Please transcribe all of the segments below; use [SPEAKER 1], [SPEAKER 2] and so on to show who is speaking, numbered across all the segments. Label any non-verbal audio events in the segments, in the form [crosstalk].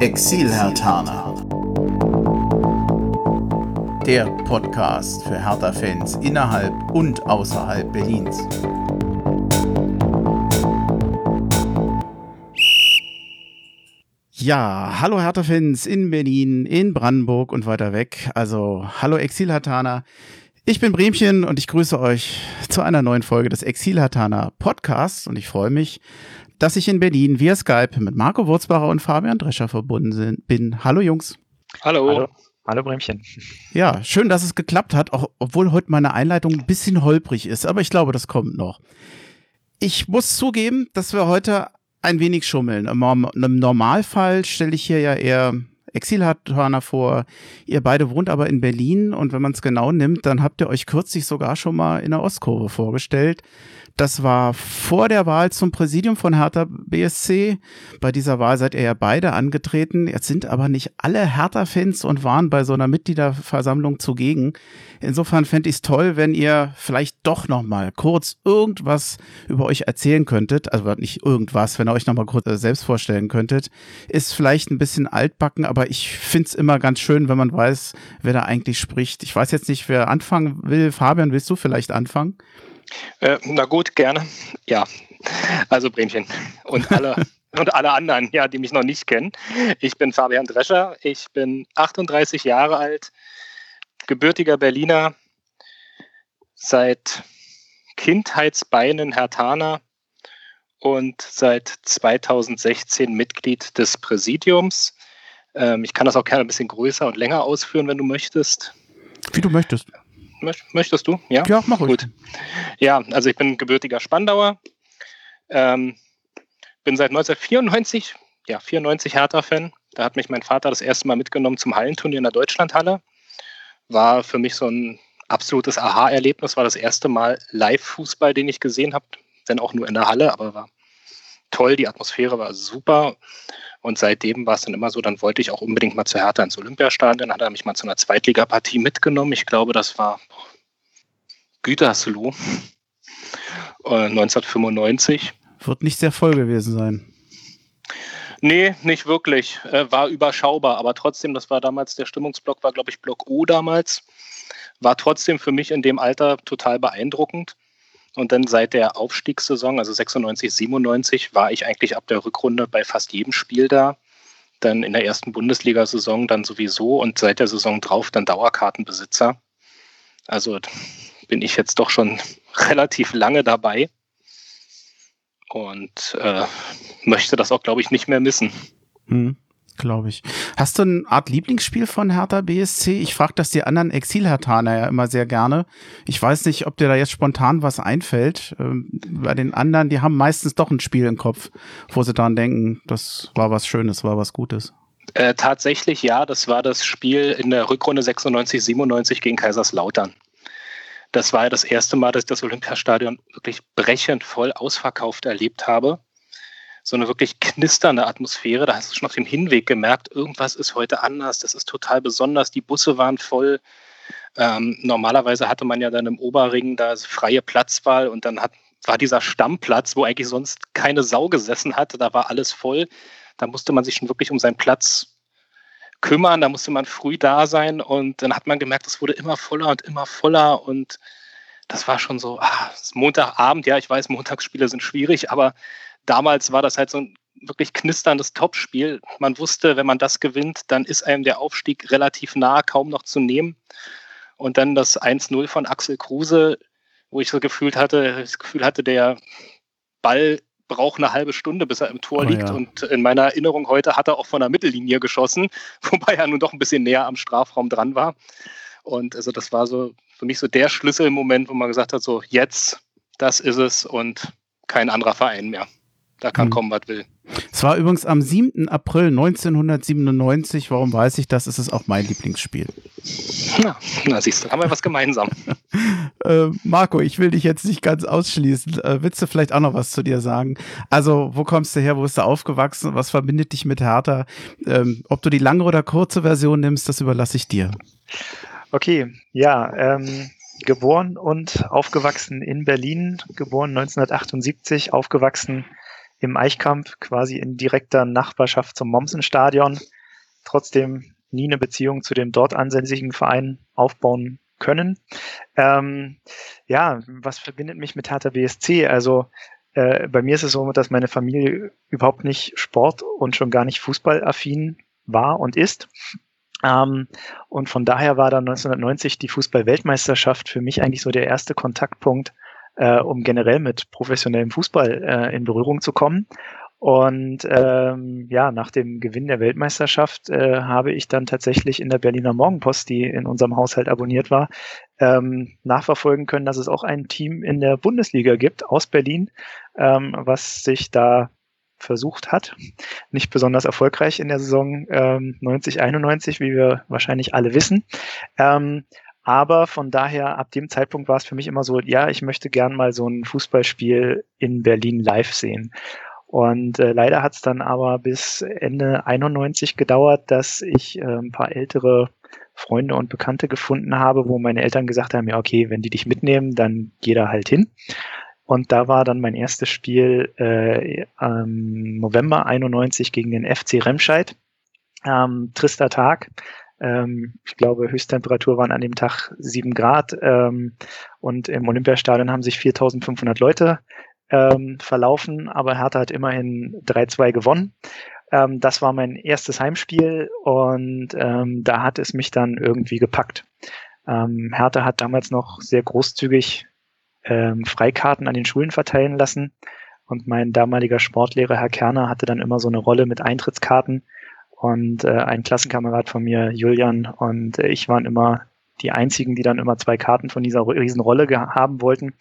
[SPEAKER 1] Exil-Hertaner. Der Podcast für Hertha-Fans innerhalb und außerhalb Berlins. Ja, hallo Hertha-Fans in Berlin, in Brandenburg und weiter weg. Also, hallo Exil-Hertaner. Ich bin Bremchen und ich grüße euch zu einer neuen Folge des Exil-Hertaner Podcasts und ich freue mich, dass ich in Berlin via Skype mit Marco Wurzbacher und Fabian Drescher verbunden bin. Hallo Jungs.
[SPEAKER 2] Hallo.
[SPEAKER 3] Hallo. Hallo Bremchen.
[SPEAKER 1] Ja, schön, dass es geklappt hat, auch, obwohl heute meine Einleitung ein bisschen holprig ist, aber ich glaube, das kommt noch. Ich muss zugeben, dass wir heute ein wenig schummeln. Im Normalfall stelle ich hier ja eher Exilhartaner vor. Ihr beide wohnt aber in Berlin und wenn man es genau nimmt, dann habt ihr euch kürzlich sogar schon mal in der Ostkurve vorgestellt. Das war vor der Wahl zum Präsidium von Hertha BSC. Bei dieser Wahl seid ihr ja beide angetreten. Jetzt sind aber nicht alle Hertha-Fans und waren bei so einer Mitgliederversammlung zugegen. Insofern fände ich es toll, wenn ihr vielleicht doch noch mal kurz irgendwas über euch erzählen könntet. Also nicht irgendwas, wenn ihr euch noch mal kurz äh, selbst vorstellen könntet. Ist vielleicht ein bisschen altbacken, aber ich finde es immer ganz schön, wenn man weiß, wer da eigentlich spricht. Ich weiß jetzt nicht, wer anfangen will. Fabian, willst du vielleicht anfangen?
[SPEAKER 2] Äh, na gut, gerne. Ja, also Bremchen und alle [laughs] und alle anderen, ja, die mich noch nicht kennen. Ich bin Fabian Drescher, ich bin 38 Jahre alt, gebürtiger Berliner, seit Kindheitsbeinen Hertaner und seit 2016 Mitglied des Präsidiums. Ähm, ich kann das auch gerne ein bisschen größer und länger ausführen, wenn du möchtest.
[SPEAKER 1] Wie du möchtest.
[SPEAKER 2] Möchtest du? Ja,
[SPEAKER 1] ja mach Gut.
[SPEAKER 2] Ja, also ich bin gebürtiger Spandauer. Ähm, bin seit 1994, ja, 94 Hertha-Fan. Da hat mich mein Vater das erste Mal mitgenommen zum Hallenturnier in der Deutschlandhalle. War für mich so ein absolutes Aha-Erlebnis. War das erste Mal Live-Fußball, den ich gesehen habe. Wenn auch nur in der Halle, aber war toll. Die Atmosphäre war super. Und seitdem war es dann immer so, dann wollte ich auch unbedingt mal zu Hertha ins Olympiastadion. Dann hat er mich mal zu einer Zweitligapartie mitgenommen. Ich glaube, das war Gütersloh äh, 1995.
[SPEAKER 1] Wird nicht sehr voll gewesen sein.
[SPEAKER 2] Nee, nicht wirklich. Äh, war überschaubar, aber trotzdem, das war damals, der Stimmungsblock war, glaube ich, Block O damals. War trotzdem für mich in dem Alter total beeindruckend. Und dann seit der Aufstiegssaison, also 96, 97, war ich eigentlich ab der Rückrunde bei fast jedem Spiel da. Dann in der ersten Bundesliga-Saison dann sowieso und seit der Saison drauf dann Dauerkartenbesitzer. Also bin ich jetzt doch schon [laughs] relativ lange dabei und äh, möchte das auch, glaube ich, nicht mehr missen.
[SPEAKER 1] Hm glaube ich. Hast du eine Art Lieblingsspiel von Hertha BSC? Ich frage das die anderen Exil-Hertaner ja immer sehr gerne. Ich weiß nicht, ob dir da jetzt spontan was einfällt. Ähm, bei den anderen, die haben meistens doch ein Spiel im Kopf, wo sie dann denken, das war was Schönes, war was Gutes.
[SPEAKER 2] Äh, tatsächlich ja, das war das Spiel in der Rückrunde 96, 97 gegen Kaiserslautern. Das war ja das erste Mal, dass ich das Olympiastadion wirklich brechend voll ausverkauft erlebt habe so eine wirklich knisternde Atmosphäre. Da hast du schon auf dem Hinweg gemerkt, irgendwas ist heute anders, das ist total besonders. Die Busse waren voll. Ähm, normalerweise hatte man ja dann im Oberring da freie Platzwahl und dann hat, war dieser Stammplatz, wo eigentlich sonst keine Sau gesessen hatte, da war alles voll. Da musste man sich schon wirklich um seinen Platz kümmern, da musste man früh da sein und dann hat man gemerkt, es wurde immer voller und immer voller und das war schon so, ah, Montagabend, ja, ich weiß, Montagsspiele sind schwierig, aber damals war das halt so ein wirklich knisterndes Topspiel. Man wusste, wenn man das gewinnt, dann ist einem der Aufstieg relativ nah, kaum noch zu nehmen. Und dann das 1-0 von Axel Kruse, wo ich so gefühlt hatte, das Gefühl hatte, der Ball braucht eine halbe Stunde, bis er im Tor oh, liegt. Ja. Und in meiner Erinnerung heute hat er auch von der Mittellinie geschossen, [laughs] wobei er nun doch ein bisschen näher am Strafraum dran war. Und also das war so für mich so der Schlüsselmoment, wo man gesagt hat, so jetzt, das ist es und kein anderer Verein mehr. Da kann mhm. kommen, was will.
[SPEAKER 1] Es war übrigens am 7. April 1997. Warum weiß ich das? Es ist auch mein Lieblingsspiel.
[SPEAKER 2] Na, na siehst du, haben wir was gemeinsam. [laughs]
[SPEAKER 1] äh, Marco, ich will dich jetzt nicht ganz ausschließen. Äh, willst du vielleicht auch noch was zu dir sagen? Also, wo kommst du her? Wo bist du aufgewachsen? Was verbindet dich mit Hertha? Ähm, ob du die lange oder kurze Version nimmst, das überlasse ich dir.
[SPEAKER 3] Okay, ja, ähm, geboren und aufgewachsen in Berlin, geboren 1978, aufgewachsen im Eichkamp, quasi in direkter Nachbarschaft zum Mommsen-Stadion. Trotzdem nie eine Beziehung zu dem dort ansässigen Verein aufbauen können. Ähm, ja, was verbindet mich mit Hertha BSC? Also äh, bei mir ist es so, dass meine Familie überhaupt nicht Sport und schon gar nicht Fußballaffin war und ist. Ähm, und von daher war dann 1990 die Fußball-Weltmeisterschaft für mich eigentlich so der erste Kontaktpunkt, äh, um generell mit professionellem Fußball äh, in Berührung zu kommen. Und ähm, ja, nach dem Gewinn der Weltmeisterschaft äh, habe ich dann tatsächlich in der Berliner Morgenpost, die in unserem Haushalt abonniert war, ähm, nachverfolgen können, dass es auch ein Team in der Bundesliga gibt aus Berlin, ähm, was sich da versucht hat. Nicht besonders erfolgreich in der Saison ähm, 90, 91, wie wir wahrscheinlich alle wissen. Ähm, aber von daher, ab dem Zeitpunkt war es für mich immer so, ja, ich möchte gern mal so ein Fußballspiel in Berlin live sehen. Und äh, leider hat es dann aber bis Ende 91 gedauert, dass ich äh, ein paar ältere Freunde und Bekannte gefunden habe, wo meine Eltern gesagt haben, ja, okay, wenn die dich mitnehmen, dann geh da halt hin. Und da war dann mein erstes Spiel äh, am November 91 gegen den FC Remscheid. Ähm, trister Tag. Ähm, ich glaube, Höchsttemperatur waren an dem Tag sieben Grad. Ähm, und im Olympiastadion haben sich 4500 Leute ähm, verlaufen, aber Hertha hat immerhin 3-2 gewonnen. Ähm, das war mein erstes Heimspiel und ähm, da hat es mich dann irgendwie gepackt. Ähm, Hertha hat damals noch sehr großzügig ähm, Freikarten an den Schulen verteilen lassen und mein damaliger Sportlehrer Herr Kerner hatte dann immer so eine Rolle mit Eintrittskarten und äh, ein Klassenkamerad von mir, Julian und äh, ich waren immer die einzigen, die dann immer zwei Karten von dieser Riesenrolle haben wollten.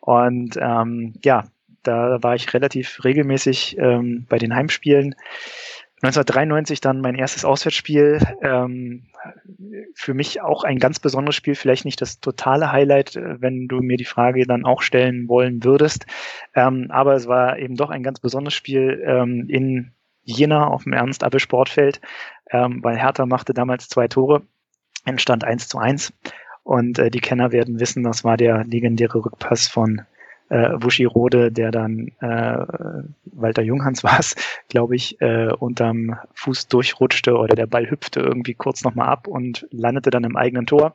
[SPEAKER 3] Und ähm, ja, da war ich relativ regelmäßig ähm, bei den Heimspielen. 1993 dann mein erstes Auswärtsspiel. Ähm, für mich auch ein ganz besonderes Spiel, vielleicht nicht das totale Highlight, äh, wenn du mir die Frage dann auch stellen wollen würdest. Ähm, aber es war eben doch ein ganz besonderes Spiel ähm, in Jena auf dem Ernst-Abbe-Sportfeld, ähm, weil Hertha machte damals zwei Tore, entstand 1 zu 1. Und äh, die Kenner werden wissen, das war der legendäre Rückpass von äh, Wuschirode, der dann äh, Walter Junghans [laughs] war es, glaube ich, äh, unterm Fuß durchrutschte oder der Ball hüpfte irgendwie kurz nochmal ab und landete dann im eigenen Tor.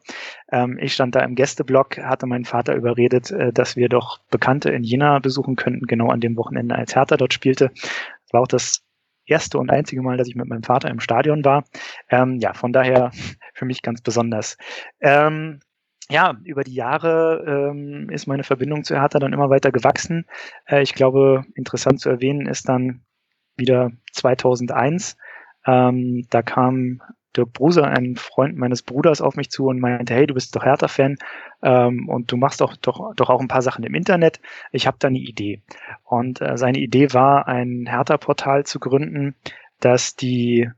[SPEAKER 3] Ähm, ich stand da im Gästeblock, hatte meinen Vater überredet, äh, dass wir doch Bekannte in Jena besuchen könnten, genau an dem Wochenende, als Hertha dort spielte. War auch das erste und einzige Mal, dass ich mit meinem Vater im Stadion war. Ähm, ja, von daher [laughs] für mich ganz besonders. Ähm, ja, über die Jahre ähm, ist meine Verbindung zu Hertha dann immer weiter gewachsen. Äh, ich glaube, interessant zu erwähnen ist dann wieder 2001. Ähm, da kam Dirk Bruser, ein Freund meines Bruders, auf mich zu und meinte, hey, du bist doch Hertha-Fan ähm, und du machst doch, doch, doch auch ein paar Sachen im Internet. Ich habe da eine Idee. Und äh, seine Idee war, ein Hertha-Portal zu gründen, das die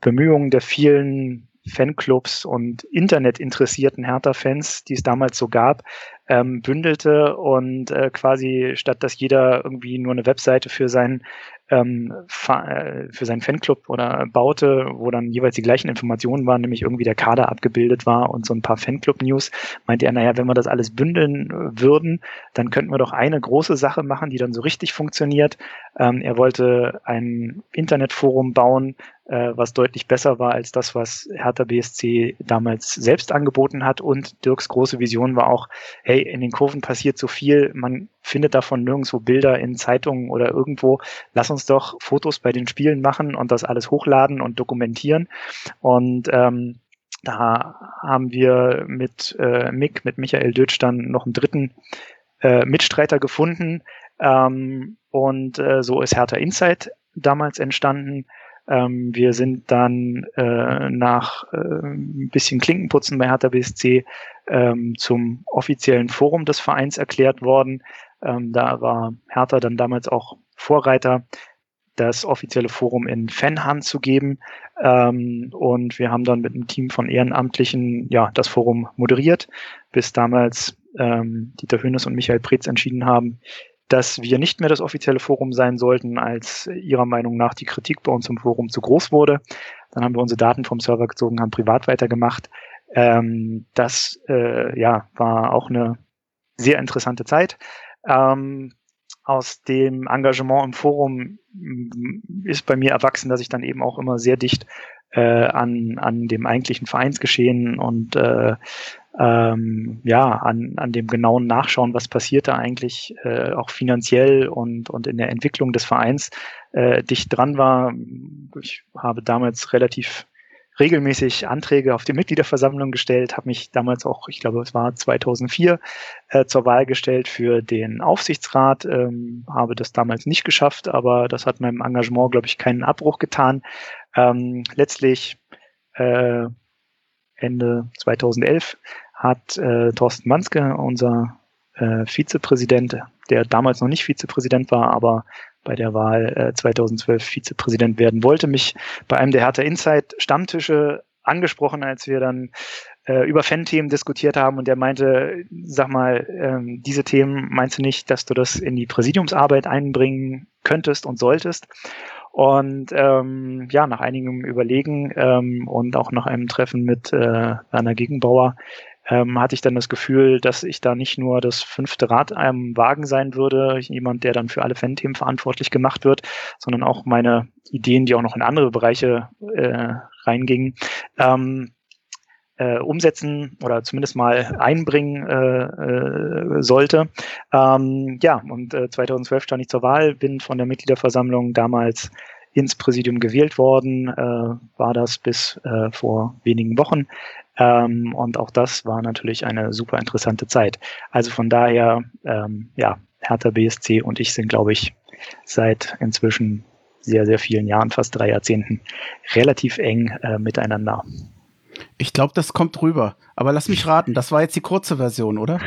[SPEAKER 3] Bemühungen der vielen Fanclubs und internetinteressierten Hertha-Fans, die es damals so gab, ähm, bündelte und äh, quasi statt dass jeder irgendwie nur eine Webseite für seinen ähm, äh, für seinen Fanclub oder baute, wo dann jeweils die gleichen Informationen waren, nämlich irgendwie der Kader abgebildet war und so ein paar Fanclub-News, meinte er, naja, wenn wir das alles bündeln würden, dann könnten wir doch eine große Sache machen, die dann so richtig funktioniert. Ähm, er wollte ein Internetforum bauen, äh, was deutlich besser war als das, was Hertha BSC damals selbst angeboten hat. Und Dirks große Vision war auch, hey, in den Kurven passiert so viel, man findet davon nirgendwo Bilder in Zeitungen oder irgendwo. Lass uns doch Fotos bei den Spielen machen und das alles hochladen und dokumentieren. Und ähm, da haben wir mit äh, Mick, mit Michael Dötsch dann noch einen dritten äh, Mitstreiter gefunden. Ähm, und äh, so ist Hertha Insight damals entstanden. Ähm, wir sind dann äh, nach äh, ein bisschen Klinkenputzen bei Hertha BSC ähm, zum offiziellen Forum des Vereins erklärt worden. Ähm, da war Hertha dann damals auch Vorreiter, das offizielle Forum in Fanhand zu geben. Ähm, und wir haben dann mit einem Team von Ehrenamtlichen ja das Forum moderiert, bis damals ähm, Dieter Hönes und Michael Pretz entschieden haben, dass wir nicht mehr das offizielle Forum sein sollten, als ihrer Meinung nach die Kritik bei uns im Forum zu groß wurde. Dann haben wir unsere Daten vom Server gezogen, haben privat weitergemacht. Ähm, das äh, ja, war auch eine sehr interessante Zeit. Ähm, aus dem Engagement im Forum ist bei mir erwachsen, dass ich dann eben auch immer sehr dicht äh, an, an dem eigentlichen Vereinsgeschehen und äh, ähm, ja, an, an dem genauen Nachschauen, was passiert da eigentlich, äh, auch finanziell und, und in der Entwicklung des Vereins äh, dicht dran war. Ich habe damals relativ regelmäßig Anträge auf die Mitgliederversammlung gestellt, habe mich damals auch, ich glaube, es war 2004, äh, zur Wahl gestellt für den Aufsichtsrat, ähm, habe das damals nicht geschafft, aber das hat meinem Engagement, glaube ich, keinen Abbruch getan. Ähm, letztlich äh, Ende 2011 hat äh, Thorsten Manske, unser äh, Vizepräsident, der damals noch nicht Vizepräsident war, aber bei der Wahl äh, 2012 Vizepräsident werden wollte, mich bei einem der Hertha Insight Stammtische angesprochen, als wir dann äh, über Fan-Themen diskutiert haben und der meinte, sag mal, ähm, diese Themen meinst du nicht, dass du das in die Präsidiumsarbeit einbringen könntest und solltest? Und ähm, ja, nach einigem Überlegen ähm, und auch nach einem Treffen mit äh, Werner Gegenbauer ähm, hatte ich dann das Gefühl, dass ich da nicht nur das fünfte Rad am Wagen sein würde, jemand, der dann für alle Fan-Themen verantwortlich gemacht wird, sondern auch meine Ideen, die auch noch in andere Bereiche äh, reingingen, ähm, äh, umsetzen oder zumindest mal einbringen äh, äh, sollte. Ähm, ja, und äh, 2012 stand ich zur Wahl, bin von der Mitgliederversammlung damals ins Präsidium gewählt worden, äh, war das bis äh, vor wenigen Wochen. Ähm, und auch das war natürlich eine super interessante Zeit. Also von daher, ähm, ja, Hertha BSC und ich sind, glaube ich, seit inzwischen sehr, sehr vielen Jahren, fast drei Jahrzehnten, relativ eng äh, miteinander.
[SPEAKER 1] Ich glaube, das kommt rüber. Aber lass mich raten, das war jetzt die kurze Version, oder?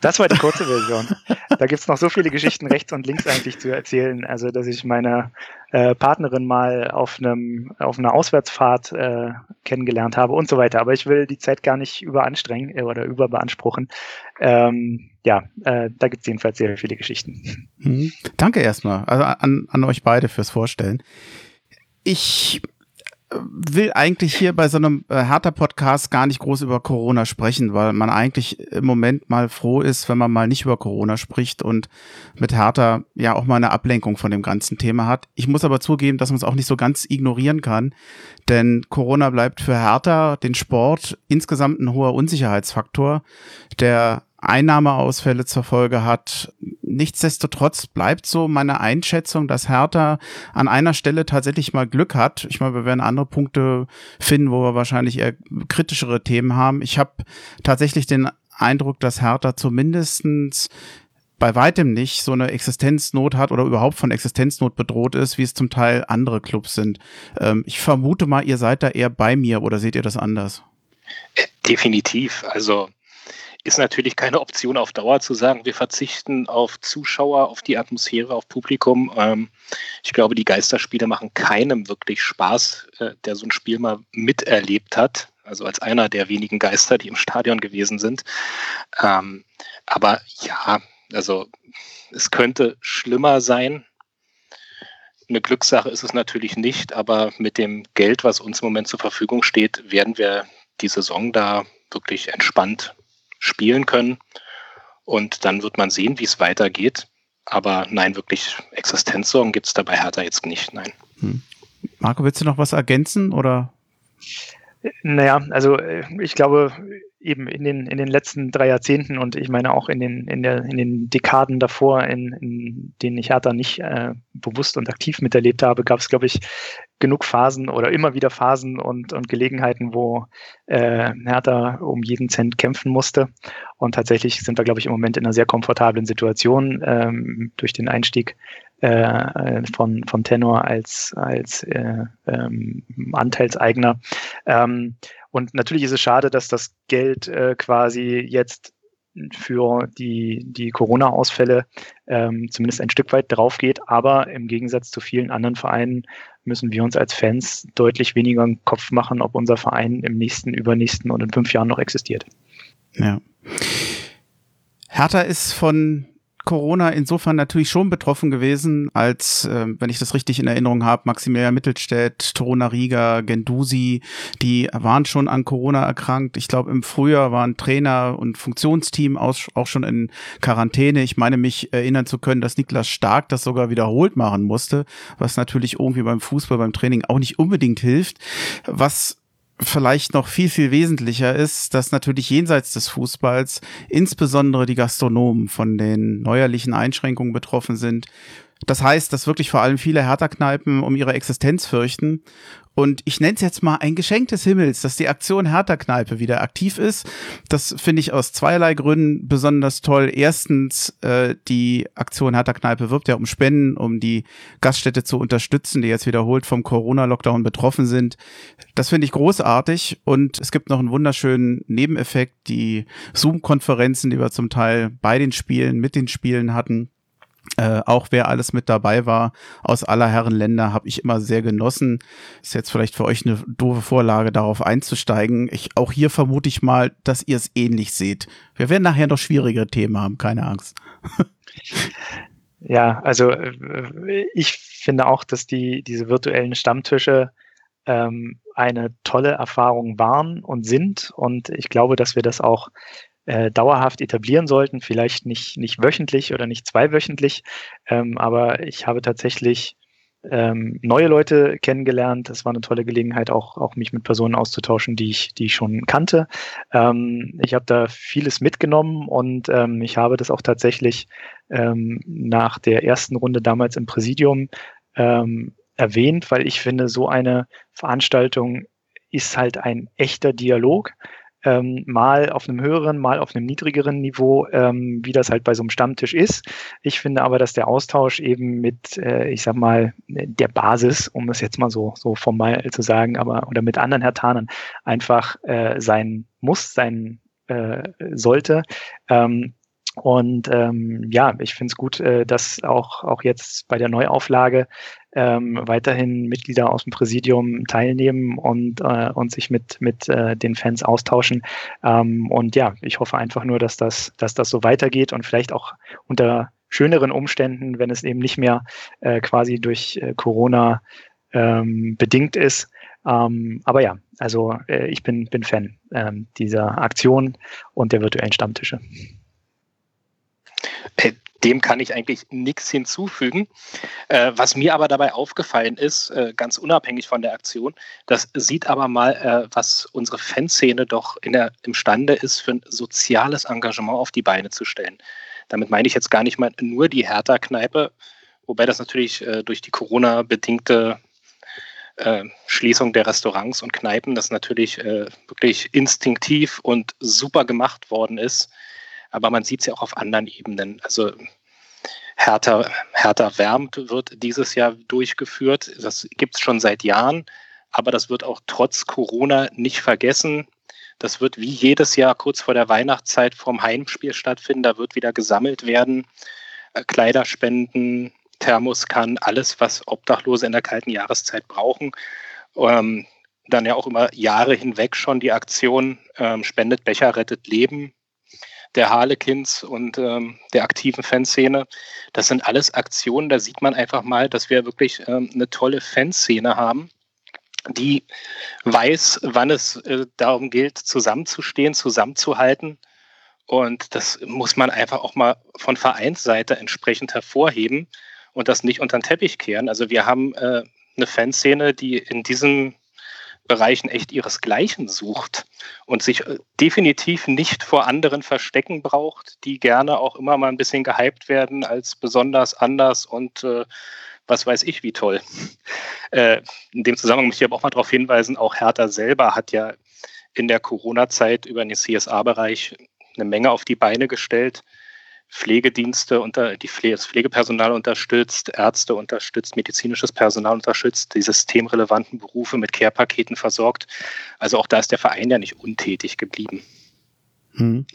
[SPEAKER 3] Das war die kurze Version. da gibt's noch so viele Geschichten rechts und links eigentlich zu erzählen. Also, dass ich meine äh, Partnerin mal auf einem auf einer Auswärtsfahrt äh, kennengelernt habe und so weiter. Aber ich will die Zeit gar nicht überanstrengen äh, oder überbeanspruchen. Ähm, ja, äh, da gibt's jedenfalls sehr viele Geschichten.
[SPEAKER 1] Mhm. Danke erstmal also an, an euch beide fürs Vorstellen. Ich will eigentlich hier bei so einem äh, Hertha-Podcast gar nicht groß über Corona sprechen, weil man eigentlich im Moment mal froh ist, wenn man mal nicht über Corona spricht und mit Hertha ja auch mal eine Ablenkung von dem ganzen Thema hat. Ich muss aber zugeben, dass man es auch nicht so ganz ignorieren kann, denn Corona bleibt für Hertha, den Sport, insgesamt ein hoher Unsicherheitsfaktor, der Einnahmeausfälle zur Folge hat. Nichtsdestotrotz bleibt so meine Einschätzung, dass Hertha an einer Stelle tatsächlich mal Glück hat. Ich meine, wir werden andere Punkte finden, wo wir wahrscheinlich eher kritischere Themen haben. Ich habe tatsächlich den Eindruck, dass Hertha zumindestens bei weitem nicht so eine Existenznot hat oder überhaupt von Existenznot bedroht ist, wie es zum Teil andere Clubs sind. Ähm, ich vermute mal, ihr seid da eher bei mir oder seht ihr das anders?
[SPEAKER 2] Definitiv. Also ist natürlich keine Option auf Dauer zu sagen, wir verzichten auf Zuschauer, auf die Atmosphäre, auf Publikum. Ähm, ich glaube, die Geisterspiele machen keinem wirklich Spaß, äh, der so ein Spiel mal miterlebt hat. Also als einer der wenigen Geister, die im Stadion gewesen sind. Ähm, aber ja, also es könnte schlimmer sein. Eine Glückssache ist es natürlich nicht, aber mit dem Geld, was uns im Moment zur Verfügung steht, werden wir die Saison da wirklich entspannt spielen können. Und dann wird man sehen, wie es weitergeht. Aber nein, wirklich Existenzsorgen gibt es dabei Hertha jetzt nicht, nein. Hm.
[SPEAKER 1] Marco, willst du noch was ergänzen oder?
[SPEAKER 3] Naja, also äh, ich glaube, eben in den, in den letzten drei Jahrzehnten und ich meine auch in den, in der, in den Dekaden davor, in, in denen ich Hertha nicht äh, bewusst und aktiv miterlebt habe, gab es, glaube ich, genug Phasen oder immer wieder Phasen und, und Gelegenheiten, wo äh, Hertha um jeden Cent kämpfen musste. Und tatsächlich sind wir, glaube ich, im Moment in einer sehr komfortablen Situation ähm, durch den Einstieg äh, von, von Tenor als, als äh, ähm, Anteilseigner. Ähm, und natürlich ist es schade, dass das Geld äh, quasi jetzt für die, die Corona-Ausfälle ähm, zumindest ein Stück weit drauf geht. Aber im Gegensatz zu vielen anderen Vereinen müssen wir uns als Fans deutlich weniger einen Kopf machen, ob unser Verein im nächsten, übernächsten und in fünf Jahren noch existiert.
[SPEAKER 1] Ja. Hertha ist von Corona insofern natürlich schon betroffen gewesen, als, äh, wenn ich das richtig in Erinnerung habe, Maximilian Mittelstädt, Toruna Riga, Gendusi, die waren schon an Corona erkrankt. Ich glaube, im Frühjahr waren Trainer und Funktionsteam auch, auch schon in Quarantäne. Ich meine mich erinnern zu können, dass Niklas Stark das sogar wiederholt machen musste, was natürlich irgendwie beim Fußball, beim Training auch nicht unbedingt hilft. Was vielleicht noch viel, viel wesentlicher ist, dass natürlich jenseits des Fußballs insbesondere die Gastronomen von den neuerlichen Einschränkungen betroffen sind. Das heißt, dass wirklich vor allem viele Hertha-Kneipen um ihre Existenz fürchten und ich nenne es jetzt mal ein Geschenk des Himmels, dass die Aktion Hertha-Kneipe wieder aktiv ist. Das finde ich aus zweierlei Gründen besonders toll. Erstens, äh, die Aktion Hertha-Kneipe wirbt ja um Spenden, um die Gaststätte zu unterstützen, die jetzt wiederholt vom Corona-Lockdown betroffen sind. Das finde ich großartig. Und es gibt noch einen wunderschönen Nebeneffekt, die Zoom-Konferenzen, die wir zum Teil bei den Spielen, mit den Spielen hatten äh, auch wer alles mit dabei war aus aller Herren Länder, habe ich immer sehr genossen. Ist jetzt vielleicht für euch eine doofe Vorlage, darauf einzusteigen. Ich, auch hier vermute ich mal, dass ihr es ähnlich seht. Wir werden nachher noch schwierigere Themen haben, keine Angst. [laughs]
[SPEAKER 3] ja, also äh, ich finde auch, dass die diese virtuellen Stammtische ähm, eine tolle Erfahrung waren und sind. Und ich glaube, dass wir das auch äh, dauerhaft etablieren sollten, vielleicht nicht, nicht wöchentlich oder nicht zweiwöchentlich, ähm, aber ich habe tatsächlich ähm, neue Leute kennengelernt. Es war eine tolle Gelegenheit, auch, auch mich mit Personen auszutauschen, die ich, die ich schon kannte. Ähm, ich habe da vieles mitgenommen und ähm, ich habe das auch tatsächlich ähm, nach der ersten Runde damals im Präsidium ähm, erwähnt, weil ich finde, so eine Veranstaltung ist halt ein echter Dialog ähm, mal auf einem höheren, mal auf einem niedrigeren Niveau, ähm, wie das halt bei so einem Stammtisch ist. Ich finde aber, dass der Austausch eben mit, äh, ich sag mal, der Basis, um es jetzt mal so, so formal zu sagen, aber oder mit anderen Hertanern einfach äh, sein muss, sein äh, sollte. Ähm, und ähm, ja, ich finde es gut, äh, dass auch, auch jetzt bei der Neuauflage ähm, weiterhin Mitglieder aus dem Präsidium teilnehmen und, äh, und sich mit, mit äh, den Fans austauschen. Ähm, und ja, ich hoffe einfach nur, dass das, dass das so weitergeht und vielleicht auch unter schöneren Umständen, wenn es eben nicht mehr äh, quasi durch äh, Corona ähm, bedingt ist. Ähm, aber ja, also äh, ich bin, bin Fan ähm, dieser Aktion und der virtuellen Stammtische.
[SPEAKER 2] Äh, dem kann ich eigentlich nichts hinzufügen. Äh, was mir aber dabei aufgefallen ist, äh, ganz unabhängig von der Aktion, das sieht aber mal, äh, was unsere Fanszene doch in der, imstande ist, für ein soziales Engagement auf die Beine zu stellen. Damit meine ich jetzt gar nicht mal nur die Hertha-Kneipe, wobei das natürlich äh, durch die Corona-bedingte äh, Schließung der Restaurants und Kneipen, das natürlich äh, wirklich instinktiv und super gemacht worden ist aber man sieht es ja auch auf anderen Ebenen. Also Hertha, Hertha wärmt wird dieses Jahr durchgeführt. Das gibt es schon seit Jahren, aber das wird auch trotz Corona nicht vergessen. Das wird wie jedes Jahr kurz vor der Weihnachtszeit vorm Heimspiel stattfinden. Da wird wieder gesammelt werden. Äh, Kleiderspenden, Thermoskannen, alles, was Obdachlose in der kalten Jahreszeit brauchen. Ähm, dann ja auch immer Jahre hinweg schon die Aktion ähm, Spendet Becher, rettet Leben der Harlequins und ähm, der aktiven Fanszene. Das sind alles Aktionen, da sieht man einfach mal, dass wir wirklich ähm, eine tolle Fanszene haben, die weiß, wann es äh, darum gilt, zusammenzustehen, zusammenzuhalten. Und das muss man einfach auch mal von Vereinsseite entsprechend hervorheben und das nicht unter den Teppich kehren. Also wir haben äh, eine Fanszene, die in diesem Bereichen echt ihresgleichen sucht und sich äh, definitiv nicht vor anderen verstecken braucht, die gerne auch immer mal ein bisschen gehypt werden als besonders anders und äh, was weiß ich wie toll. Äh, in dem Zusammenhang möchte ich aber auch mal darauf hinweisen, auch Hertha selber hat ja in der Corona-Zeit über den CSA-Bereich eine Menge auf die Beine gestellt. Pflegedienste unter die Pflege, das Pflegepersonal unterstützt, Ärzte unterstützt, medizinisches Personal unterstützt, die systemrelevanten Berufe mit Care-Paketen versorgt. Also auch da ist der Verein ja nicht untätig geblieben.
[SPEAKER 1] Hm.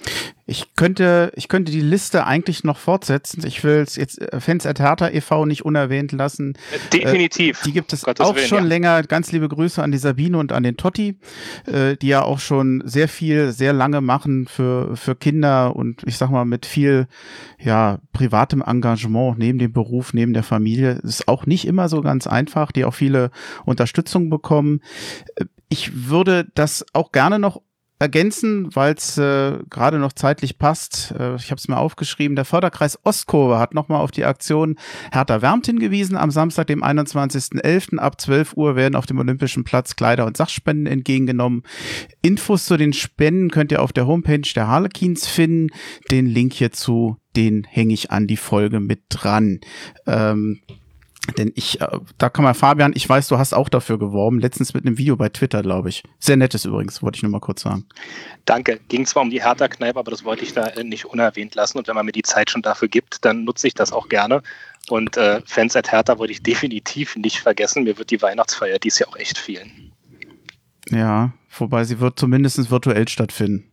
[SPEAKER 1] Ich könnte, ich könnte die Liste eigentlich noch fortsetzen. Ich will es jetzt äh, Fans at Hertha e.V. nicht unerwähnt lassen.
[SPEAKER 2] Definitiv.
[SPEAKER 1] Äh, die gibt es Gottes auch Willen, schon ja. länger. Ganz liebe Grüße an die Sabine und an den Totti, äh, die ja auch schon sehr viel, sehr lange machen für, für Kinder und ich sag mal mit viel, ja, privatem Engagement neben dem Beruf, neben der Familie. Ist auch nicht immer so ganz einfach, die auch viele Unterstützung bekommen. Äh, ich würde das auch gerne noch ergänzen, weil es äh, gerade noch zeitlich passt. Äh, ich habe es mir aufgeschrieben. Der Förderkreis Ostkurve hat nochmal auf die Aktion Hertha wärmt hingewiesen. Am Samstag, dem 21.11. ab 12 Uhr werden auf dem Olympischen Platz Kleider und Sachspenden entgegengenommen. Infos zu den Spenden könnt ihr auf der Homepage der Harlequins finden. Den Link hierzu, den hänge ich an die Folge mit dran. Ähm, denn ich, äh, da kann man, Fabian, ich weiß, du hast auch dafür geworben, letztens mit einem Video bei Twitter, glaube ich. Sehr nettes übrigens, wollte ich nur mal kurz sagen.
[SPEAKER 2] Danke. Ging zwar um die Hertha-Kneipe, aber das wollte ich da äh, nicht unerwähnt lassen. Und wenn man mir die Zeit schon dafür gibt, dann nutze ich das auch gerne. Und äh, Fans at Hertha wollte ich [laughs] definitiv nicht vergessen. Mir wird die Weihnachtsfeier dies Jahr auch echt fehlen.
[SPEAKER 1] Ja, wobei sie wird zumindest virtuell stattfinden.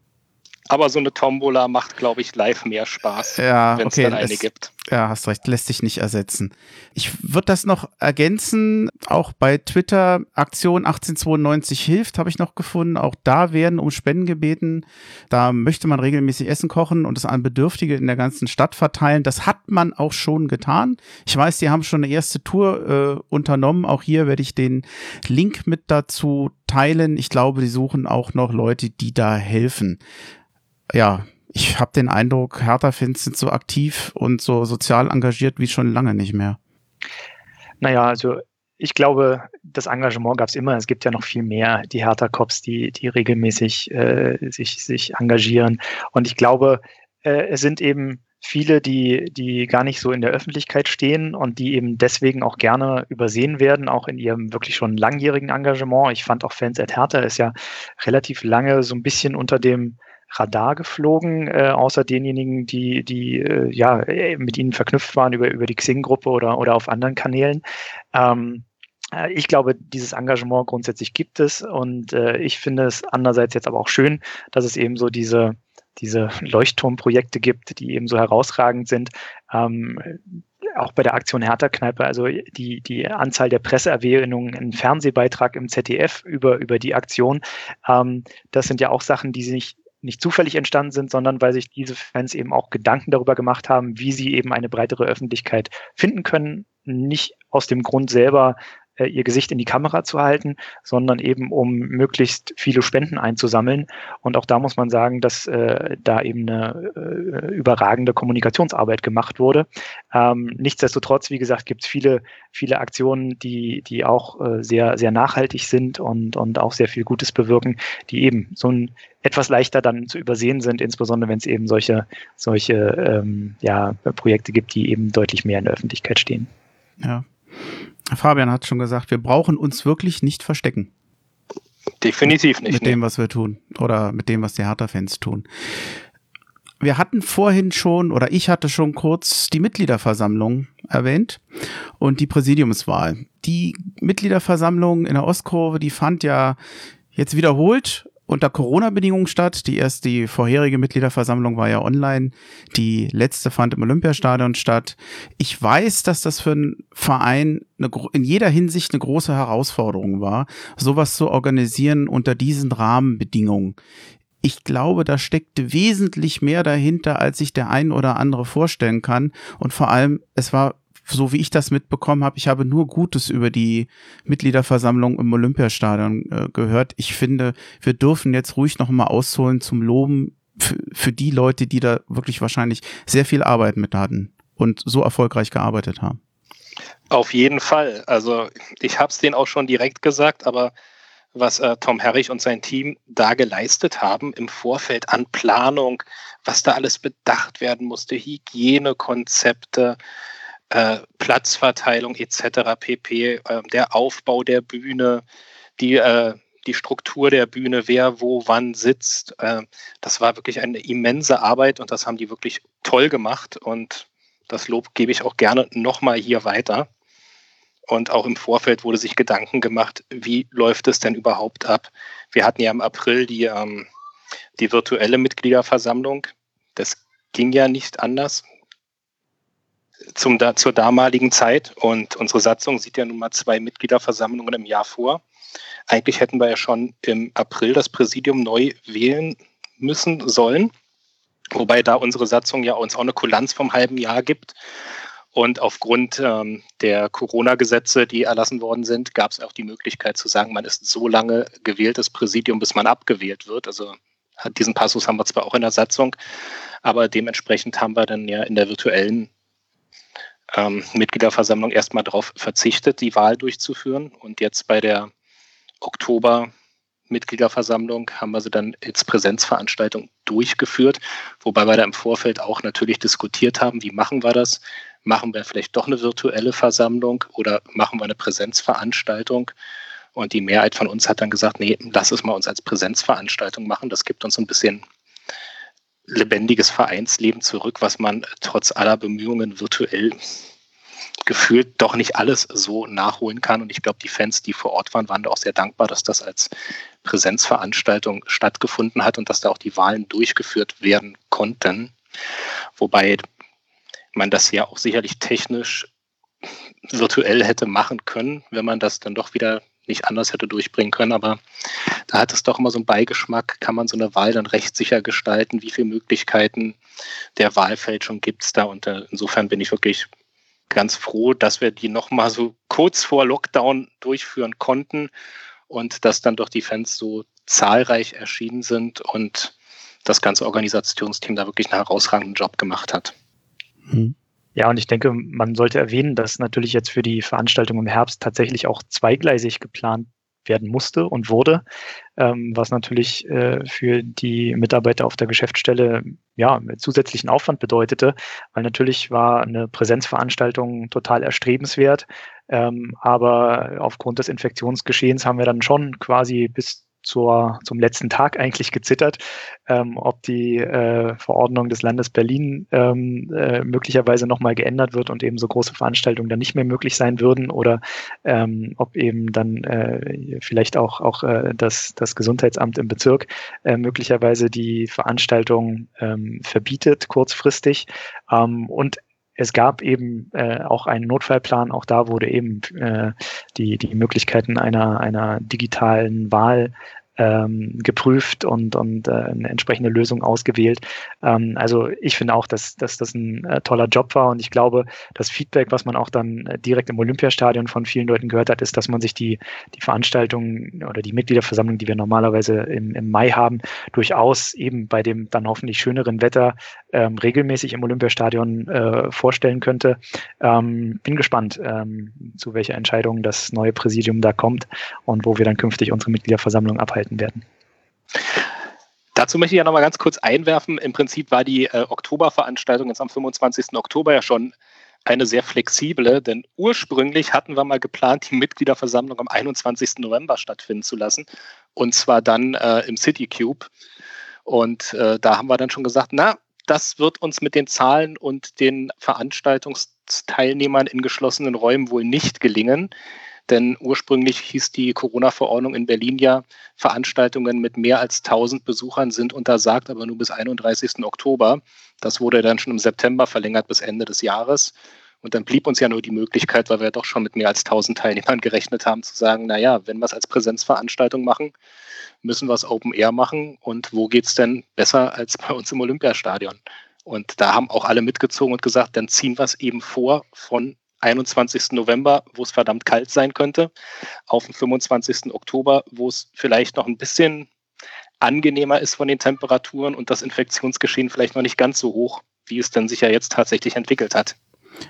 [SPEAKER 2] Aber so eine Tombola macht, glaube ich, live mehr Spaß,
[SPEAKER 1] ja, wenn
[SPEAKER 2] es dann eine gibt.
[SPEAKER 1] Ja, hast recht, lässt sich nicht ersetzen. Ich würde das noch ergänzen, auch bei Twitter Aktion 1892 hilft, habe ich noch gefunden. Auch da werden um Spenden gebeten. Da möchte man regelmäßig Essen kochen und es an Bedürftige in der ganzen Stadt verteilen. Das hat man auch schon getan. Ich weiß, die haben schon eine erste Tour äh, unternommen. Auch hier werde ich den Link mit dazu teilen. Ich glaube, die suchen auch noch Leute, die da helfen ja, ich habe den Eindruck, Hertha-Fans sind so aktiv und so sozial engagiert wie schon lange nicht mehr.
[SPEAKER 3] Naja, also ich glaube, das Engagement gab es immer. Es gibt ja noch viel mehr, die Hertha-Cops, die, die regelmäßig äh, sich, sich engagieren. Und ich glaube, äh, es sind eben viele, die, die gar nicht so in der Öffentlichkeit stehen und die eben deswegen auch gerne übersehen werden, auch in ihrem wirklich schon langjährigen Engagement. Ich fand auch Fans at Hertha ist ja relativ lange so ein bisschen unter dem Radar geflogen, äh, außer denjenigen, die, die äh, ja äh, mit ihnen verknüpft waren über, über die Xing-Gruppe oder, oder auf anderen Kanälen. Ähm, äh, ich glaube, dieses Engagement grundsätzlich gibt es und äh, ich finde es andererseits jetzt aber auch schön, dass es eben so diese, diese Leuchtturmprojekte gibt, die eben so herausragend sind. Ähm, auch bei der Aktion Hertha-Kneipe, also die, die Anzahl der Presseerwähnungen, ein Fernsehbeitrag im ZDF über, über die Aktion, ähm, das sind ja auch Sachen, die sich nicht zufällig entstanden sind, sondern weil sich diese Fans eben auch Gedanken darüber gemacht haben, wie sie eben eine breitere Öffentlichkeit finden können. Nicht aus dem Grund selber, äh, ihr Gesicht in die Kamera zu halten, sondern eben um möglichst viele Spenden einzusammeln. Und auch da muss man sagen, dass äh, da eben eine äh, überragende Kommunikationsarbeit gemacht wurde. Ähm, nichtsdestotrotz, wie gesagt, gibt es viele, viele Aktionen, die, die auch äh, sehr, sehr nachhaltig sind und, und auch sehr viel Gutes bewirken, die eben so ein etwas leichter dann zu übersehen sind, insbesondere wenn es eben solche, solche ähm, ja, Projekte gibt, die eben deutlich mehr in der Öffentlichkeit stehen.
[SPEAKER 1] Ja, Fabian hat schon gesagt, wir brauchen uns wirklich nicht verstecken.
[SPEAKER 2] Definitiv nicht.
[SPEAKER 1] Mit dem, was wir tun. Oder mit dem, was die Hertha-Fans tun. Wir hatten vorhin schon, oder ich hatte schon kurz die Mitgliederversammlung erwähnt und die Präsidiumswahl. Die Mitgliederversammlung in der Ostkurve, die fand ja jetzt wiederholt unter Corona-Bedingungen statt. Die erst die vorherige Mitgliederversammlung war ja online. Die letzte fand im Olympiastadion statt. Ich weiß, dass das für einen Verein eine, in jeder Hinsicht eine große Herausforderung war, sowas zu organisieren unter diesen Rahmenbedingungen. Ich glaube, da steckte wesentlich mehr dahinter, als sich der ein oder andere vorstellen kann. Und vor allem, es war so wie ich das mitbekommen habe, ich habe nur Gutes über die Mitgliederversammlung im Olympiastadion äh, gehört. Ich finde, wir dürfen jetzt ruhig noch mal ausholen zum Loben für, für die Leute, die da wirklich wahrscheinlich sehr viel Arbeit mit hatten und so erfolgreich gearbeitet haben.
[SPEAKER 2] Auf jeden Fall. Also ich habe es denen auch schon direkt gesagt, aber was äh, Tom Herrich und sein Team da geleistet haben im Vorfeld an Planung, was da alles bedacht werden musste, Hygienekonzepte, äh, Platzverteilung etc. pp, äh, der Aufbau der Bühne, die, äh, die Struktur der Bühne, wer wo wann sitzt. Äh, das war wirklich eine immense Arbeit und das haben die wirklich toll gemacht und das Lob gebe ich auch gerne nochmal hier weiter. Und auch im Vorfeld wurde sich Gedanken gemacht, wie läuft es denn überhaupt ab? Wir hatten ja im April die, ähm, die virtuelle Mitgliederversammlung. Das ging ja nicht anders zum, zur damaligen Zeit. Und unsere Satzung sieht ja nun mal zwei Mitgliederversammlungen im Jahr vor. Eigentlich hätten wir ja schon im April das Präsidium neu wählen müssen sollen. Wobei da unsere Satzung ja uns auch eine Kulanz vom halben Jahr gibt. Und aufgrund ähm, der Corona-Gesetze, die erlassen worden sind, gab es auch die Möglichkeit zu sagen, man ist so lange gewähltes Präsidium, bis man abgewählt wird. Also diesen Passus haben wir zwar auch in der Satzung, aber dementsprechend haben wir dann ja in der virtuellen ähm, Mitgliederversammlung erstmal darauf verzichtet, die Wahl durchzuführen. Und jetzt bei der Oktober Mitgliederversammlung haben wir sie dann als Präsenzveranstaltung durchgeführt, wobei wir da im Vorfeld auch natürlich diskutiert haben, wie machen wir das? Machen wir vielleicht doch eine virtuelle Versammlung oder machen wir eine Präsenzveranstaltung? Und die Mehrheit von uns hat dann gesagt, nee, lass es mal uns als Präsenzveranstaltung machen. Das gibt uns ein bisschen lebendiges Vereinsleben zurück, was man trotz aller Bemühungen virtuell gefühlt doch nicht alles so nachholen kann. Und ich glaube, die Fans, die vor Ort waren, waren da auch sehr dankbar, dass das als Präsenzveranstaltung stattgefunden hat und dass da auch die Wahlen durchgeführt werden konnten. Wobei man das ja auch sicherlich technisch virtuell hätte machen können, wenn man das dann doch wieder nicht anders hätte durchbringen können. Aber da hat es doch immer so einen Beigeschmack, kann man so eine Wahl dann rechtssicher gestalten, wie viele Möglichkeiten der Wahlfälschung gibt es da. Und äh, insofern bin ich wirklich ganz froh, dass wir die nochmal so kurz vor Lockdown durchführen konnten und dass dann doch die Fans so zahlreich erschienen sind und das ganze Organisationsteam da wirklich einen herausragenden Job gemacht hat.
[SPEAKER 3] Mhm. Ja, und ich denke, man sollte erwähnen, dass natürlich jetzt für die Veranstaltung im Herbst tatsächlich auch zweigleisig geplant werden musste und wurde, ähm, was natürlich äh, für die Mitarbeiter auf der Geschäftsstelle ja zusätzlichen Aufwand bedeutete, weil natürlich war eine Präsenzveranstaltung total erstrebenswert, ähm, aber aufgrund des Infektionsgeschehens haben wir dann schon quasi bis zur, zum letzten Tag eigentlich gezittert, ähm, ob die äh, Verordnung des Landes Berlin ähm, äh, möglicherweise nochmal geändert wird und eben so große Veranstaltungen dann nicht mehr möglich sein würden oder ähm, ob eben dann äh, vielleicht auch, auch äh, das, das Gesundheitsamt im Bezirk äh, möglicherweise die Veranstaltung ähm, verbietet kurzfristig. Ähm, und es gab eben äh, auch einen Notfallplan, auch da wurde eben äh, die, die Möglichkeiten einer, einer digitalen Wahl ähm, geprüft und, und äh, eine entsprechende Lösung ausgewählt. Ähm, also ich finde auch, dass, dass das ein äh, toller Job war und ich glaube, das Feedback, was man auch dann äh, direkt im Olympiastadion von vielen Leuten gehört hat, ist, dass man sich die, die Veranstaltung oder die Mitgliederversammlung, die wir normalerweise im, im Mai haben, durchaus eben bei dem dann hoffentlich schöneren Wetter ähm, regelmäßig im Olympiastadion äh, vorstellen könnte. Ähm, bin gespannt, ähm, zu welcher Entscheidung das neue Präsidium da kommt und wo wir dann künftig unsere Mitgliederversammlung abhalten werden.
[SPEAKER 2] Dazu möchte ich ja noch mal ganz kurz einwerfen. Im Prinzip war die äh, Oktoberveranstaltung jetzt am 25. Oktober ja schon eine sehr flexible, denn ursprünglich hatten wir mal geplant, die Mitgliederversammlung am 21. November stattfinden zu lassen. Und zwar dann äh, im City Cube. Und äh, da haben wir dann schon gesagt, na, das wird uns mit den Zahlen und den Veranstaltungsteilnehmern in geschlossenen Räumen wohl nicht gelingen. Denn ursprünglich hieß die Corona-Verordnung in Berlin ja, Veranstaltungen mit mehr als 1000 Besuchern sind untersagt, aber nur bis 31. Oktober. Das wurde dann schon im September verlängert bis Ende des Jahres. Und dann blieb uns ja nur die Möglichkeit, weil wir doch schon mit mehr als 1000 Teilnehmern gerechnet haben, zu sagen, naja, wenn wir es als Präsenzveranstaltung machen, müssen wir es Open Air machen. Und wo geht es denn besser als bei uns im Olympiastadion? Und da haben auch alle mitgezogen und gesagt, dann ziehen wir es eben vor von 21. November, wo es verdammt kalt sein könnte, auf den 25. Oktober, wo es vielleicht noch ein bisschen angenehmer ist von den Temperaturen und das Infektionsgeschehen vielleicht noch nicht ganz so hoch, wie es denn sich ja jetzt tatsächlich entwickelt hat.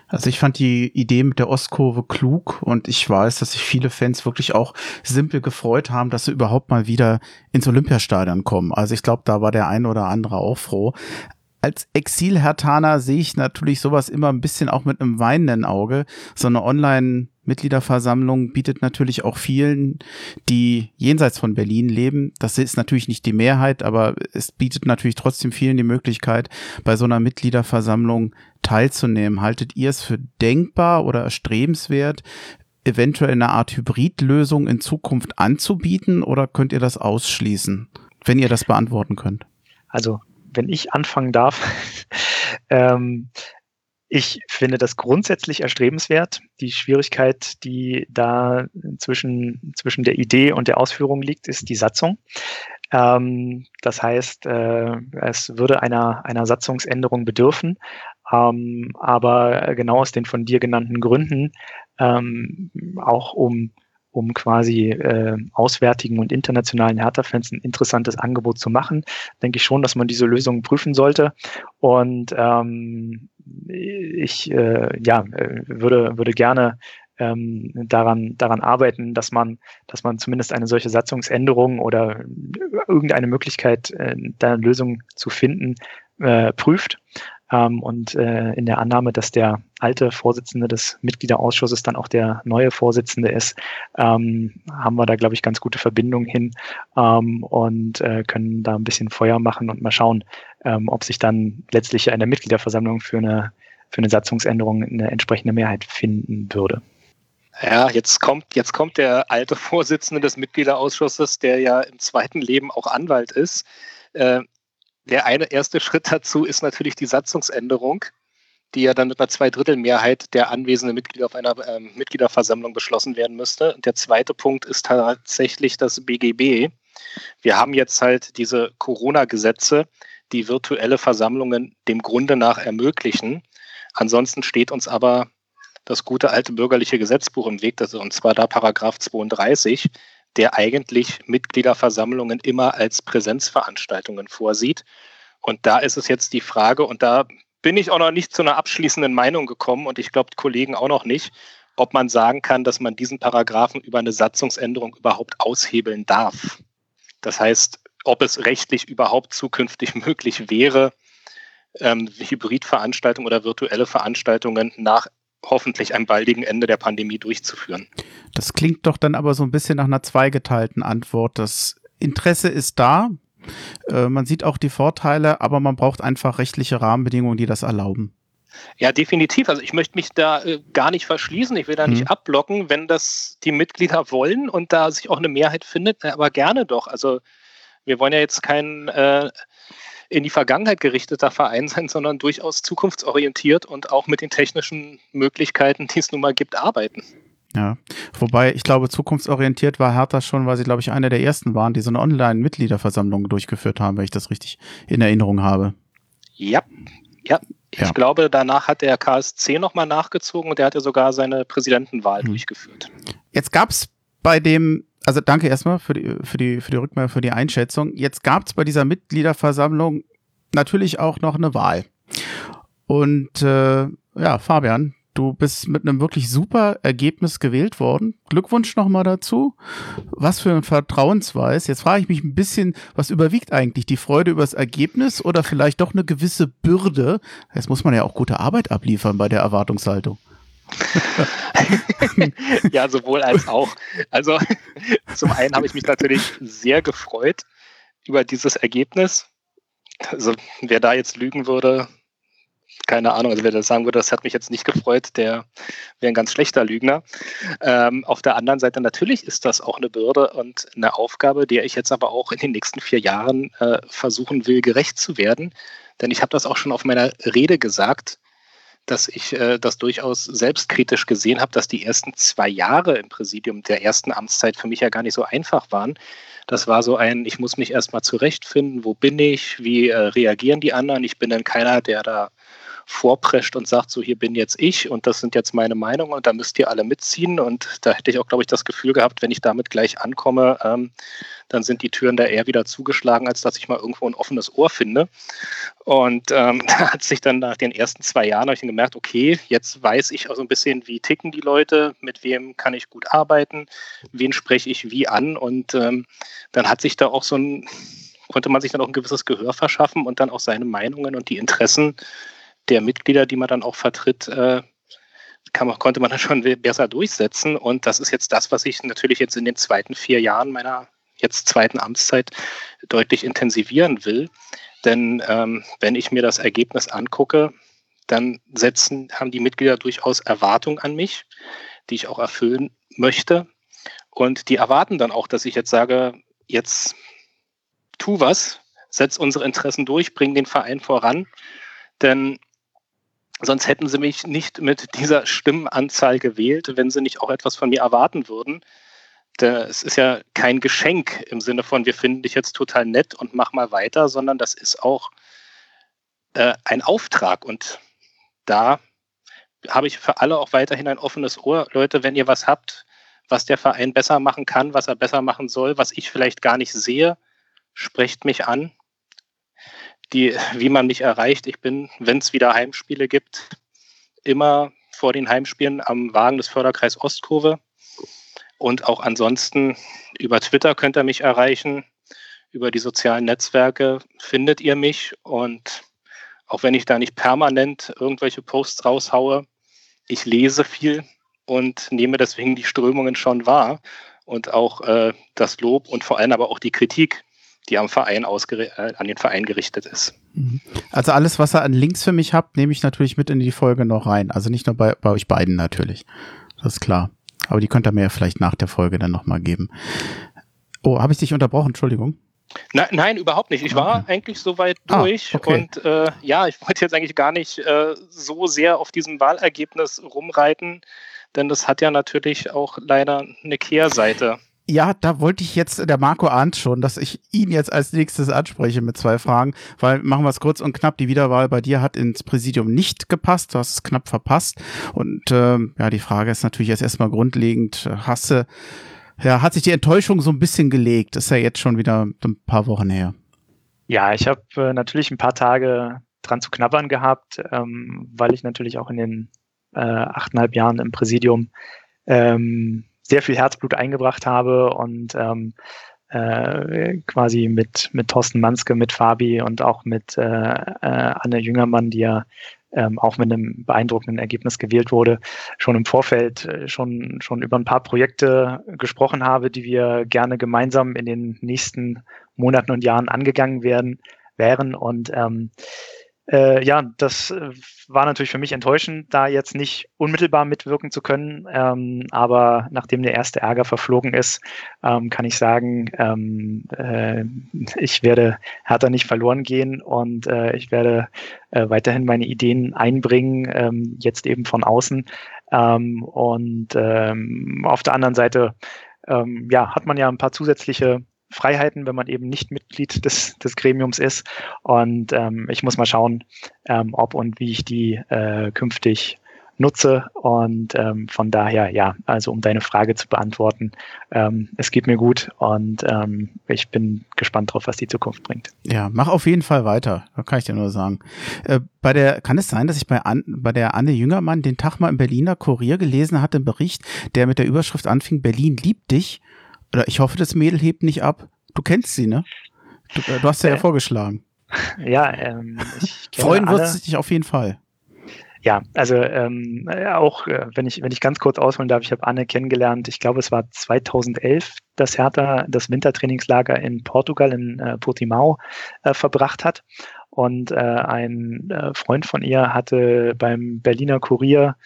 [SPEAKER 1] Also ich fand die Idee mit der Ostkurve klug und ich weiß, dass sich viele Fans wirklich auch simpel gefreut haben, dass sie überhaupt mal wieder ins Olympiastadion kommen. Also ich glaube, da war der eine oder andere auch froh. Als Exil-Hertaner sehe ich natürlich sowas immer ein bisschen auch mit einem weinenden Auge. So eine Online- Mitgliederversammlung bietet natürlich auch vielen, die jenseits von Berlin leben. Das ist natürlich nicht die Mehrheit, aber es bietet natürlich trotzdem vielen die Möglichkeit, bei so einer Mitgliederversammlung teilzunehmen. Haltet ihr es für denkbar oder erstrebenswert, eventuell eine Art Hybridlösung in Zukunft anzubieten oder könnt ihr das ausschließen? Wenn ihr das beantworten könnt.
[SPEAKER 3] Also, wenn ich anfangen darf, [laughs] ähm, ich finde das grundsätzlich erstrebenswert. Die Schwierigkeit, die da zwischen, zwischen der Idee und der Ausführung liegt, ist die Satzung. Ähm, das heißt, äh, es würde einer, einer Satzungsänderung bedürfen. Ähm, aber genau aus den von dir genannten Gründen, ähm, auch um um quasi äh, auswärtigen und internationalen Hertha-Fans ein interessantes Angebot zu machen, denke ich schon, dass man diese Lösung prüfen sollte. Und ähm, ich äh, ja, äh, würde, würde gerne ähm, daran, daran arbeiten, dass man, dass man zumindest eine solche Satzungsänderung oder irgendeine Möglichkeit, äh, da eine Lösung zu finden, äh, prüft. Ähm, und äh, in der Annahme, dass der alte Vorsitzende des Mitgliederausschusses dann auch der neue Vorsitzende ist, ähm, haben wir da, glaube ich, ganz gute Verbindungen hin ähm, und äh, können da ein bisschen Feuer machen und mal schauen, ähm, ob sich dann letztlich in der Mitgliederversammlung für eine, für eine Satzungsänderung eine entsprechende Mehrheit finden würde.
[SPEAKER 2] Ja, jetzt kommt, jetzt kommt der alte Vorsitzende des Mitgliederausschusses, der ja im zweiten Leben auch Anwalt ist. Äh, der eine erste Schritt dazu ist natürlich die Satzungsänderung, die ja dann mit einer Zweidrittelmehrheit der anwesenden Mitglieder auf einer äh, Mitgliederversammlung beschlossen werden müsste. Und der zweite Punkt ist tatsächlich das BGB. Wir haben jetzt halt diese Corona-Gesetze, die virtuelle Versammlungen dem Grunde nach ermöglichen. Ansonsten steht uns aber das gute alte bürgerliche Gesetzbuch im Weg, das, und zwar da Paragraph 32, der eigentlich Mitgliederversammlungen immer als Präsenzveranstaltungen vorsieht. Und da ist es jetzt die Frage, und da bin ich auch noch nicht zu einer abschließenden Meinung gekommen und ich glaube, Kollegen auch noch nicht, ob man sagen kann, dass man diesen Paragraphen über eine Satzungsänderung überhaupt aushebeln darf. Das heißt, ob es rechtlich überhaupt zukünftig [laughs] möglich wäre, ähm, Hybridveranstaltungen oder virtuelle Veranstaltungen nach hoffentlich einem baldigen Ende der Pandemie durchzuführen.
[SPEAKER 1] Das klingt doch dann aber so ein bisschen nach einer zweigeteilten Antwort. Das Interesse ist da. Äh, man sieht auch die Vorteile, aber man braucht einfach rechtliche Rahmenbedingungen, die das erlauben.
[SPEAKER 2] Ja, definitiv. Also ich möchte mich da äh, gar nicht verschließen. Ich will da mhm. nicht abblocken, wenn das die Mitglieder wollen und da sich auch eine Mehrheit findet, aber gerne doch. Also wir wollen ja jetzt keinen äh, in die Vergangenheit gerichteter Verein sein, sondern durchaus zukunftsorientiert und auch mit den technischen Möglichkeiten, die es nun mal gibt, arbeiten.
[SPEAKER 1] Ja, wobei ich glaube, zukunftsorientiert war Hertha schon, weil sie, glaube ich, einer der ersten waren, die so eine Online-Mitgliederversammlung durchgeführt haben, wenn ich das richtig in Erinnerung habe.
[SPEAKER 2] Ja, ja. Ich ja. glaube, danach hat der KSC nochmal nachgezogen und der hat ja sogar seine Präsidentenwahl hm. durchgeführt.
[SPEAKER 1] Jetzt gab es bei dem also danke erstmal für die, für die, für die Rückmeldung, für die Einschätzung. Jetzt gab es bei dieser Mitgliederversammlung natürlich auch noch eine Wahl. Und äh, ja, Fabian, du bist mit einem wirklich super Ergebnis gewählt worden. Glückwunsch nochmal dazu. Was für ein Vertrauensweis. Jetzt frage ich mich ein bisschen, was überwiegt eigentlich? Die Freude über das Ergebnis oder vielleicht doch eine gewisse Bürde? Jetzt muss man ja auch gute Arbeit abliefern bei der Erwartungshaltung. [laughs]
[SPEAKER 2] ja, sowohl als auch. Also [laughs] zum einen habe ich mich natürlich sehr gefreut über dieses Ergebnis. Also wer da jetzt lügen würde, keine Ahnung, also wer das sagen würde, das hat mich jetzt nicht gefreut, der wäre ein ganz schlechter Lügner. Ähm, auf der anderen Seite natürlich ist das auch eine Bürde und eine Aufgabe, der ich jetzt aber auch in den nächsten vier Jahren äh, versuchen will, gerecht zu werden. Denn ich habe das auch schon auf meiner Rede gesagt dass ich äh, das durchaus selbstkritisch gesehen habe, dass die ersten zwei Jahre im Präsidium der ersten Amtszeit für mich ja gar nicht so einfach waren. Das war so ein, ich muss mich erstmal zurechtfinden, wo bin ich, wie äh, reagieren die anderen. Ich bin dann keiner, der da vorprescht und sagt, so hier bin jetzt ich und das sind jetzt meine Meinungen und da müsst ihr alle mitziehen. Und da hätte ich auch, glaube ich, das Gefühl gehabt, wenn ich damit gleich ankomme, ähm, dann sind die Türen da eher wieder zugeschlagen, als dass ich mal irgendwo ein offenes Ohr finde. Und ähm, [laughs] da hat sich dann nach den ersten zwei Jahren ich gemerkt, okay, jetzt weiß ich auch so ein bisschen, wie ticken die Leute, mit wem kann ich gut arbeiten, wen spreche ich wie an. Und ähm, dann hat sich da auch so ein konnte man sich dann auch ein gewisses Gehör verschaffen und dann auch seine Meinungen und die Interessen der Mitglieder, die man dann auch vertritt, äh, kann konnte man dann schon besser durchsetzen. Und das ist jetzt das, was ich natürlich jetzt in den zweiten vier Jahren meiner jetzt zweiten Amtszeit deutlich intensivieren will. Denn ähm, wenn ich mir das Ergebnis angucke, dann setzen, haben die Mitglieder durchaus Erwartungen an mich, die ich auch erfüllen möchte. Und die erwarten dann auch, dass ich jetzt sage, jetzt tu was, setz unsere Interessen durch, bring den Verein voran, denn sonst hätten sie mich nicht mit dieser Stimmenanzahl gewählt, wenn sie nicht auch etwas von mir erwarten würden. Es ist ja kein Geschenk im Sinne von, wir finden dich jetzt total nett und mach mal weiter, sondern das ist auch äh, ein Auftrag. Und da habe ich für alle auch weiterhin ein offenes Ohr. Leute, wenn ihr was habt, was der Verein besser machen kann, was er besser machen soll, was ich vielleicht gar nicht sehe, sprecht mich an. Die, wie man mich erreicht, ich bin, wenn es wieder Heimspiele gibt, immer vor den Heimspielen am Wagen des Förderkreis Ostkurve. Und auch ansonsten über Twitter könnt ihr mich erreichen. Über die sozialen Netzwerke findet ihr mich. Und auch wenn ich da nicht permanent irgendwelche Posts raushaue, ich lese viel und nehme deswegen die Strömungen schon wahr und auch äh, das Lob und vor allem aber auch die Kritik, die am Verein äh, an den Verein gerichtet ist.
[SPEAKER 1] Mhm. Also alles, was ihr an Links für mich habt, nehme ich natürlich mit in die Folge noch rein. Also nicht nur bei, bei euch beiden natürlich. Das ist klar. Aber die könnt ihr mir ja vielleicht nach der Folge dann nochmal geben. Oh, habe ich dich unterbrochen? Entschuldigung.
[SPEAKER 2] Na, nein, überhaupt nicht. Ich war okay. eigentlich soweit ah, durch ah, okay. und äh, ja, ich wollte jetzt eigentlich gar nicht äh, so sehr auf diesem Wahlergebnis rumreiten, denn das hat ja natürlich auch leider eine Kehrseite.
[SPEAKER 1] Ja, da wollte ich jetzt, der Marco ahnt schon, dass ich ihn jetzt als nächstes anspreche mit zwei Fragen, weil machen wir es kurz und knapp, die Wiederwahl bei dir hat ins Präsidium nicht gepasst, du hast es knapp verpasst und ähm, ja, die Frage ist natürlich jetzt erstmal grundlegend, hast du ja, hat sich die Enttäuschung so ein bisschen gelegt. Ist ja jetzt schon wieder ein paar Wochen her.
[SPEAKER 3] Ja, ich habe äh, natürlich ein paar Tage dran zu knabbern gehabt, ähm, weil ich natürlich auch in den äh, achteinhalb Jahren im Präsidium ähm, sehr viel Herzblut eingebracht habe und ähm, äh, quasi mit, mit Thorsten Manske, mit Fabi und auch mit äh, äh, Anne Jüngermann, die ja ähm, auch mit einem beeindruckenden Ergebnis gewählt wurde, schon im Vorfeld äh, schon, schon über ein paar Projekte gesprochen habe, die wir gerne gemeinsam in den nächsten Monaten und Jahren angegangen werden, wären. Und ähm, äh, ja, das äh, war natürlich für mich enttäuschend, da jetzt nicht unmittelbar mitwirken zu können. Ähm, aber nachdem der erste Ärger verflogen ist, ähm, kann ich sagen, ähm, äh, ich werde härter nicht verloren gehen und äh, ich werde äh, weiterhin meine Ideen einbringen, ähm, jetzt eben von außen. Ähm, und ähm, auf der anderen Seite ja, hat man ja ein paar zusätzliche Freiheiten, wenn man eben nicht Mitglied des, des Gremiums ist. Und ähm, ich muss mal schauen, ähm, ob und wie ich die äh, künftig nutze. Und ähm, von daher, ja, also um deine Frage zu beantworten, ähm, es geht mir gut und ähm, ich bin gespannt drauf, was die Zukunft bringt.
[SPEAKER 1] Ja, mach auf jeden Fall weiter, da kann ich dir nur sagen. Äh, bei der, kann es sein, dass ich bei, An, bei der Anne Jüngermann den Tag mal im Berliner Kurier gelesen hatte, einen Bericht, der mit der Überschrift anfing, Berlin liebt dich oder ich hoffe, das Mädel hebt nicht ab. Du kennst sie, ne? Du, äh, du hast sie äh, ja vorgeschlagen.
[SPEAKER 3] Ja, ähm, [laughs]
[SPEAKER 1] Freuen wird sie dich auf jeden Fall.
[SPEAKER 3] Ja, also ähm, auch äh, wenn ich wenn ich ganz kurz ausholen darf, ich habe Anne kennengelernt. Ich glaube, es war 2011, dass Hertha das Wintertrainingslager in Portugal in äh, Portimao äh, verbracht hat und äh, ein äh, Freund von ihr hatte beim Berliner Kurier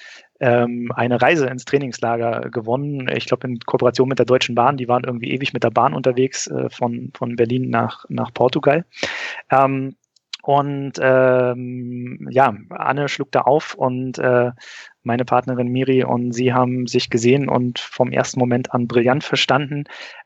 [SPEAKER 3] ähm, eine Reise ins Trainingslager gewonnen. Ich glaube in Kooperation mit der Deutschen Bahn. Die waren irgendwie ewig mit der Bahn unterwegs äh, von, von Berlin nach, nach Portugal. Ähm, und ähm, ja, Anne schlug da auf und äh, meine Partnerin Miri und sie haben sich gesehen und vom ersten Moment an brillant verstanden.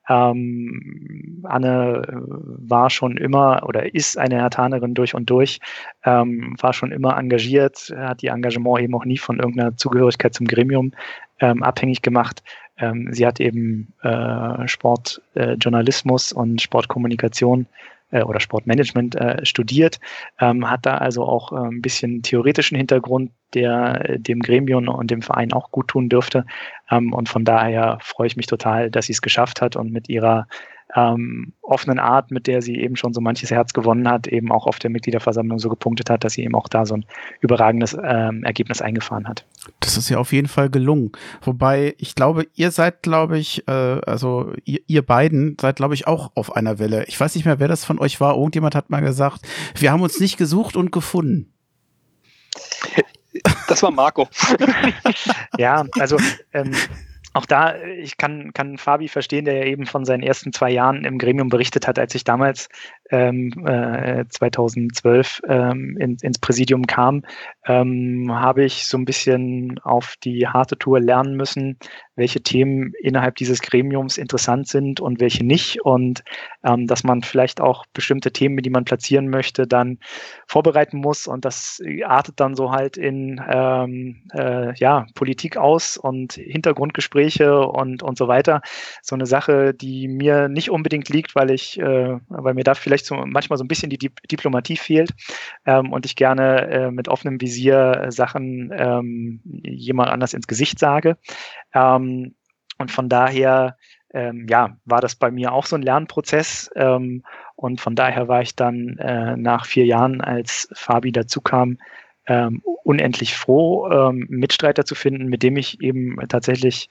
[SPEAKER 3] Ähm, Anne äh, war schon immer oder ist eine Hertanerin durch und durch, ähm, war schon immer engagiert, hat ihr Engagement eben auch nie von irgendeiner Zugehörigkeit zum Gremium ähm, abhängig gemacht. Ähm, sie hat eben äh, Sportjournalismus äh, und Sportkommunikation äh, oder Sportmanagement äh, studiert, ähm, hat da also auch äh, ein bisschen theoretischen Hintergrund, der äh, dem Gremium und dem Verein auch gut tun dürfte. Ähm, und von daher freue ich mich total, dass sie es geschafft hat und mit ihrer ähm, offenen Art, mit der sie eben schon so manches Herz gewonnen hat, eben auch auf der Mitgliederversammlung so gepunktet hat, dass sie eben auch da so ein überragendes ähm, Ergebnis eingefahren hat.
[SPEAKER 1] Das ist ja auf jeden Fall gelungen. Wobei ich glaube, ihr seid, glaube ich, äh, also ihr, ihr beiden seid, glaube ich, auch auf einer Welle. Ich weiß nicht mehr, wer das von euch war. Irgendjemand hat mal gesagt, wir haben uns nicht gesucht und gefunden.
[SPEAKER 2] Das war Marco. [laughs]
[SPEAKER 3] ja, also ähm, auch da, ich kann, kann Fabi verstehen, der ja eben von seinen ersten zwei Jahren im Gremium berichtet hat, als ich damals ähm, äh, 2012 ähm, in, ins Präsidium kam, ähm, habe ich so ein bisschen auf die harte Tour lernen müssen, welche Themen innerhalb dieses Gremiums interessant sind und welche nicht. Und ähm, dass man vielleicht auch bestimmte Themen, die man platzieren möchte, dann vorbereiten muss. Und das artet dann so halt in ähm, äh, ja, Politik aus und Hintergrundgespräche und, und so weiter. So eine Sache, die mir nicht unbedingt liegt, weil ich, äh, weil mir da vielleicht so, manchmal so ein bisschen die Diplomatie fehlt ähm, und ich gerne äh, mit offenem Visier Sachen ähm, jemand anders ins Gesicht sage. Ähm, und von daher, ähm, ja, war das bei mir auch so ein Lernprozess. Ähm, und von daher war ich dann äh, nach vier Jahren, als Fabi dazu kam, ähm, unendlich froh, ähm, Mitstreiter zu finden, mit dem ich eben tatsächlich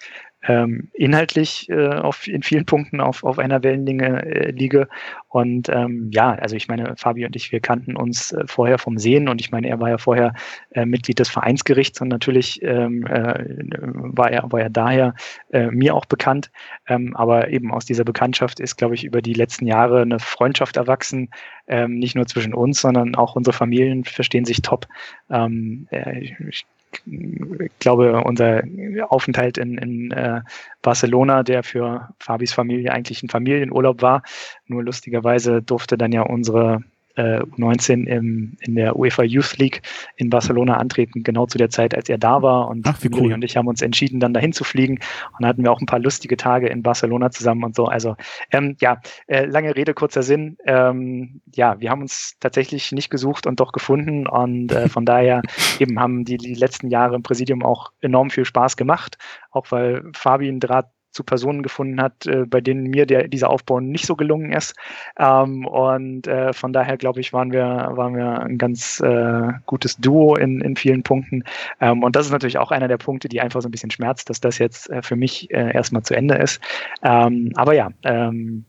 [SPEAKER 3] ähm, inhaltlich äh, auf, in vielen Punkten auf, auf einer Wellenlänge äh, liege. Und ähm, ja, also ich meine, Fabi und ich, wir kannten uns äh, vorher vom Sehen und ich meine, er war ja vorher äh, Mitglied des Vereinsgerichts und natürlich ähm, äh, war, er, war er daher äh, mir auch bekannt. Ähm, aber eben aus dieser Bekanntschaft ist, glaube ich, über die letzten Jahre eine Freundschaft erwachsen, ähm, nicht nur zwischen uns, sondern auch unsere Familien verstehen sich top. Ähm, äh, ich ich glaube, unser Aufenthalt in, in äh, Barcelona, der für Fabis Familie eigentlich ein Familienurlaub war, nur lustigerweise durfte dann ja unsere äh, 19 im, in der UEFA Youth League in Barcelona antreten, genau zu der Zeit, als er da war. Und
[SPEAKER 1] Ach, cool.
[SPEAKER 3] und ich haben uns entschieden, dann dahin zu fliegen. Und hatten wir auch ein paar lustige Tage in Barcelona zusammen und so. Also ähm, ja, äh, lange Rede, kurzer Sinn. Ähm, ja, wir haben uns tatsächlich nicht gesucht und doch gefunden. Und äh, von daher [laughs] eben haben die, die letzten Jahre im Präsidium auch enorm viel Spaß gemacht, auch weil Fabi ein Draht zu Personen gefunden hat, äh, bei denen mir der, dieser Aufbau nicht so gelungen ist. Ähm, und äh, von daher, glaube ich, waren wir, waren wir ein ganz äh, gutes Duo in, in vielen Punkten. Ähm, und das ist natürlich auch einer der Punkte, die einfach so ein bisschen schmerzt, dass das jetzt äh, für mich äh, erstmal zu Ende ist. Ähm, aber ja, ähm,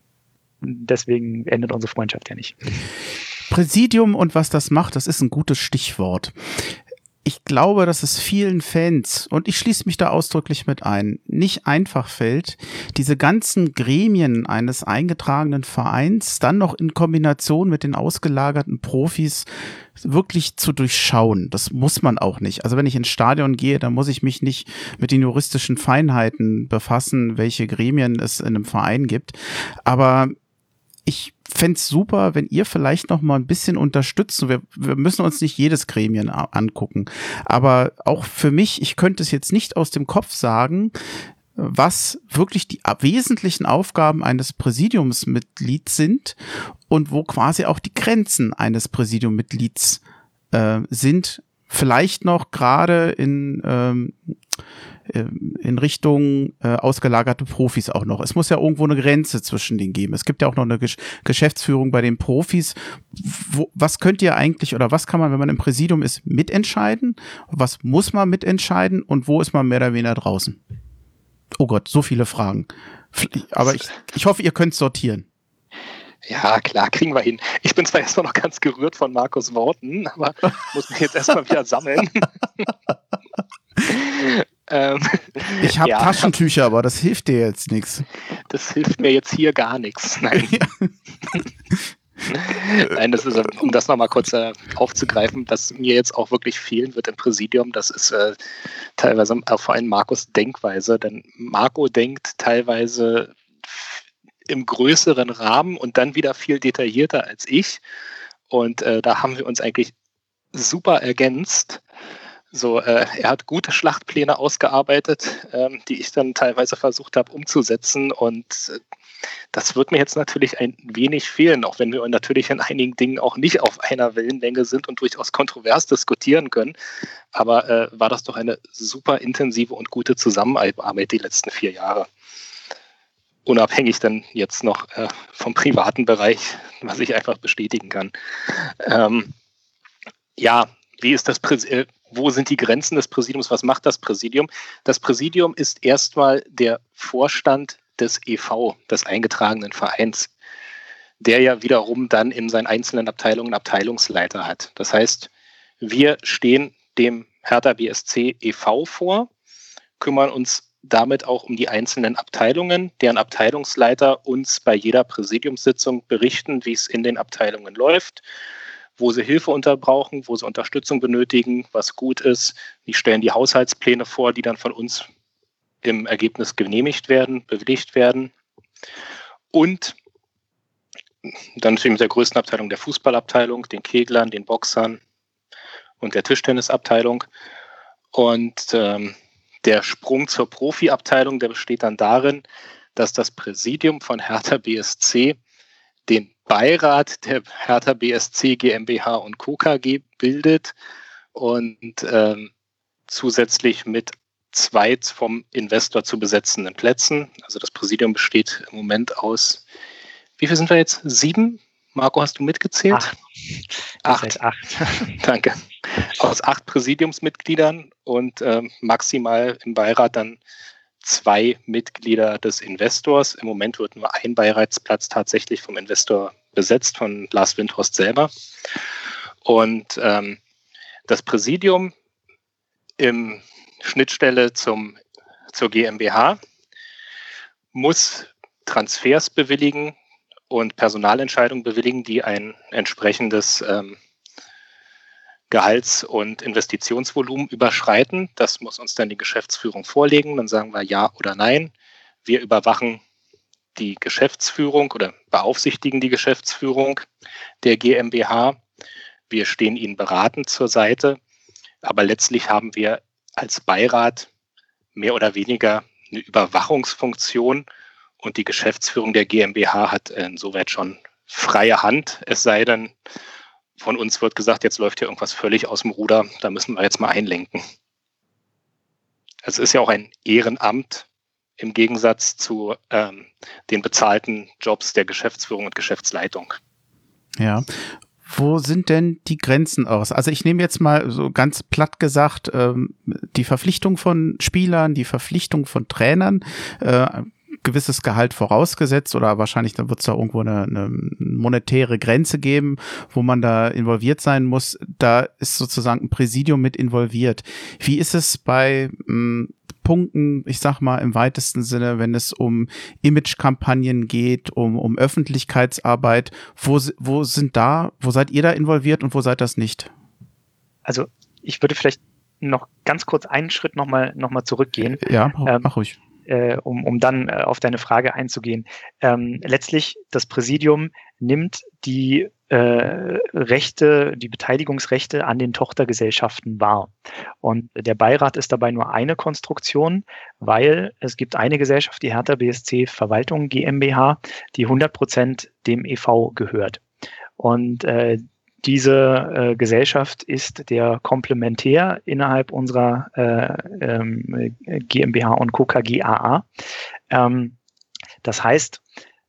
[SPEAKER 3] deswegen endet unsere Freundschaft ja nicht.
[SPEAKER 1] Präsidium und was das macht, das ist ein gutes Stichwort ich glaube, dass es vielen Fans, und ich schließe mich da ausdrücklich mit ein, nicht einfach fällt, diese ganzen Gremien eines eingetragenen Vereins dann noch in Kombination mit den ausgelagerten Profis wirklich zu durchschauen. Das muss man auch nicht. Also wenn ich ins Stadion gehe, dann muss ich mich nicht mit den juristischen Feinheiten befassen, welche Gremien es in einem Verein gibt. Aber ich fände super, wenn ihr vielleicht noch mal ein bisschen unterstützt. Wir, wir müssen uns nicht jedes Gremien angucken. Aber auch für mich, ich könnte es jetzt nicht aus dem Kopf sagen, was wirklich die wesentlichen Aufgaben eines Präsidiumsmitglieds sind und wo quasi auch die Grenzen eines Präsidiummitglieds äh, sind. Vielleicht noch gerade in ähm, ähm, in Richtung äh, ausgelagerte Profis auch noch. Es muss ja irgendwo eine Grenze zwischen denen geben. Es gibt ja auch noch eine Gesch Geschäftsführung bei den Profis. Wo, was könnt ihr eigentlich oder was kann man, wenn man im Präsidium ist, mitentscheiden? Was muss man mitentscheiden und wo ist man mehr oder weniger draußen? Oh Gott, so viele Fragen. Aber ich, ich hoffe, ihr könnt sortieren.
[SPEAKER 2] Ja, klar, kriegen wir hin. Ich bin zwar erstmal noch ganz gerührt von Markus Worten, aber [laughs] muss mich jetzt erstmal wieder sammeln. [laughs]
[SPEAKER 1] Ähm, ich habe ja. Taschentücher, aber das hilft dir jetzt nichts.
[SPEAKER 2] Das hilft mir jetzt hier gar nichts. Nein. [laughs] Nein, das ist, um das nochmal kurz äh, aufzugreifen, was mir jetzt auch wirklich fehlen wird im Präsidium, das ist äh, teilweise auch vor allem Markus Denkweise, denn Marco denkt teilweise im größeren Rahmen und dann wieder viel detaillierter als ich. Und äh, da haben wir uns eigentlich super ergänzt. So, äh, er hat gute Schlachtpläne ausgearbeitet, ähm, die ich dann teilweise versucht habe umzusetzen. Und äh, das wird mir jetzt natürlich ein wenig fehlen, auch wenn wir natürlich in einigen Dingen auch nicht auf einer Wellenlänge sind und durchaus kontrovers diskutieren können. Aber äh, war das doch eine super intensive und gute Zusammenarbeit die letzten vier Jahre. Unabhängig dann jetzt noch äh, vom privaten Bereich, was ich einfach bestätigen kann. Ähm, ja, wie ist das Präsidium? Äh, wo sind die Grenzen des Präsidiums, was macht das Präsidium? Das Präsidium ist erstmal der Vorstand des EV, des eingetragenen Vereins, der ja wiederum dann in seinen einzelnen Abteilungen Abteilungsleiter hat. Das heißt, wir stehen dem Hertha BSC e.V. vor, kümmern uns damit auch um die einzelnen Abteilungen, deren Abteilungsleiter uns bei jeder Präsidiumssitzung berichten, wie es in den Abteilungen läuft, wo sie Hilfe unterbrauchen, wo sie Unterstützung benötigen, was gut ist. Die stellen die Haushaltspläne vor, die dann von uns im Ergebnis genehmigt werden, bewilligt werden. Und dann natürlich mit der größten Abteilung der Fußballabteilung, den Keglern, den Boxern und der Tischtennisabteilung. Und ähm, der Sprung zur Profiabteilung, der besteht dann darin, dass das Präsidium von Hertha BSC den Beirat der Hertha BSC GmbH und Co. KG bildet und ähm, zusätzlich mit zwei vom Investor zu besetzenden Plätzen. Also das Präsidium besteht im Moment aus, wie viel sind wir jetzt? Sieben? Marco, hast du mitgezählt?
[SPEAKER 3] Acht. Acht.
[SPEAKER 2] acht. [laughs] Danke. Aus acht Präsidiumsmitgliedern und äh, maximal im Beirat dann zwei Mitglieder des Investors. Im Moment wird nur ein Beiratsplatz tatsächlich vom Investor besetzt, von Lars Windhorst selber. Und ähm, das Präsidium im Schnittstelle zum, zur GmbH muss Transfers bewilligen und Personalentscheidungen bewilligen, die ein entsprechendes ähm, Gehalts- und Investitionsvolumen überschreiten. Das muss uns dann die Geschäftsführung vorlegen. Dann sagen wir ja oder nein. Wir überwachen die Geschäftsführung oder beaufsichtigen die Geschäftsführung der GmbH. Wir stehen ihnen beratend zur Seite. Aber letztlich haben wir als Beirat mehr oder weniger eine Überwachungsfunktion und die Geschäftsführung der GmbH hat insoweit schon freie Hand, es sei denn, von uns wird gesagt, jetzt läuft hier irgendwas völlig aus dem Ruder, da müssen wir jetzt mal einlenken. Es ist ja auch ein Ehrenamt im Gegensatz zu ähm, den bezahlten Jobs der Geschäftsführung und Geschäftsleitung.
[SPEAKER 1] Ja, wo sind denn die Grenzen aus? Also ich nehme jetzt mal so ganz platt gesagt ähm, die Verpflichtung von Spielern, die Verpflichtung von Trainern, äh, gewisses Gehalt vorausgesetzt oder wahrscheinlich dann wird es da irgendwo eine, eine monetäre Grenze geben, wo man da involviert sein muss. Da ist sozusagen ein Präsidium mit involviert. Wie ist es bei mh, hm, Punkten, ich sag mal im weitesten Sinne, wenn es um Imagekampagnen geht, um, um Öffentlichkeitsarbeit, wo, wo sind da, wo seid ihr da involviert und wo seid das nicht?
[SPEAKER 3] Also ich würde vielleicht noch ganz kurz einen Schritt nochmal noch mal zurückgehen.
[SPEAKER 1] Ja, ähm, mach ruhig.
[SPEAKER 3] Äh, um, um dann äh, auf deine Frage einzugehen. Ähm, letztlich, das Präsidium nimmt die äh, Rechte, die Beteiligungsrechte an den Tochtergesellschaften wahr. Und der Beirat ist dabei nur eine Konstruktion, weil es gibt eine Gesellschaft, die Hertha BSC Verwaltung GmbH, die 100 Prozent dem EV gehört. Und äh, diese äh, Gesellschaft ist der Komplementär innerhalb unserer äh, ähm, GmbH und Co. KGAA. Ähm, das heißt,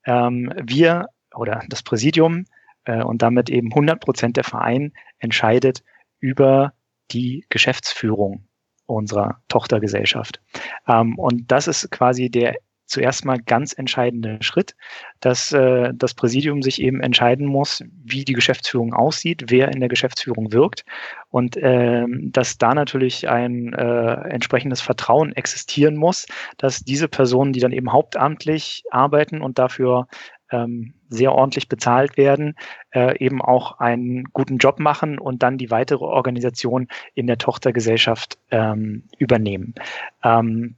[SPEAKER 3] ähm, wir oder das Präsidium äh, und damit eben 100 Prozent der Verein entscheidet über die Geschäftsführung unserer Tochtergesellschaft. Ähm, und das ist quasi der zuerst mal ganz entscheidende Schritt, dass äh, das Präsidium sich eben entscheiden muss, wie die Geschäftsführung aussieht, wer in der Geschäftsführung wirkt und äh, dass da natürlich ein äh, entsprechendes Vertrauen existieren muss, dass diese Personen, die dann eben hauptamtlich arbeiten und dafür ähm, sehr ordentlich bezahlt werden, äh, eben auch einen guten Job machen und dann die weitere Organisation in der Tochtergesellschaft ähm, übernehmen. Ähm,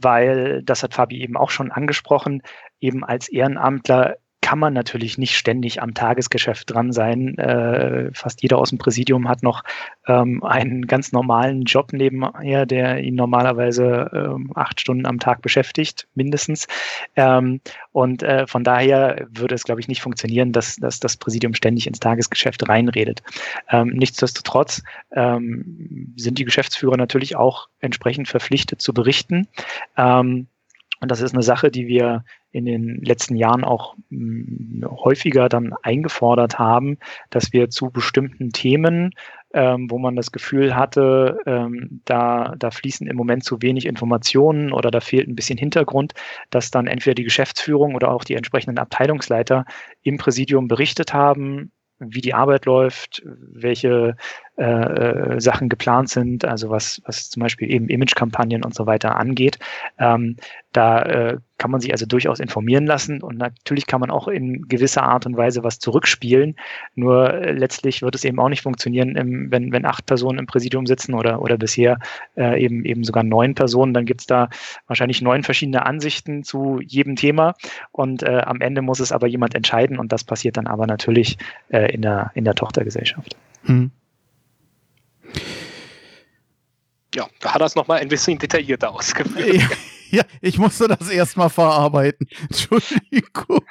[SPEAKER 3] weil, das hat Fabi eben auch schon angesprochen, eben als Ehrenamtler kann man natürlich nicht ständig am Tagesgeschäft dran sein. Äh, fast jeder aus dem Präsidium hat noch ähm, einen ganz normalen Job nebenher, der ihn normalerweise ähm, acht Stunden am Tag beschäftigt, mindestens. Ähm, und äh, von daher würde es, glaube ich, nicht funktionieren, dass, dass das Präsidium ständig ins Tagesgeschäft reinredet. Ähm, nichtsdestotrotz ähm, sind die Geschäftsführer natürlich auch entsprechend verpflichtet zu berichten. Ähm, und das ist eine Sache, die wir in den letzten Jahren auch hm, häufiger dann eingefordert haben, dass wir zu bestimmten Themen, ähm, wo man das Gefühl hatte, ähm, da, da fließen im Moment zu wenig Informationen oder da fehlt ein bisschen Hintergrund, dass dann entweder die Geschäftsführung oder auch die entsprechenden Abteilungsleiter im Präsidium berichtet haben, wie die Arbeit läuft, welche äh, äh, Sachen geplant sind, also was, was zum Beispiel eben Image-Kampagnen und so weiter angeht. Ähm, da äh, kann man sich also durchaus informieren lassen und natürlich kann man auch in gewisser Art und Weise was zurückspielen. Nur äh, letztlich wird es eben auch nicht funktionieren, im, wenn, wenn acht Personen im Präsidium sitzen oder, oder bisher äh, eben, eben sogar neun Personen, dann gibt es da wahrscheinlich neun verschiedene Ansichten zu jedem Thema und äh, am Ende muss es aber jemand entscheiden und das passiert dann aber natürlich äh, in, der, in der Tochtergesellschaft. Hm.
[SPEAKER 2] Ja, da hat er es nochmal ein bisschen detaillierter ausgeführt.
[SPEAKER 1] Ja, ich musste das erstmal verarbeiten. [laughs] Entschuldigung.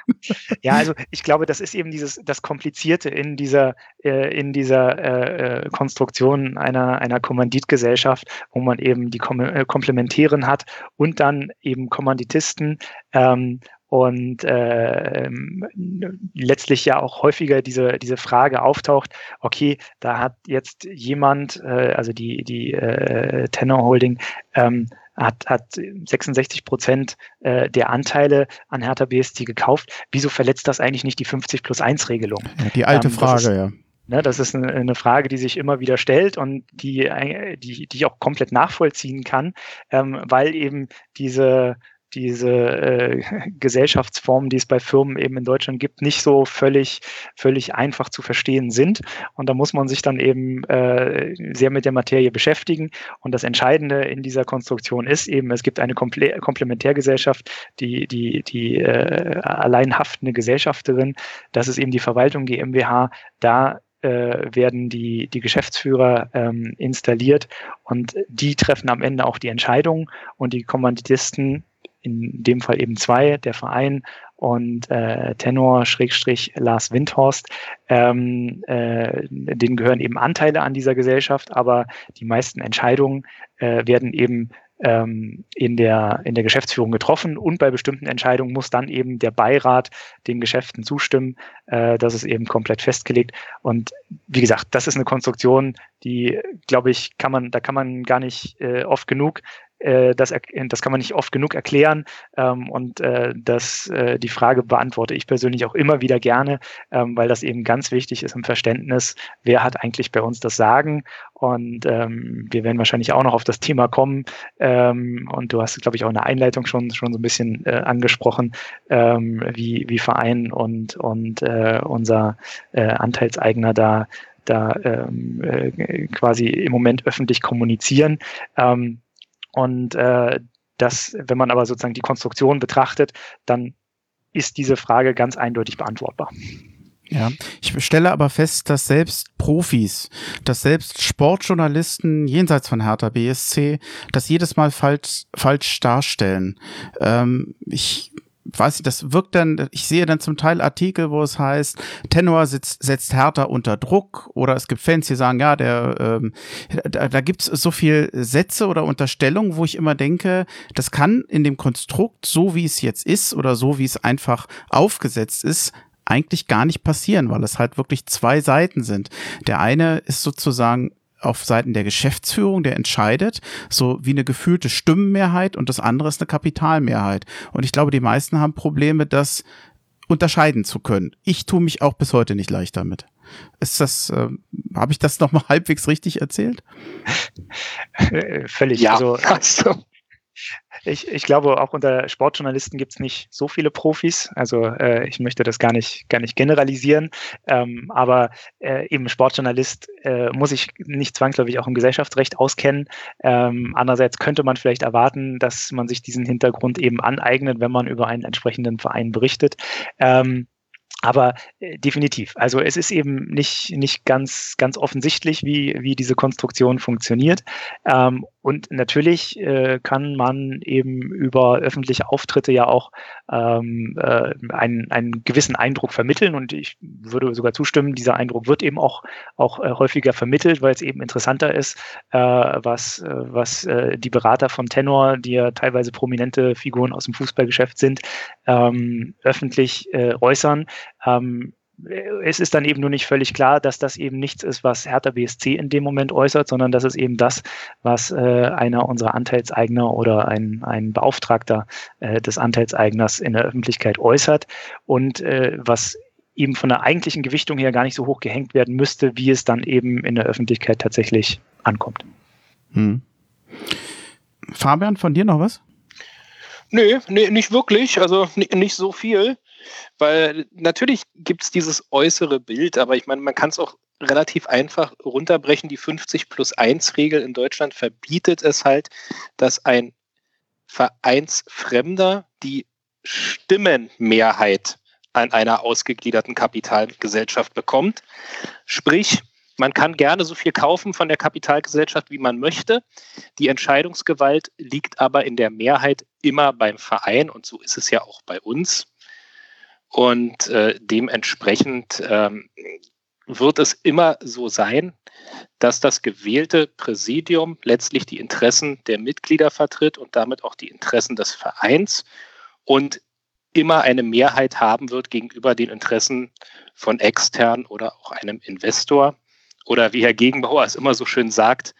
[SPEAKER 3] Ja, also ich glaube, das ist eben dieses das Komplizierte in dieser äh, in dieser äh, äh Konstruktion einer einer Kommanditgesellschaft, wo man eben die Kom äh, Komplementären hat und dann eben Kommanditisten ähm, und äh, letztlich ja auch häufiger diese, diese Frage auftaucht, okay, da hat jetzt jemand, äh, also die, die äh, Tenor Holding, ähm, hat, hat 66 Prozent äh, der Anteile an Hertha BSC gekauft. Wieso verletzt das eigentlich nicht die 50 plus 1 Regelung?
[SPEAKER 1] Ja, die alte ähm, Frage, ist, ja.
[SPEAKER 3] Ne, das ist eine, eine, Frage, die sich immer wieder stellt und die, die, die ich auch komplett nachvollziehen kann, ähm, weil eben diese diese äh, [laughs] Gesellschaftsformen, die es bei Firmen eben in Deutschland gibt, nicht so völlig, völlig einfach zu verstehen sind. Und da muss man sich dann eben äh, sehr mit der Materie beschäftigen. Und das Entscheidende in dieser Konstruktion ist eben, es gibt eine Komple Komplementärgesellschaft, die, die, die äh, allein haftende Gesellschafterin. Das ist eben die Verwaltung GmbH. Da äh, werden die, die Geschäftsführer ähm, installiert und die treffen am Ende auch die Entscheidung und die Kommanditisten in dem Fall eben zwei, der Verein und äh, Tenor Schrägstrich Lars Windhorst, ähm, äh, denen gehören eben Anteile an dieser Gesellschaft, aber die meisten Entscheidungen äh, werden eben ähm, in, der, in der Geschäftsführung getroffen und bei bestimmten Entscheidungen muss dann eben der Beirat den Geschäften zustimmen. Äh, das ist eben komplett festgelegt. Und wie gesagt, das ist eine Konstruktion, die, glaube ich, kann man, da kann man gar nicht äh, oft genug das, das kann man nicht oft genug erklären ähm, und äh, das, äh, die Frage beantworte ich persönlich auch immer wieder gerne, ähm, weil das eben ganz wichtig ist im Verständnis, wer hat eigentlich bei uns das Sagen und ähm, wir werden wahrscheinlich auch noch auf das Thema kommen ähm, und du hast, glaube ich, auch in der Einleitung schon, schon so ein bisschen äh, angesprochen, ähm, wie, wie Verein und, und äh, unser äh, Anteilseigner da da ähm, äh, quasi im Moment öffentlich kommunizieren. Ähm, und äh, das, wenn man aber sozusagen die Konstruktion betrachtet, dann ist diese Frage ganz eindeutig beantwortbar.
[SPEAKER 1] Ja, ich stelle aber fest, dass selbst Profis, dass selbst Sportjournalisten jenseits von Hertha BSC das jedes Mal falsch, falsch darstellen. Ähm, ich weiß ich, das wirkt dann, ich sehe dann zum Teil Artikel, wo es heißt, Tenor sitzt, setzt härter unter Druck oder es gibt Fans, die sagen, ja, der, ähm, da, da gibt es so viel Sätze oder Unterstellungen, wo ich immer denke, das kann in dem Konstrukt, so wie es jetzt ist oder so wie es einfach aufgesetzt ist, eigentlich gar nicht passieren, weil es halt wirklich zwei Seiten sind. Der eine ist sozusagen auf Seiten der Geschäftsführung, der entscheidet, so wie eine gefühlte Stimmenmehrheit und das andere ist eine Kapitalmehrheit. Und ich glaube, die meisten haben Probleme, das unterscheiden zu können. Ich tue mich auch bis heute nicht leicht damit. Ist das, äh, habe ich das nochmal [laughs] halbwegs richtig erzählt?
[SPEAKER 3] Völlig. Ja, also, [laughs] also ich, ich glaube, auch unter Sportjournalisten gibt es nicht so viele Profis. Also äh, ich möchte das gar nicht, gar nicht generalisieren. Ähm, aber äh, eben Sportjournalist äh, muss ich nicht zwangsläufig auch im Gesellschaftsrecht auskennen. Ähm, andererseits könnte man vielleicht erwarten, dass man sich diesen Hintergrund eben aneignet, wenn man über einen entsprechenden Verein berichtet. Ähm, aber äh, definitiv. Also es ist eben nicht, nicht ganz, ganz offensichtlich, wie, wie diese Konstruktion funktioniert. Ähm, und natürlich äh, kann man eben über öffentliche Auftritte ja auch ähm, äh, einen, einen gewissen Eindruck vermitteln. Und ich würde sogar zustimmen, dieser Eindruck wird eben auch, auch äh, häufiger vermittelt, weil es eben interessanter ist, äh, was, äh, was äh, die Berater von Tenor, die ja teilweise prominente Figuren aus dem Fußballgeschäft sind, ähm, öffentlich äh, äußern. Ähm, es ist dann eben nur nicht völlig klar, dass das eben nichts ist, was Hertha BSC in dem Moment äußert, sondern das ist eben das, was äh, einer unserer Anteilseigner oder ein, ein Beauftragter äh, des Anteilseigners in der Öffentlichkeit äußert und äh, was eben von der eigentlichen Gewichtung her gar nicht so hoch gehängt werden müsste, wie es dann eben in der Öffentlichkeit tatsächlich ankommt. Hm.
[SPEAKER 1] Fabian, von dir noch was?
[SPEAKER 2] Nee, nee, nicht wirklich. Also nicht so viel. Weil natürlich gibt es dieses äußere Bild, aber ich meine, man kann es auch relativ einfach runterbrechen. Die 50 plus 1 Regel in Deutschland verbietet es halt, dass ein Vereinsfremder die Stimmenmehrheit an einer ausgegliederten Kapitalgesellschaft bekommt. Sprich, man kann gerne so viel kaufen von der Kapitalgesellschaft, wie man möchte. Die Entscheidungsgewalt liegt aber in der Mehrheit immer beim Verein und so ist es ja auch bei uns. Und äh, dementsprechend ähm, wird es immer so sein, dass das gewählte Präsidium letztlich die Interessen der Mitglieder vertritt und damit auch die Interessen des Vereins und immer eine Mehrheit haben wird gegenüber den Interessen von extern oder auch einem Investor. Oder wie Herr Gegenbauer es immer so schön sagt,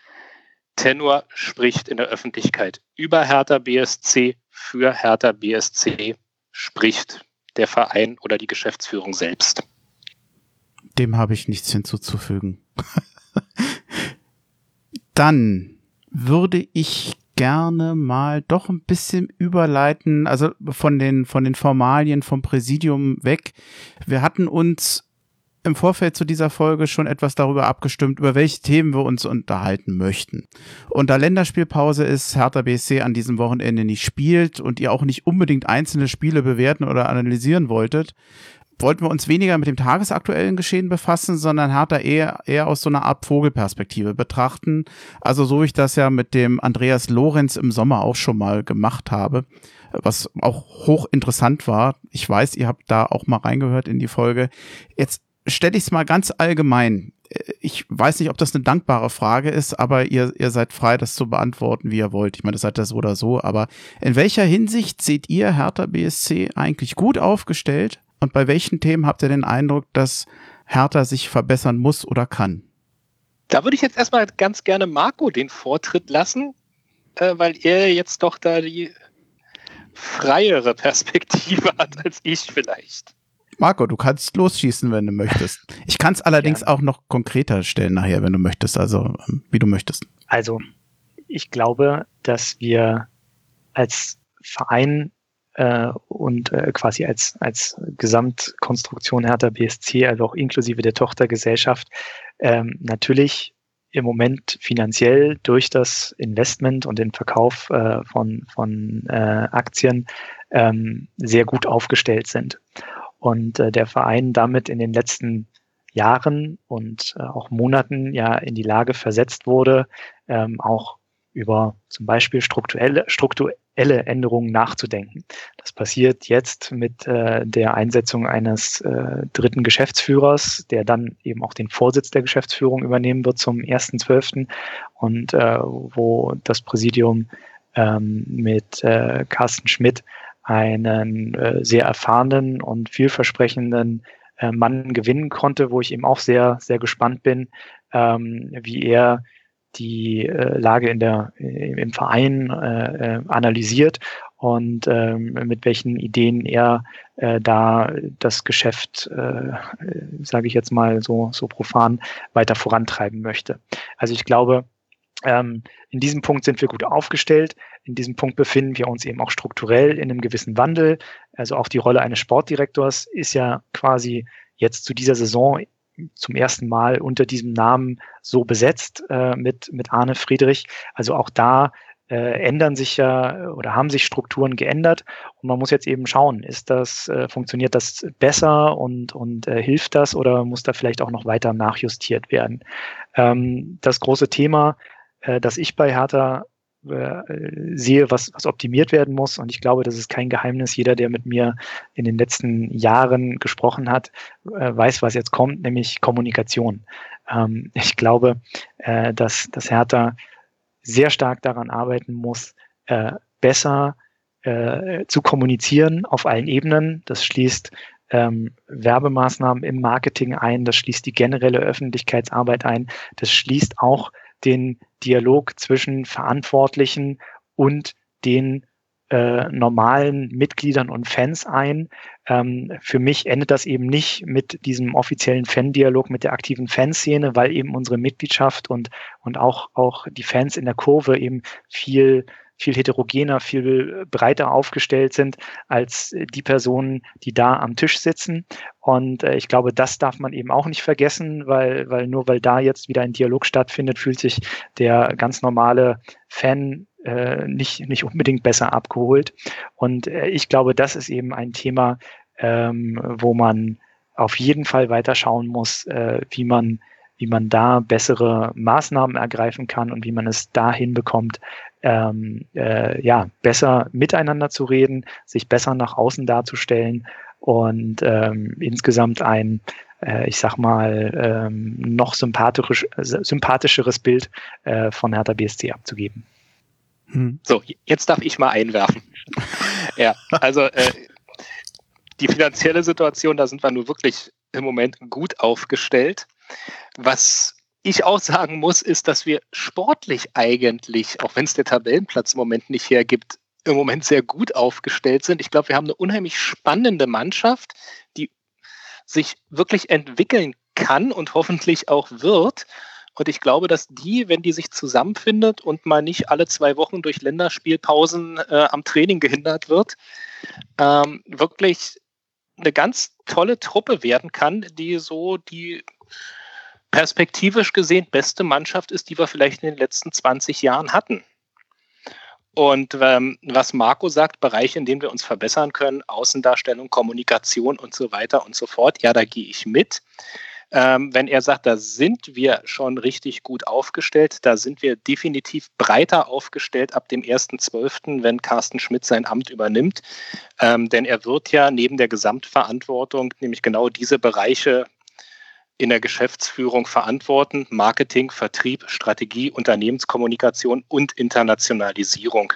[SPEAKER 2] Tenor spricht in der Öffentlichkeit über Hertha BSC, für Hertha BSC spricht der Verein oder die Geschäftsführung selbst.
[SPEAKER 1] Dem habe ich nichts hinzuzufügen. [laughs] Dann würde ich gerne mal doch ein bisschen überleiten, also von den, von den Formalien vom Präsidium weg. Wir hatten uns im Vorfeld zu dieser Folge schon etwas darüber abgestimmt, über welche Themen wir uns unterhalten möchten. Und da Länderspielpause ist, Hertha BSC an diesem Wochenende nicht spielt und ihr auch nicht unbedingt einzelne Spiele bewerten oder analysieren wolltet, wollten wir uns weniger mit dem tagesaktuellen Geschehen befassen, sondern Hertha eher, eher aus so einer Art Vogelperspektive betrachten. Also so wie ich das ja mit dem Andreas Lorenz im Sommer auch schon mal gemacht habe, was auch hochinteressant war. Ich weiß, ihr habt da auch mal reingehört in die Folge. Jetzt stelle ich es mal ganz allgemein. Ich weiß nicht, ob das eine dankbare Frage ist, aber ihr, ihr seid frei, das zu beantworten, wie ihr wollt. Ich meine, das seid das oder so. Aber in welcher Hinsicht seht ihr Hertha BSC eigentlich gut aufgestellt? Und bei welchen Themen habt ihr den Eindruck, dass Hertha sich verbessern muss oder kann?
[SPEAKER 2] Da würde ich jetzt erstmal ganz gerne Marco den Vortritt lassen, äh, weil er jetzt doch da die freiere Perspektive [laughs] hat als ich vielleicht.
[SPEAKER 1] Marco, du kannst losschießen, wenn du möchtest. Ich kann es allerdings ja. auch noch konkreter stellen nachher, wenn du möchtest, also ähm, wie du möchtest.
[SPEAKER 3] Also, ich glaube, dass wir als Verein äh, und äh, quasi als, als Gesamtkonstruktion Hertha BSC, also auch inklusive der Tochtergesellschaft, ähm, natürlich im Moment finanziell durch das Investment und den Verkauf äh, von, von äh, Aktien ähm, sehr gut aufgestellt sind und äh, der Verein damit in den letzten Jahren und äh, auch Monaten ja in die Lage versetzt wurde, ähm, auch über zum Beispiel strukturelle, strukturelle Änderungen nachzudenken. Das passiert jetzt mit äh, der Einsetzung eines äh, dritten Geschäftsführers, der dann eben auch den Vorsitz der Geschäftsführung übernehmen wird zum 1.12. und äh, wo das Präsidium ähm, mit äh, Carsten Schmidt einen äh, sehr erfahrenen und vielversprechenden äh, Mann gewinnen konnte, wo ich eben auch sehr, sehr gespannt bin, ähm, wie er die äh, Lage in der, im Verein äh, äh, analysiert und ähm, mit welchen Ideen er äh, da das Geschäft, äh, sage ich jetzt mal so, so profan, weiter vorantreiben möchte. Also ich glaube, in diesem Punkt sind wir gut aufgestellt. In diesem Punkt befinden wir uns eben auch strukturell in einem gewissen Wandel. Also auch die Rolle eines Sportdirektors ist ja quasi jetzt zu dieser Saison zum ersten Mal unter diesem Namen so besetzt äh, mit, mit Arne Friedrich. Also auch da äh, ändern sich ja oder haben sich Strukturen geändert und man muss jetzt eben schauen, ist das, äh, funktioniert das besser und, und äh, hilft das oder muss da vielleicht auch noch weiter nachjustiert werden? Ähm, das große Thema äh, dass ich bei Hertha äh, sehe, was, was optimiert werden muss. Und ich glaube, das ist kein Geheimnis. Jeder, der mit mir in den letzten Jahren gesprochen hat, äh, weiß, was jetzt kommt, nämlich Kommunikation. Ähm, ich glaube, dass, dass Hertha sehr stark daran arbeiten muss, besser zu kommunizieren auf allen Ebenen. Das schließt ähm, Werbemaßnahmen im Marketing ein, das schließt die generelle Öffentlichkeitsarbeit ein, das schließt auch den Dialog zwischen Verantwortlichen und den äh, normalen Mitgliedern und Fans ein. Ähm, für mich endet das eben nicht mit diesem offiziellen Fan-Dialog mit der aktiven Fanszene, weil eben unsere Mitgliedschaft und, und auch, auch die Fans in der Kurve eben viel viel heterogener, viel breiter aufgestellt sind als die Personen, die da am Tisch sitzen. Und äh, ich glaube, das darf man eben auch nicht vergessen, weil, weil nur weil da jetzt wieder ein Dialog stattfindet, fühlt sich der ganz normale Fan äh, nicht, nicht unbedingt besser abgeholt. Und äh, ich glaube, das ist eben ein Thema, ähm, wo man auf jeden Fall weiter schauen muss, äh, wie man wie man da bessere Maßnahmen ergreifen kann und wie man es dahin bekommt, ähm, äh, ja, besser miteinander zu reden, sich besser nach außen darzustellen und ähm, insgesamt ein, äh, ich sag mal, ähm, noch sympathisch, sympathischeres Bild äh, von Hertha BSC abzugeben.
[SPEAKER 2] Hm. So, jetzt darf ich mal einwerfen. [laughs] ja, also äh, die finanzielle Situation, da sind wir nur wirklich im Moment gut aufgestellt. Was ich auch sagen muss, ist, dass wir sportlich eigentlich, auch wenn es der Tabellenplatz im Moment nicht hergibt, im Moment sehr gut aufgestellt sind. Ich glaube, wir haben eine unheimlich spannende Mannschaft, die sich wirklich entwickeln kann und hoffentlich auch wird. Und ich glaube, dass die, wenn die sich zusammenfindet und mal nicht alle zwei Wochen durch Länderspielpausen äh, am Training gehindert wird, ähm, wirklich eine ganz tolle Truppe werden kann, die so die perspektivisch gesehen beste Mannschaft ist, die wir vielleicht in den letzten 20 Jahren hatten. Und ähm, was Marco sagt, Bereiche, in denen wir uns verbessern können, Außendarstellung, Kommunikation und so weiter und so fort, ja, da gehe ich mit. Ähm, wenn er sagt, da sind wir schon richtig gut aufgestellt, da sind wir definitiv breiter aufgestellt ab dem 1.12., wenn Carsten Schmidt sein Amt übernimmt. Ähm, denn er wird ja neben der Gesamtverantwortung nämlich genau diese Bereiche in der Geschäftsführung verantworten. Marketing, Vertrieb, Strategie, Unternehmenskommunikation und Internationalisierung.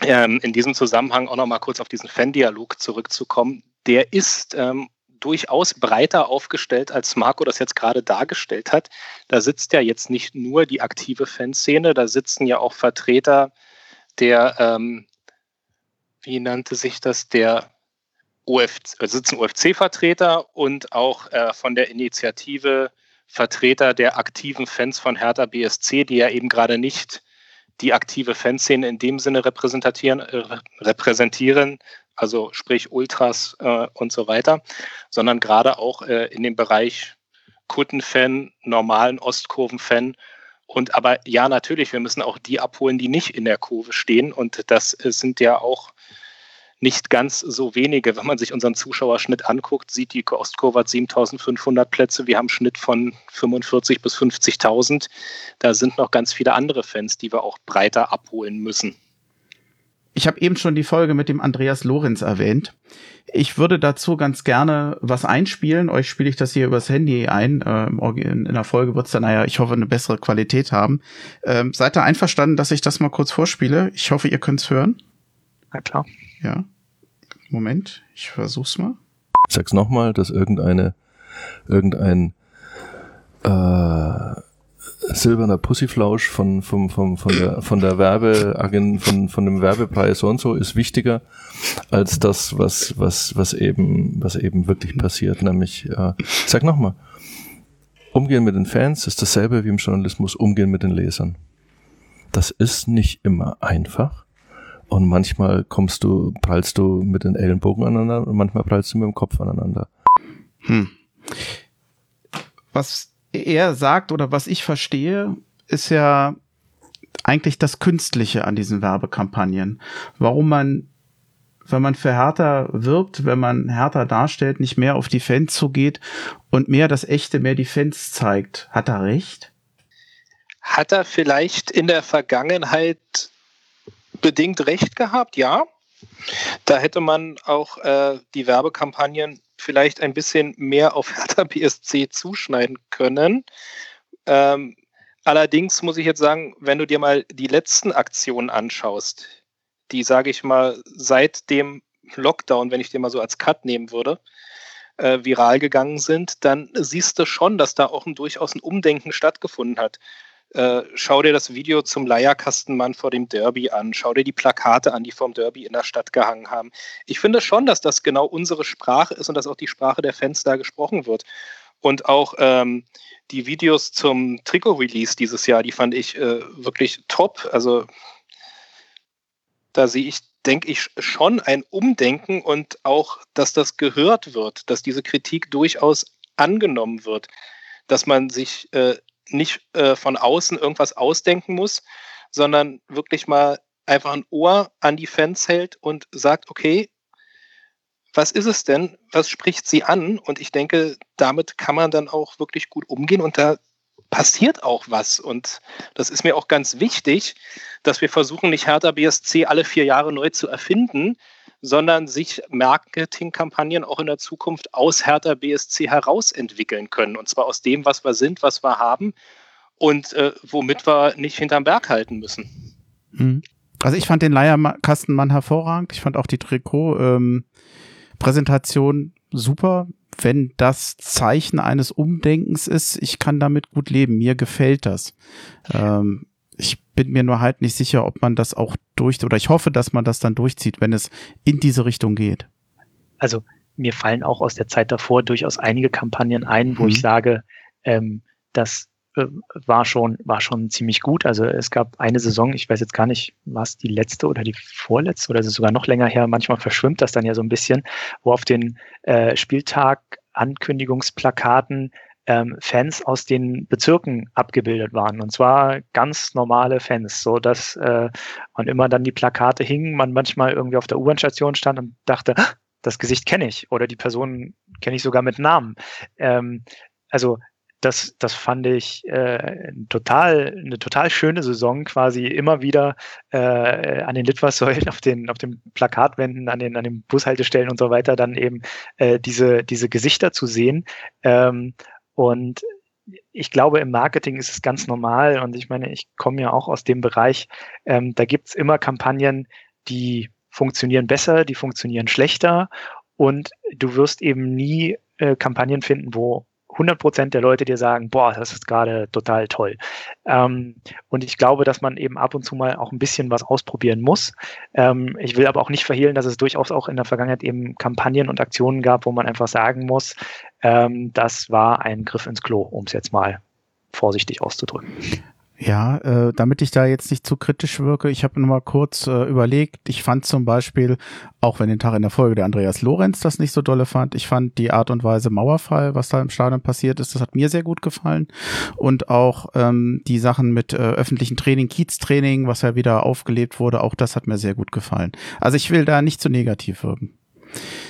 [SPEAKER 2] Ähm, in diesem Zusammenhang auch noch mal kurz auf diesen Fan-Dialog zurückzukommen. Der ist ähm, durchaus breiter aufgestellt, als Marco das jetzt gerade dargestellt hat. Da sitzt ja jetzt nicht nur die aktive Fanszene, da sitzen ja auch Vertreter der, ähm, wie nannte sich das, der UFC, äh, sitzen UFC-Vertreter und auch äh, von der Initiative Vertreter der aktiven Fans von Hertha BSC, die ja eben gerade nicht die aktive Fanszene in dem Sinne repräsentieren, äh, repräsentieren also sprich Ultras äh, und so weiter, sondern gerade auch äh, in dem Bereich Kuttenfan, normalen Ostkurvenfan und aber ja, natürlich, wir müssen auch die abholen, die nicht in der Kurve stehen. Und das äh, sind ja auch nicht ganz so wenige. Wenn man sich unseren Zuschauerschnitt anguckt, sieht die Ostkurve hat 7500 Plätze. Wir haben einen Schnitt von 45 bis 50.000. Da sind noch ganz viele andere Fans, die wir auch breiter abholen müssen.
[SPEAKER 1] Ich habe eben schon die Folge mit dem Andreas Lorenz erwähnt. Ich würde dazu ganz gerne was einspielen. Euch spiele ich das hier übers Handy ein. Ähm, in der Folge wird es dann, naja, ich hoffe, eine bessere Qualität haben. Ähm, seid ihr einverstanden, dass ich das mal kurz vorspiele? Ich hoffe, ihr könnt's hören.
[SPEAKER 3] Na klar.
[SPEAKER 1] Ja. Moment, ich versuch's mal.
[SPEAKER 4] Ich sag's nochmal, dass irgendeine, irgendein äh, silberner Pussyflausch von, von, von, von der, von der Werbeagent, von, von dem Werbepreis so und so ist wichtiger als das, was, was, was eben, was eben wirklich passiert. Nämlich, äh, sag nochmal, Umgehen mit den Fans ist dasselbe wie im Journalismus Umgehen mit den Lesern. Das ist nicht immer einfach. Und manchmal kommst du, prallst du mit den Ellenbogen aneinander und manchmal prallst du mit dem Kopf aneinander. Hm.
[SPEAKER 1] Was er sagt oder was ich verstehe, ist ja eigentlich das Künstliche an diesen Werbekampagnen. Warum man, wenn man für Hertha wirbt, wenn man Hertha darstellt, nicht mehr auf die Fans zugeht und mehr das Echte, mehr die Fans zeigt. Hat er recht?
[SPEAKER 2] Hat er vielleicht in der Vergangenheit bedingt recht gehabt? Ja. Da hätte man auch äh, die Werbekampagnen vielleicht ein bisschen mehr auf [laughs] Hertha BSC zuschneiden können. Ähm, allerdings muss ich jetzt sagen, wenn du dir mal die letzten Aktionen anschaust, die, sage ich mal, seit dem Lockdown, wenn ich den mal so als Cut nehmen würde, äh, viral gegangen sind, dann siehst du schon, dass da auch ein, durchaus ein Umdenken stattgefunden hat. Äh, schau dir das Video zum Leierkastenmann vor dem Derby an. Schau dir die Plakate an, die vom Derby in der Stadt gehangen haben. Ich finde schon, dass das genau unsere Sprache ist und dass auch die Sprache der Fans da gesprochen wird. Und auch ähm, die Videos zum Trikot-Release dieses Jahr, die fand ich äh, wirklich top. Also da sehe ich, denke ich, schon ein Umdenken und auch, dass das gehört wird, dass diese Kritik durchaus angenommen wird, dass man sich äh, nicht äh, von außen irgendwas ausdenken muss, sondern wirklich mal einfach ein Ohr an die Fans hält und sagt, okay, was ist es denn? Was spricht sie an? Und ich denke, damit kann man dann auch wirklich gut umgehen und da passiert auch was. Und das ist mir auch ganz wichtig, dass wir versuchen, nicht Hertha BSC alle vier Jahre neu zu erfinden, sondern sich Marketingkampagnen auch in der Zukunft aus Hertha BSC heraus entwickeln können. Und zwar aus dem, was wir sind, was wir haben und äh, womit wir nicht hinterm Berg halten müssen.
[SPEAKER 1] Mhm. Also ich fand den Leierkastenmann hervorragend. Ich fand auch die Trikot-Präsentation ähm, super. Wenn das Zeichen eines Umdenkens ist, ich kann damit gut leben. Mir gefällt das. Ähm, ich bin mir nur halt nicht sicher, ob man das auch durch, oder ich hoffe, dass man das dann durchzieht, wenn es in diese Richtung geht.
[SPEAKER 3] Also mir fallen auch aus der Zeit davor durchaus einige Kampagnen ein, wo mhm. ich sage, ähm, das äh, war schon, war schon ziemlich gut. Also es gab eine Saison, ich weiß jetzt gar nicht, was die letzte oder die vorletzte oder ist es sogar noch länger her, manchmal verschwimmt das dann ja so ein bisschen, wo auf den äh, Spieltag Ankündigungsplakaten ähm, Fans aus den Bezirken abgebildet waren. Und zwar ganz normale Fans, so dass äh, man immer dann die Plakate hing, man manchmal irgendwie auf der U-Bahn-Station stand und dachte, das Gesicht kenne ich oder die Person kenne ich sogar mit Namen. Ähm, also das, das fand ich äh, total, eine total schöne Saison, quasi immer wieder äh, an den Litfaßsäulen, [laughs] auf den, auf den Plakatwänden, an den, an den Bushaltestellen und so weiter, dann eben äh, diese, diese Gesichter zu sehen. Ähm, und ich glaube, im Marketing ist es ganz normal. Und ich meine, ich komme ja auch aus dem Bereich, ähm, da gibt's immer Kampagnen, die funktionieren besser, die funktionieren schlechter. Und du wirst eben nie äh, Kampagnen finden, wo 100 Prozent der Leute dir sagen, boah, das ist gerade total toll. Ähm, und ich glaube, dass man eben ab und zu mal auch ein bisschen was ausprobieren muss. Ähm, ich will aber auch nicht verhehlen, dass es durchaus auch in der Vergangenheit eben Kampagnen und Aktionen gab, wo man einfach sagen muss, ähm, das war ein Griff ins Klo, um es jetzt mal vorsichtig auszudrücken.
[SPEAKER 1] Ja, äh, damit ich da jetzt nicht zu kritisch wirke, ich habe nur mal kurz äh, überlegt. Ich fand zum Beispiel, auch wenn den Tag in der Folge der Andreas Lorenz das nicht so dolle fand, ich fand die Art und Weise Mauerfall, was da im Stadion passiert ist, das hat mir sehr gut gefallen. Und auch ähm, die Sachen mit äh, öffentlichen Training, Kieztraining, was ja wieder aufgelebt wurde, auch das hat mir sehr gut gefallen. Also ich will da nicht zu negativ wirken.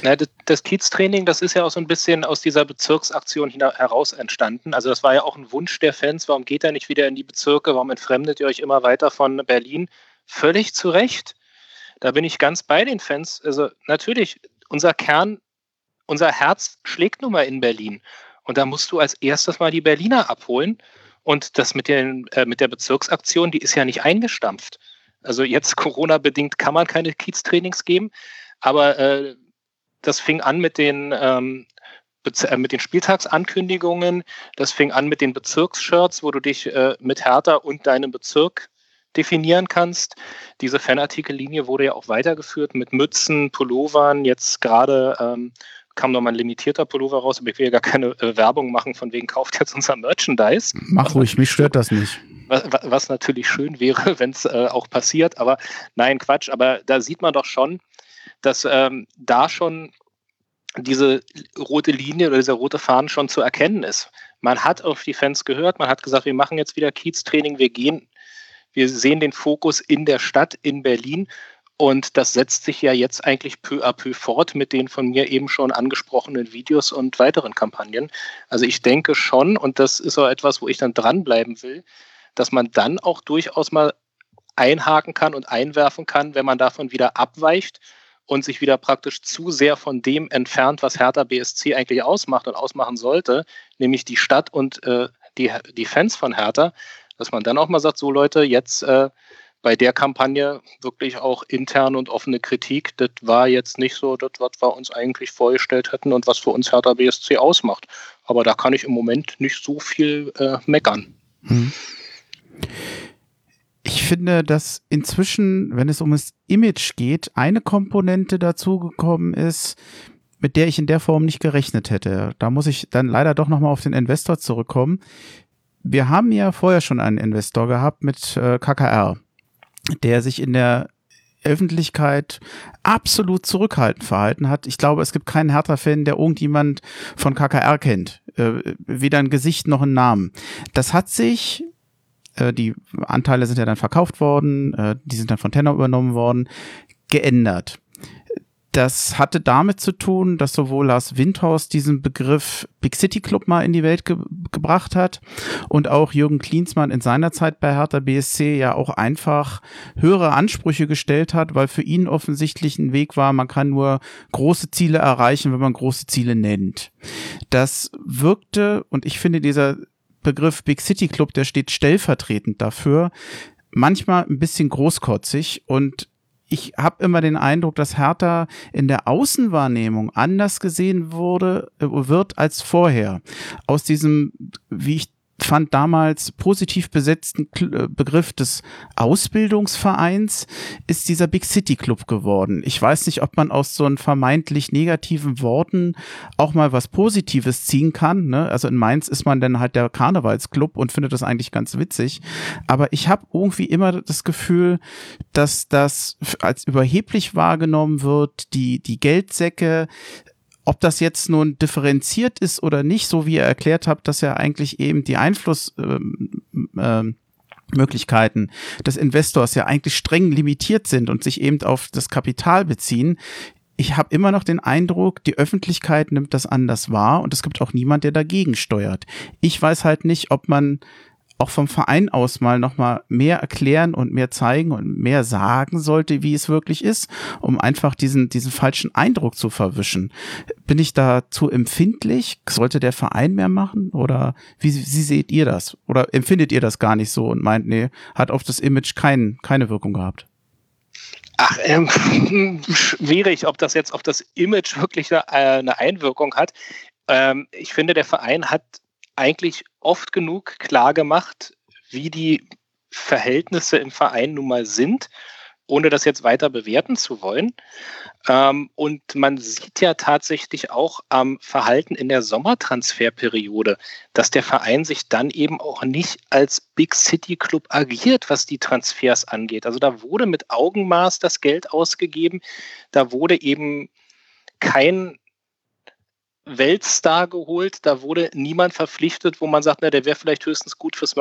[SPEAKER 2] Na, das Kiez-Training, das ist ja auch so ein bisschen aus dieser Bezirksaktion heraus entstanden. Also das war ja auch ein Wunsch der Fans. Warum geht er nicht wieder in die Bezirke? Warum entfremdet ihr euch immer weiter von Berlin? Völlig zu Recht. Da bin ich ganz bei den Fans. Also natürlich, unser Kern, unser Herz schlägt nun mal in Berlin. Und da musst du als erstes mal die Berliner abholen. Und das mit, den, äh, mit der Bezirksaktion, die ist ja nicht eingestampft. Also jetzt [laughs] Corona-bedingt kann man keine Kiez-Trainings geben. Aber äh, das fing an mit den, ähm, äh, mit den Spieltagsankündigungen. Das fing an mit den Bezirksshirts, wo du dich äh, mit Hertha und deinem Bezirk definieren kannst. Diese Fanartikellinie wurde ja auch weitergeführt mit Mützen, Pullovern. Jetzt gerade ähm, kam noch mal ein limitierter Pullover raus, aber ich will ja gar keine äh, Werbung machen, von wegen kauft jetzt unser Merchandise.
[SPEAKER 1] Mach ruhig, mich stört das nicht.
[SPEAKER 2] Was, was natürlich schön wäre, [laughs] wenn es äh, auch passiert, aber nein, Quatsch. Aber da sieht man doch schon, dass ähm, da schon diese rote Linie oder dieser rote Faden schon zu erkennen ist. Man hat auf die Fans gehört, man hat gesagt, wir machen jetzt wieder Kiez-Training, wir gehen, wir sehen den Fokus in der Stadt, in Berlin. Und das setzt sich ja jetzt eigentlich peu à peu fort mit den von mir eben schon angesprochenen Videos und weiteren Kampagnen. Also ich denke schon, und das ist auch etwas, wo ich dann dranbleiben will, dass man dann auch durchaus mal einhaken kann und einwerfen kann, wenn man davon wieder abweicht und sich wieder praktisch zu sehr von dem entfernt, was Hertha BSC eigentlich ausmacht und ausmachen sollte, nämlich die Stadt und äh, die, die Fans von Hertha, dass man dann auch mal sagt, so Leute, jetzt äh, bei der Kampagne wirklich auch interne und offene Kritik, das war jetzt nicht so das, was wir uns eigentlich vorgestellt hätten und was für uns Hertha BSC ausmacht. Aber da kann ich im Moment nicht so viel äh, meckern. Hm.
[SPEAKER 1] Ich finde, dass inzwischen, wenn es um das Image geht, eine Komponente dazugekommen ist, mit der ich in der Form nicht gerechnet hätte. Da muss ich dann leider doch nochmal auf den Investor zurückkommen. Wir haben ja vorher schon einen Investor gehabt mit äh, KKR, der sich in der Öffentlichkeit absolut zurückhaltend verhalten hat. Ich glaube, es gibt keinen Hertha-Fan, der irgendjemand von KKR kennt. Äh, weder ein Gesicht noch ein Namen. Das hat sich äh, die Anteile sind ja dann verkauft worden, äh, die sind dann von Tenor übernommen worden, geändert. Das hatte damit zu tun, dass sowohl Lars Windhaus diesen Begriff Big City Club mal in die Welt ge gebracht hat und auch Jürgen Klinsmann in seiner Zeit bei Hertha BSC ja auch einfach höhere Ansprüche gestellt hat, weil für ihn offensichtlich ein Weg war, man kann nur große Ziele erreichen, wenn man große Ziele nennt. Das wirkte, und ich finde, dieser Begriff Big City Club, der steht stellvertretend dafür, manchmal ein bisschen großkotzig und ich habe immer den Eindruck, dass Hertha in der Außenwahrnehmung anders gesehen wurde, äh, wird als vorher. Aus diesem, wie ich fand damals positiv besetzten äh, Begriff des Ausbildungsvereins ist dieser Big City Club geworden. Ich weiß nicht, ob man aus so einen vermeintlich negativen Worten auch mal was Positives ziehen kann. Ne? Also in Mainz ist man dann halt der Karnevalsclub und findet das eigentlich ganz witzig. Aber ich habe irgendwie immer das Gefühl, dass das als überheblich wahrgenommen wird, die, die Geldsäcke ob das jetzt nun differenziert ist oder nicht, so wie ihr erklärt habt, dass ja eigentlich eben die Einflussmöglichkeiten ähm, äh, des Investors ja eigentlich streng limitiert sind und sich eben auf das Kapital beziehen. Ich habe immer noch den Eindruck, die Öffentlichkeit nimmt das anders wahr und es gibt auch niemand, der dagegen steuert. Ich weiß halt nicht, ob man auch vom Verein aus mal nochmal mehr erklären und mehr zeigen und mehr sagen sollte, wie es wirklich ist, um einfach diesen, diesen falschen Eindruck zu verwischen. Bin ich da zu empfindlich? Sollte der Verein mehr machen? Oder wie, wie seht ihr das? Oder empfindet ihr das gar nicht so und meint, nee, hat auf das Image kein, keine Wirkung gehabt?
[SPEAKER 2] Ach, ähm, [laughs] schwierig, ob das jetzt auf das Image wirklich eine, äh, eine Einwirkung hat. Ähm, ich finde, der Verein hat eigentlich oft genug klar gemacht, wie die Verhältnisse im Verein nun mal sind, ohne das jetzt weiter bewerten zu wollen. Ähm, und man sieht ja tatsächlich auch am Verhalten in der Sommertransferperiode, dass der Verein sich dann eben auch nicht als Big City Club agiert, was die Transfers angeht. Also da wurde mit Augenmaß das Geld ausgegeben. Da wurde eben kein Weltstar geholt. Da wurde niemand verpflichtet, wo man sagt, na, der wäre vielleicht höchstens gut fürs,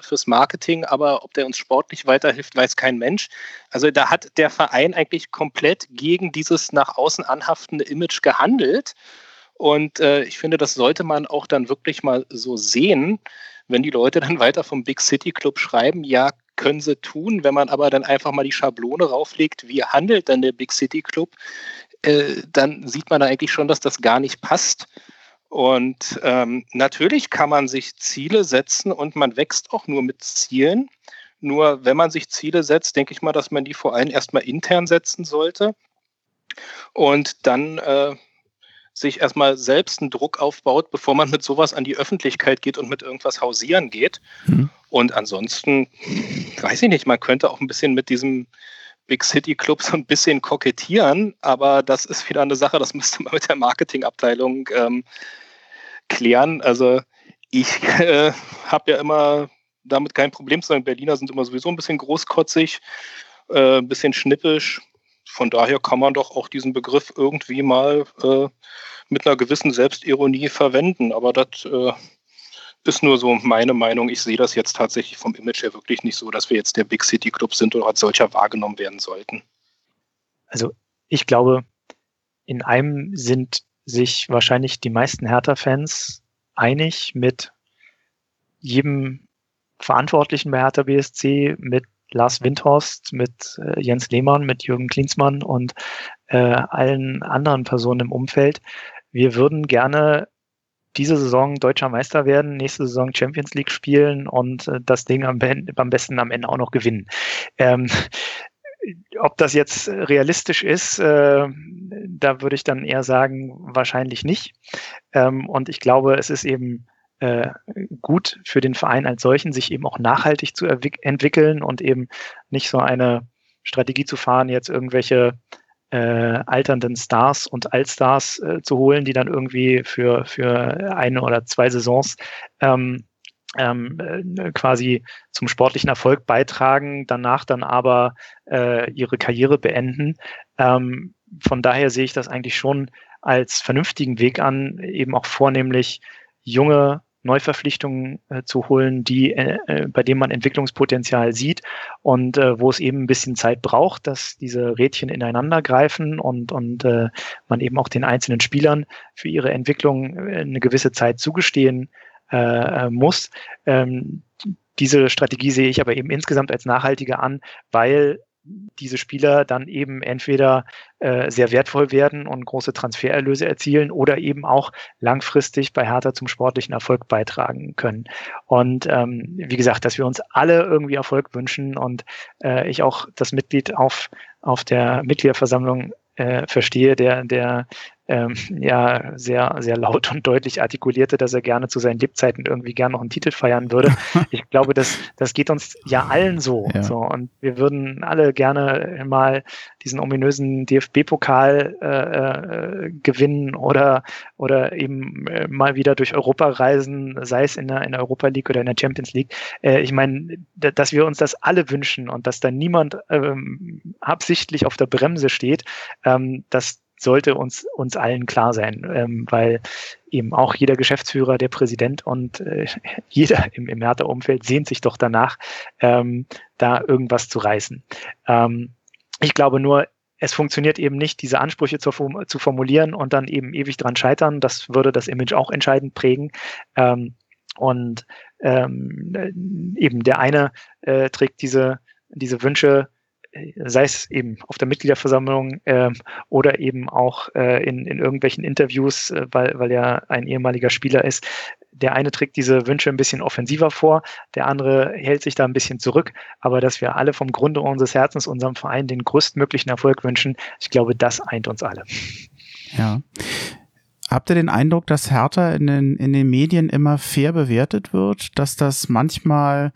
[SPEAKER 2] fürs Marketing, aber ob der uns sportlich weiterhilft, weiß kein Mensch. Also da hat der Verein eigentlich komplett gegen dieses nach außen anhaftende Image gehandelt. Und äh, ich finde, das sollte man auch dann wirklich mal so sehen, wenn die Leute dann [laughs] weiter vom Big City Club schreiben, ja, können sie tun. Wenn man aber dann einfach mal die Schablone rauflegt, wie handelt dann der Big City Club, äh, dann sieht man da eigentlich schon, dass das gar nicht passt. Und ähm, natürlich kann man sich Ziele setzen und man wächst auch nur mit Zielen. Nur wenn man sich Ziele setzt, denke ich mal, dass man die vor allem erstmal intern setzen sollte und dann äh, sich erstmal selbst einen Druck aufbaut, bevor man mit sowas an die Öffentlichkeit geht und mit irgendwas hausieren geht. Mhm. Und ansonsten, weiß ich nicht, man könnte auch ein bisschen mit diesem Big City Club so ein bisschen kokettieren, aber das ist wieder eine Sache, das müsste man mit der Marketingabteilung ähm, klären. Also ich [laughs] äh, habe ja immer damit kein Problem zu sein. Berliner sind immer sowieso ein bisschen großkotzig, äh, ein bisschen schnippisch. Von daher kann man doch auch diesen Begriff irgendwie mal äh, mit einer gewissen Selbstironie verwenden. Aber das äh, ist nur so meine Meinung. Ich sehe das jetzt tatsächlich vom Image her wirklich nicht so, dass wir jetzt der Big City Club sind oder als solcher wahrgenommen werden sollten.
[SPEAKER 3] Also ich glaube, in einem sind sich wahrscheinlich die meisten Hertha-Fans einig mit jedem Verantwortlichen bei Hertha BSC, mit Lars Windhorst, mit äh, Jens Lehmann, mit Jürgen Klinsmann und äh, allen anderen Personen im Umfeld. Wir würden gerne diese Saison deutscher Meister werden, nächste Saison Champions League spielen und äh, das Ding am, am, besten am Ende auch noch gewinnen. Ähm, [laughs] ob das jetzt realistisch ist, äh, da würde ich dann eher sagen, wahrscheinlich nicht. Ähm, und ich glaube, es ist eben äh, gut für den Verein als solchen, sich eben auch nachhaltig zu entwickeln und eben nicht so eine Strategie zu fahren, jetzt irgendwelche äh, alternden Stars und Allstars äh, zu holen, die dann irgendwie für, für eine oder zwei Saisons ähm, ähm, äh, quasi zum sportlichen Erfolg beitragen, danach dann aber äh, ihre Karriere beenden. Ähm, von daher sehe ich das eigentlich schon als vernünftigen Weg an, eben auch vornehmlich junge Neuverpflichtungen äh, zu holen, die, äh, äh, bei denen man Entwicklungspotenzial sieht und äh, wo es eben ein bisschen Zeit braucht, dass diese Rädchen ineinander greifen und, und äh, man eben auch den einzelnen Spielern für ihre Entwicklung äh, eine gewisse Zeit zugestehen äh, äh muss. Ähm, diese Strategie sehe ich aber eben insgesamt als nachhaltiger an, weil diese Spieler dann eben entweder äh, sehr wertvoll werden und große Transfererlöse erzielen oder eben auch langfristig bei Hertha zum sportlichen Erfolg beitragen können. Und ähm, wie gesagt, dass wir uns alle irgendwie Erfolg wünschen und äh, ich auch das Mitglied auf, auf der Mitgliederversammlung äh, verstehe, der, der ähm, ja sehr, sehr laut und deutlich artikulierte, dass er gerne zu seinen Lebzeiten irgendwie gerne noch einen Titel feiern würde. [laughs] Ich glaube, das, das geht uns ja allen so. Ja. so. Und wir würden alle gerne mal diesen ominösen DFB-Pokal äh, äh, gewinnen oder, oder eben äh, mal wieder durch Europa reisen, sei es in der, in der Europa League oder in der Champions League. Äh, ich meine, dass wir uns das alle wünschen und dass da niemand ähm, absichtlich auf der Bremse steht, ähm, das sollte uns, uns allen klar sein, ähm, weil eben auch jeder Geschäftsführer, der Präsident und äh, [laughs] jeder im, im Hertha-Umfeld sehnt sich doch danach, ähm, da irgendwas zu reißen. Ähm, ich glaube nur, es funktioniert eben nicht, diese Ansprüche zu, zu, formulieren und dann eben ewig dran scheitern. Das würde das Image auch entscheidend prägen. Ähm, und ähm, eben der eine äh, trägt diese, diese Wünsche sei es eben auf der Mitgliederversammlung äh, oder eben auch äh, in, in irgendwelchen Interviews, äh, weil, weil er ein ehemaliger Spieler ist. Der eine trägt diese Wünsche ein bisschen offensiver vor, der andere hält sich da ein bisschen zurück. Aber dass wir alle vom Grunde unseres Herzens unserem Verein den größtmöglichen Erfolg wünschen, ich glaube, das eint uns alle.
[SPEAKER 1] Ja. Habt ihr den Eindruck, dass Hertha in den, in den Medien immer fair bewertet wird, dass das manchmal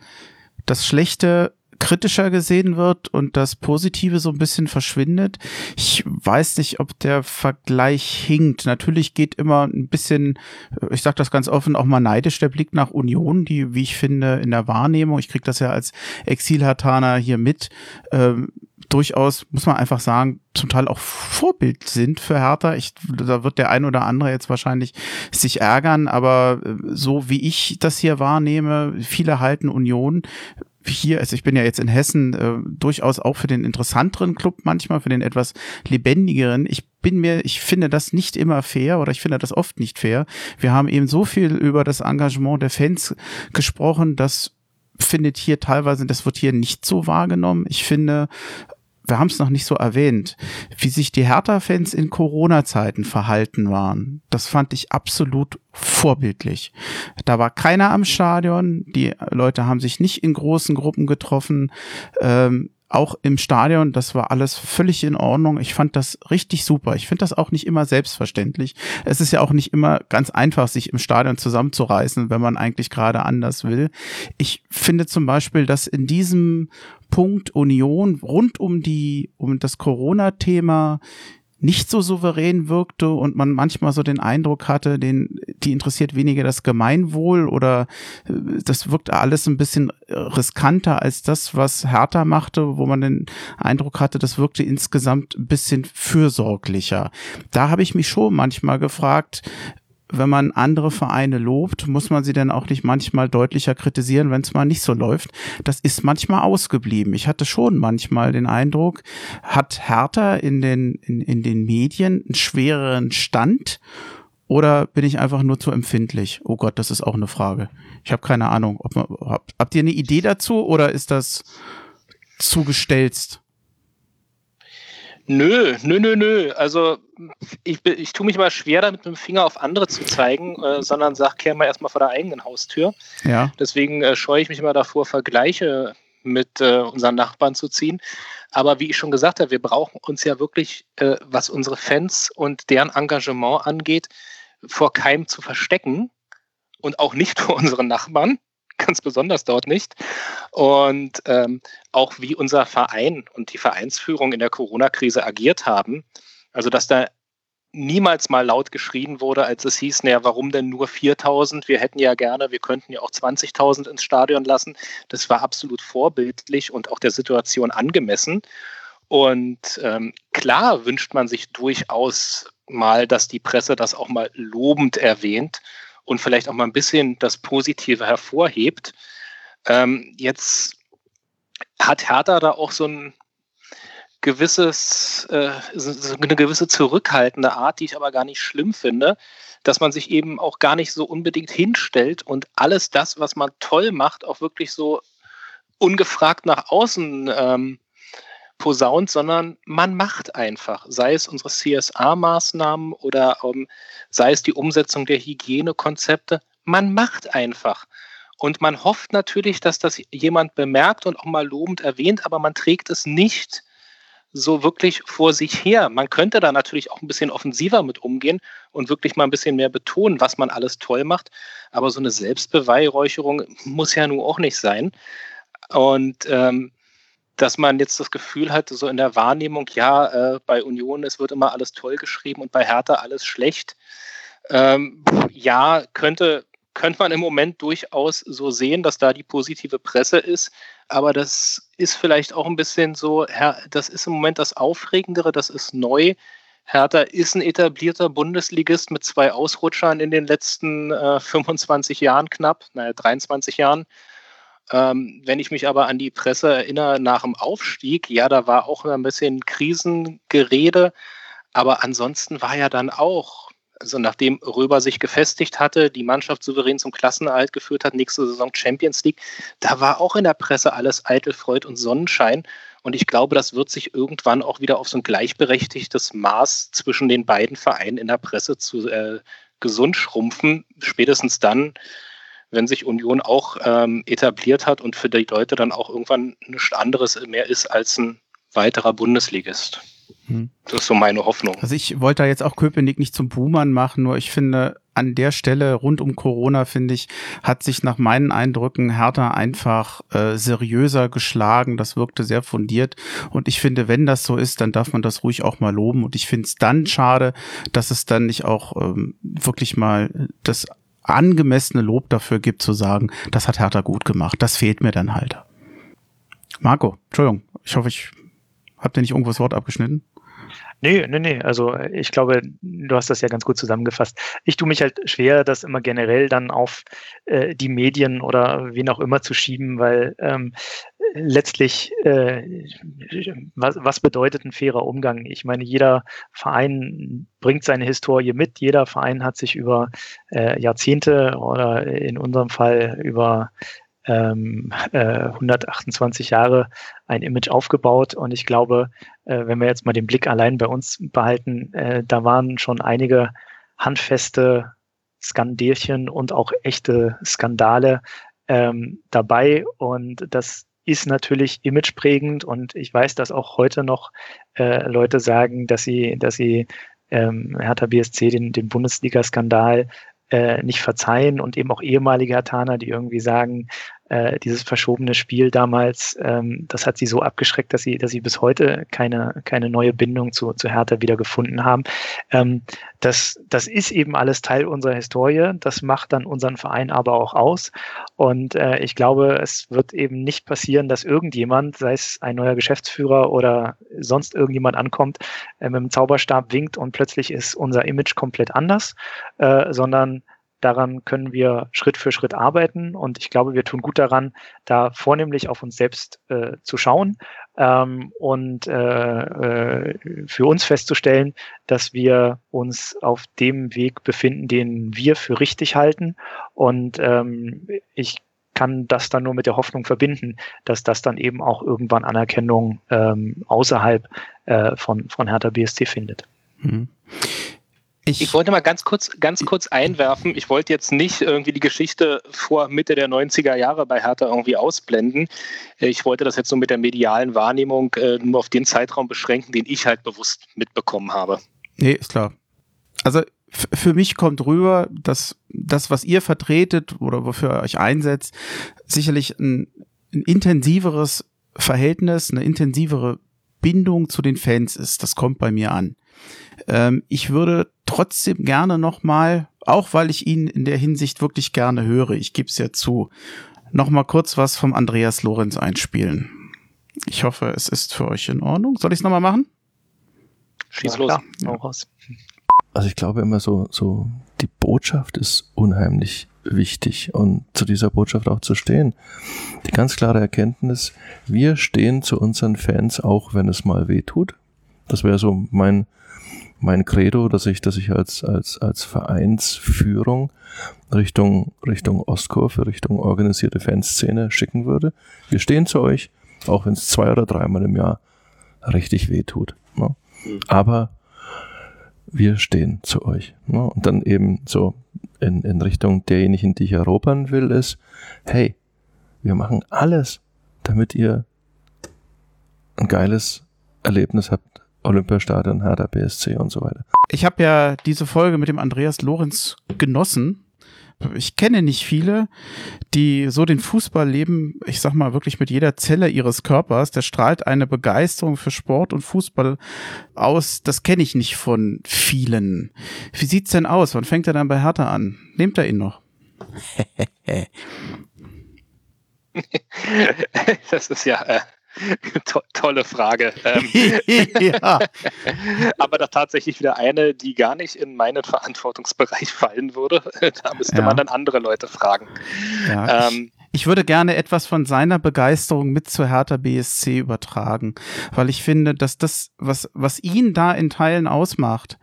[SPEAKER 1] das Schlechte kritischer gesehen wird und das Positive so ein bisschen verschwindet. Ich weiß nicht, ob der Vergleich hinkt. Natürlich geht immer ein bisschen, ich sage das ganz offen, auch mal neidisch der Blick nach Union, die, wie ich finde, in der Wahrnehmung, ich kriege das ja als Exilhartaner hier mit, ähm, durchaus, muss man einfach sagen, zum Teil auch Vorbild sind für Hertha. Ich, da wird der ein oder andere jetzt wahrscheinlich sich ärgern, aber äh, so wie ich das hier wahrnehme, viele halten Union hier, also ich bin ja jetzt in Hessen äh, durchaus auch für den interessanteren Club manchmal, für den etwas lebendigeren. Ich bin mir, ich finde das nicht immer fair oder ich finde das oft nicht fair. Wir haben eben so viel über das Engagement der Fans gesprochen, das findet hier teilweise, das wird hier nicht so wahrgenommen. Ich finde, wir haben es noch nicht so erwähnt, wie sich die Hertha-Fans in Corona-Zeiten verhalten waren. Das fand ich absolut vorbildlich. Da war keiner am Stadion, die Leute haben sich nicht in großen Gruppen getroffen. Ähm, auch im Stadion, das war alles völlig in Ordnung. Ich fand das richtig super. Ich finde das auch nicht immer selbstverständlich. Es ist ja auch nicht immer ganz einfach, sich im Stadion zusammenzureißen, wenn man eigentlich gerade anders will. Ich finde zum Beispiel, dass in diesem Punkt Union rund um die, um das Corona-Thema nicht so souverän wirkte und man manchmal so den Eindruck hatte, den, die interessiert weniger das Gemeinwohl oder äh, das wirkte alles ein bisschen riskanter als das, was Hertha machte, wo man den Eindruck hatte, das wirkte insgesamt ein bisschen fürsorglicher. Da habe ich mich schon manchmal gefragt, wenn man andere Vereine lobt, muss man sie dann auch nicht manchmal deutlicher kritisieren, wenn es mal nicht so läuft. Das ist manchmal ausgeblieben. Ich hatte schon manchmal den Eindruck, hat Hertha in den, in, in den Medien einen schwereren Stand oder bin ich einfach nur zu empfindlich? Oh Gott, das ist auch eine Frage. Ich habe keine Ahnung. Ob man, habt, ihr eine Idee dazu oder ist das zugestelzt?
[SPEAKER 2] Nö, nö, nö, nö. Also ich, ich tue mich mal schwer damit, mit dem Finger auf andere zu zeigen, äh, sondern sag, kehr mal erstmal vor der eigenen Haustür.
[SPEAKER 1] Ja.
[SPEAKER 2] Deswegen äh, scheue ich mich immer davor, Vergleiche mit äh, unseren Nachbarn zu ziehen. Aber wie ich schon gesagt habe, wir brauchen uns ja wirklich, äh, was unsere Fans und deren Engagement angeht, vor keinem zu verstecken und auch nicht [laughs] vor unseren Nachbarn, [laughs] ganz besonders dort nicht. Und ähm, auch wie unser Verein und die Vereinsführung in der Corona-Krise agiert haben. Also, dass da niemals mal laut geschrien wurde, als es hieß, naja, warum denn nur 4000? Wir hätten ja gerne, wir könnten ja auch 20.000 ins Stadion lassen. Das war absolut vorbildlich und auch der Situation angemessen. Und ähm, klar wünscht man sich durchaus mal, dass die Presse das auch mal lobend erwähnt und vielleicht auch mal ein bisschen das Positive hervorhebt. Ähm, jetzt hat Hertha da auch so ein gewisses, äh, so eine gewisse zurückhaltende Art, die ich aber gar nicht schlimm finde, dass man sich eben auch gar nicht so unbedingt hinstellt und alles das, was man toll macht, auch wirklich so ungefragt nach außen ähm, posaunt, sondern man macht einfach, sei es unsere CSA-Maßnahmen oder ähm, sei es die Umsetzung der Hygienekonzepte, man macht einfach. Und man hofft natürlich, dass das jemand bemerkt und auch mal lobend erwähnt, aber man trägt es nicht so wirklich vor sich her. Man könnte da natürlich auch ein bisschen offensiver mit umgehen und wirklich mal ein bisschen mehr betonen, was man alles toll macht. Aber so eine Selbstbeweihräucherung muss ja nun auch nicht sein. Und ähm, dass man jetzt das Gefühl hat, so in der Wahrnehmung, ja, äh, bei Union, es wird immer alles toll geschrieben und bei Hertha alles schlecht. Ähm, ja, könnte, könnte man im Moment durchaus so sehen, dass da die positive Presse ist. Aber das ist vielleicht auch ein bisschen so, das ist im Moment das Aufregendere, das ist neu. Hertha ist ein etablierter Bundesligist mit zwei Ausrutschern in den letzten äh, 25 Jahren knapp, naja, 23 Jahren. Ähm, wenn ich mich aber an die Presse erinnere nach dem Aufstieg, ja, da war auch ein bisschen Krisengerede, aber ansonsten war ja dann auch, also nachdem Röber sich gefestigt hatte, die Mannschaft souverän zum Klassenerhalt geführt hat, nächste Saison Champions League, da war auch in der Presse alles eitel Freud und Sonnenschein. Und ich glaube, das wird sich irgendwann auch wieder auf so ein gleichberechtigtes Maß zwischen den beiden Vereinen in der Presse zu äh, gesund schrumpfen. Spätestens dann, wenn sich Union auch ähm, etabliert hat und für die Leute dann auch irgendwann nichts anderes mehr ist als ein weiterer Bundesligist. Hm. Das ist so meine Hoffnung.
[SPEAKER 1] Also ich wollte da jetzt auch Köpenick nicht zum Buhmann machen, nur ich finde, an der Stelle rund um Corona, finde ich, hat sich nach meinen Eindrücken Hertha einfach äh, seriöser geschlagen. Das wirkte sehr fundiert. Und ich finde, wenn das so ist, dann darf man das ruhig auch mal loben. Und ich finde es dann schade, dass es dann nicht auch ähm, wirklich mal das angemessene Lob dafür gibt, zu sagen, das hat Hertha gut gemacht. Das fehlt mir dann halt. Marco, Entschuldigung, ich hoffe, ich habe dir nicht irgendwo das Wort abgeschnitten.
[SPEAKER 3] Nee, nee, nee. Also ich glaube, du hast das ja ganz gut zusammengefasst. Ich tue mich halt schwer, das immer generell dann auf äh, die Medien oder wen auch immer zu schieben, weil ähm, letztlich, äh, was, was bedeutet ein fairer Umgang? Ich meine, jeder Verein bringt seine Historie mit. Jeder Verein hat sich über äh, Jahrzehnte oder in unserem Fall über ähm, äh, 128 Jahre ein Image aufgebaut. Und ich glaube, äh, wenn wir jetzt mal den Blick allein bei uns behalten, äh, da waren schon einige handfeste Skandälchen und auch echte Skandale ähm, dabei. Und das ist natürlich imageprägend. Und ich weiß, dass auch heute noch äh, Leute sagen, dass sie, dass sie ähm, Hertha BSC den, den Bundesliga-Skandal äh, nicht verzeihen und eben auch ehemalige Hertaner, die irgendwie sagen, äh, dieses verschobene Spiel damals, ähm, das hat sie so abgeschreckt, dass sie, dass sie bis heute keine, keine neue Bindung zu, zu Hertha wieder gefunden haben. Ähm, das, das ist eben alles Teil unserer Historie. Das macht dann unseren Verein aber auch aus. Und äh, ich glaube, es wird eben nicht passieren, dass irgendjemand, sei es ein neuer Geschäftsführer oder sonst irgendjemand ankommt, äh, mit dem Zauberstab winkt und plötzlich ist unser Image komplett anders, äh, sondern Daran können wir Schritt für Schritt arbeiten und ich glaube, wir tun gut daran, da vornehmlich auf uns selbst äh, zu schauen ähm, und äh, äh, für uns festzustellen, dass wir uns auf dem Weg befinden, den wir für richtig halten. Und ähm, ich kann das dann nur mit der Hoffnung verbinden, dass das dann eben auch irgendwann Anerkennung ähm, außerhalb äh, von, von Hertha BSC findet. Mhm.
[SPEAKER 2] Ich, ich, wollte mal ganz kurz, ganz kurz einwerfen. Ich wollte jetzt nicht irgendwie die Geschichte vor Mitte der 90er Jahre bei Hertha irgendwie ausblenden. Ich wollte das jetzt nur mit der medialen Wahrnehmung äh, nur auf den Zeitraum beschränken, den ich halt bewusst mitbekommen habe.
[SPEAKER 1] Nee, ist klar. Also für mich kommt rüber, dass das, was ihr vertretet oder wofür ihr euch einsetzt, sicherlich ein, ein intensiveres Verhältnis, eine intensivere Bindung zu den Fans ist. Das kommt bei mir an. Ähm, ich würde trotzdem gerne nochmal, auch weil ich ihn in der Hinsicht wirklich gerne höre, ich gebe es ja zu, nochmal kurz was vom Andreas Lorenz einspielen. Ich hoffe, es ist für euch in Ordnung. Soll ich es nochmal machen?
[SPEAKER 2] Schieß ja, los.
[SPEAKER 3] Ja.
[SPEAKER 4] Also ich glaube immer so, so die Botschaft ist unheimlich wichtig und zu dieser Botschaft auch zu stehen. Die ganz klare Erkenntnis, wir stehen zu unseren Fans auch, wenn es mal weh tut. Das wäre so mein, mein Credo, dass ich, dass ich als, als, als Vereinsführung Richtung, Richtung Ostkurve, Richtung organisierte Fanszene schicken würde. Wir stehen zu euch, auch wenn es zwei oder dreimal im Jahr richtig weh tut. Ne? Aber wir stehen zu euch. Ne? Und dann eben so in, in Richtung derjenigen, die ich erobern will, ist, hey, wir machen alles, damit ihr ein geiles Erlebnis habt. Olympiastadion, Hertha BSC und so weiter.
[SPEAKER 1] Ich habe ja diese Folge mit dem Andreas Lorenz genossen ich kenne nicht viele, die so den Fußball leben, ich sag mal wirklich mit jeder Zelle ihres Körpers. Der strahlt eine Begeisterung für Sport und Fußball aus. Das kenne ich nicht von vielen. Wie sieht's denn aus? Wann fängt er dann bei Hertha an? Nehmt er ihn noch? [laughs] [laughs]
[SPEAKER 2] das ist ja äh, [laughs] To tolle Frage. Ähm, [laughs] ja. [laughs] aber da tatsächlich wieder eine, die gar nicht in meinen Verantwortungsbereich fallen würde. Da müsste ja. man dann andere Leute fragen.
[SPEAKER 1] Ja, ähm, ich, ich, würde gerne etwas von seiner Begeisterung mit zu Hertha BSC übertragen, weil ich finde, dass das, was, was ihn da in Teilen ausmacht,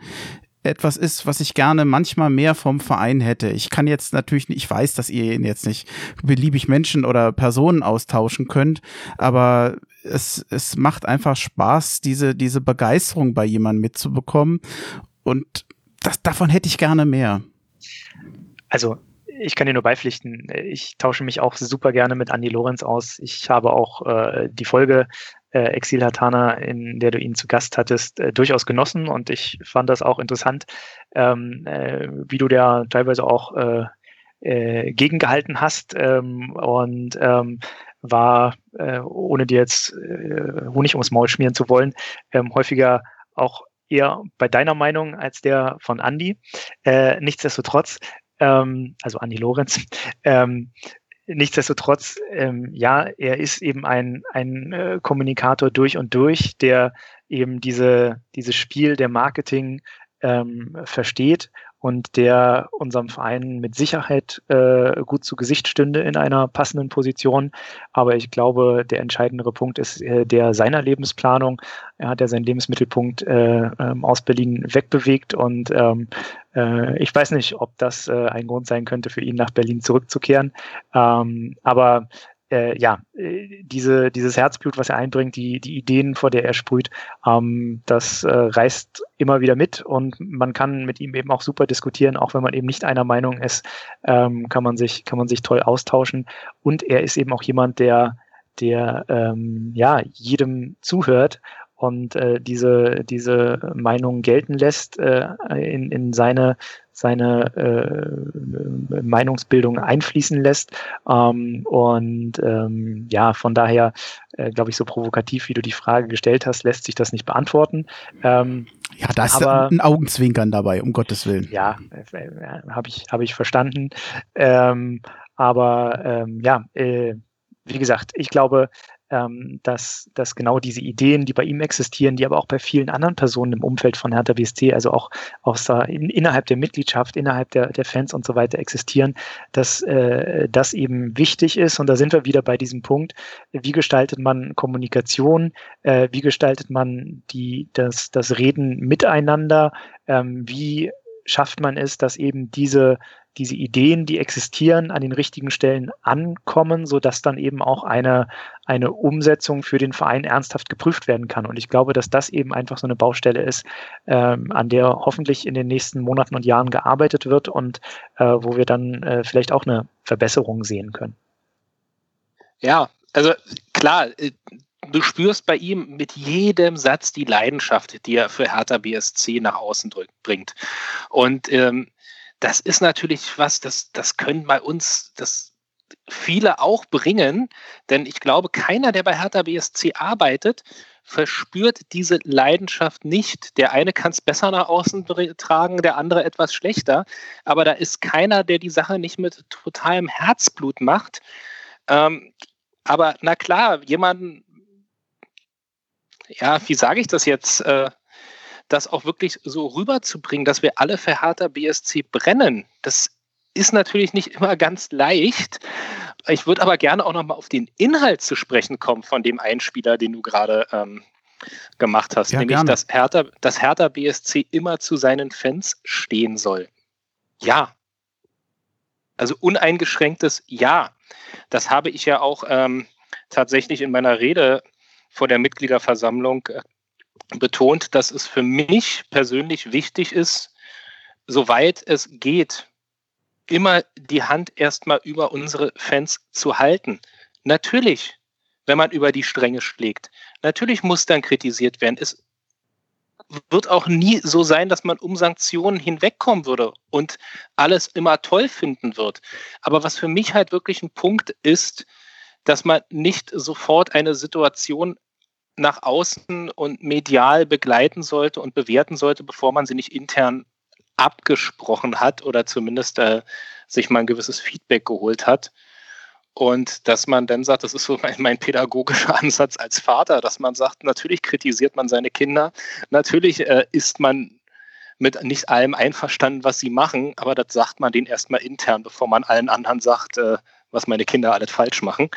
[SPEAKER 1] etwas ist, was ich gerne manchmal mehr vom Verein hätte. Ich kann jetzt natürlich nicht, ich weiß, dass ihr jetzt nicht beliebig Menschen oder Personen austauschen könnt, aber es, es macht einfach Spaß, diese, diese Begeisterung bei jemandem mitzubekommen. Und das, davon hätte ich gerne mehr.
[SPEAKER 3] Also, ich kann dir nur beipflichten. Ich tausche mich auch super gerne mit Andy Lorenz aus. Ich habe auch äh, die Folge äh, Exil Hatana, in der du ihn zu Gast hattest, äh, durchaus genossen und ich fand das auch interessant, ähm, äh, wie du da teilweise auch äh, äh, gegengehalten hast ähm, und ähm, war, äh, ohne dir jetzt äh, Honig ums Maul schmieren zu wollen, ähm, häufiger auch eher bei deiner Meinung als der von Andy. Äh, nichtsdestotrotz, ähm, also Andy Lorenz, [laughs] ähm, nichtsdestotrotz, ähm, ja, er ist eben ein, ein äh, Kommunikator durch und durch, der eben diese, dieses Spiel der Marketing ähm, versteht und der unserem Verein mit Sicherheit äh, gut zu Gesicht stünde in einer passenden Position. Aber ich glaube, der entscheidendere Punkt ist äh, der seiner Lebensplanung. Er hat ja seinen Lebensmittelpunkt äh, ähm, aus Berlin wegbewegt und ähm, äh, ich weiß nicht, ob das äh, ein Grund sein könnte für ihn, nach Berlin zurückzukehren. Ähm, aber äh, ja, äh, diese, dieses Herzblut, was er einbringt, die, die Ideen, vor der er sprüht, ähm, das äh, reißt immer wieder mit und man kann mit ihm eben auch super diskutieren, auch wenn man eben nicht einer Meinung ist, ähm, kann man sich, kann man sich toll austauschen. Und er ist eben auch jemand, der, der ähm, ja jedem zuhört und äh, diese, diese Meinung gelten lässt, äh, in, in seine, seine äh, Meinungsbildung einfließen lässt. Ähm, und ähm, ja, von daher, äh, glaube ich, so provokativ, wie du die Frage gestellt hast, lässt sich das nicht beantworten. Ähm,
[SPEAKER 1] ja, da ist aber, ein Augenzwinkern dabei, um Gottes Willen.
[SPEAKER 3] Ja, äh, äh habe ich, hab ich verstanden. Ähm, aber ähm, ja, äh, wie gesagt, ich glaube, ähm, dass, dass genau diese Ideen, die bei ihm existieren, die aber auch bei vielen anderen Personen im Umfeld von Hertha BSC, also auch aus der, in, innerhalb der Mitgliedschaft, innerhalb der, der Fans und so weiter existieren, dass äh, das eben wichtig ist. Und da sind wir wieder bei diesem Punkt, wie gestaltet man Kommunikation, äh, wie gestaltet man die, das, das Reden miteinander, ähm, wie schafft man es, dass eben diese diese Ideen, die existieren, an den richtigen Stellen ankommen, so dass dann eben auch eine, eine Umsetzung für den Verein ernsthaft geprüft werden kann. Und ich glaube, dass das eben einfach so eine Baustelle ist, ähm, an der hoffentlich in den nächsten Monaten und Jahren gearbeitet wird und äh, wo wir dann äh, vielleicht auch eine Verbesserung sehen können.
[SPEAKER 2] Ja, also klar, äh, du spürst bei ihm mit jedem Satz die Leidenschaft, die er für Hertha BSC nach außen bringt. Und ähm, das ist natürlich was, das, das können bei uns, das viele auch bringen, denn ich glaube, keiner, der bei Hertha BSC arbeitet, verspürt diese Leidenschaft nicht. Der eine kann es besser nach außen tragen, der andere etwas schlechter, aber da ist keiner, der die Sache nicht mit totalem Herzblut macht. Ähm, aber na klar, jemanden, ja, wie sage ich das jetzt, äh, das auch wirklich so rüberzubringen, dass wir alle für Hertha BSC brennen, das ist natürlich nicht immer ganz leicht. Ich würde aber gerne auch nochmal auf den Inhalt zu sprechen kommen von dem Einspieler, den du gerade ähm, gemacht hast, ja, nämlich gerne. dass Hertha, dass Hertha BSC immer zu seinen Fans stehen soll. Ja. Also uneingeschränktes Ja. Das habe ich ja auch ähm, tatsächlich in meiner Rede vor der Mitgliederversammlung äh, betont, dass es für mich persönlich wichtig ist, soweit es geht, immer die Hand erstmal über unsere Fans zu halten. Natürlich, wenn man über die Stränge schlägt. Natürlich muss dann kritisiert werden. Es wird auch nie so sein, dass man um Sanktionen hinwegkommen würde und alles immer toll finden wird. Aber was für mich halt wirklich ein Punkt ist, dass man nicht sofort eine Situation nach außen und medial begleiten sollte und bewerten sollte, bevor man sie nicht intern abgesprochen hat oder zumindest äh, sich mal ein gewisses Feedback geholt hat. Und dass man dann sagt, das ist so [laughs] mein, mein, pädagogischer Ansatz als Vater, dass man sagt, natürlich kritisiert man seine Kinder, natürlich äh, ist man mit nicht allem einverstanden, was sie machen, aber das sagt man denen erstmal intern, bevor man allen anderen sagt, äh, was meine Kinder alles falsch machen.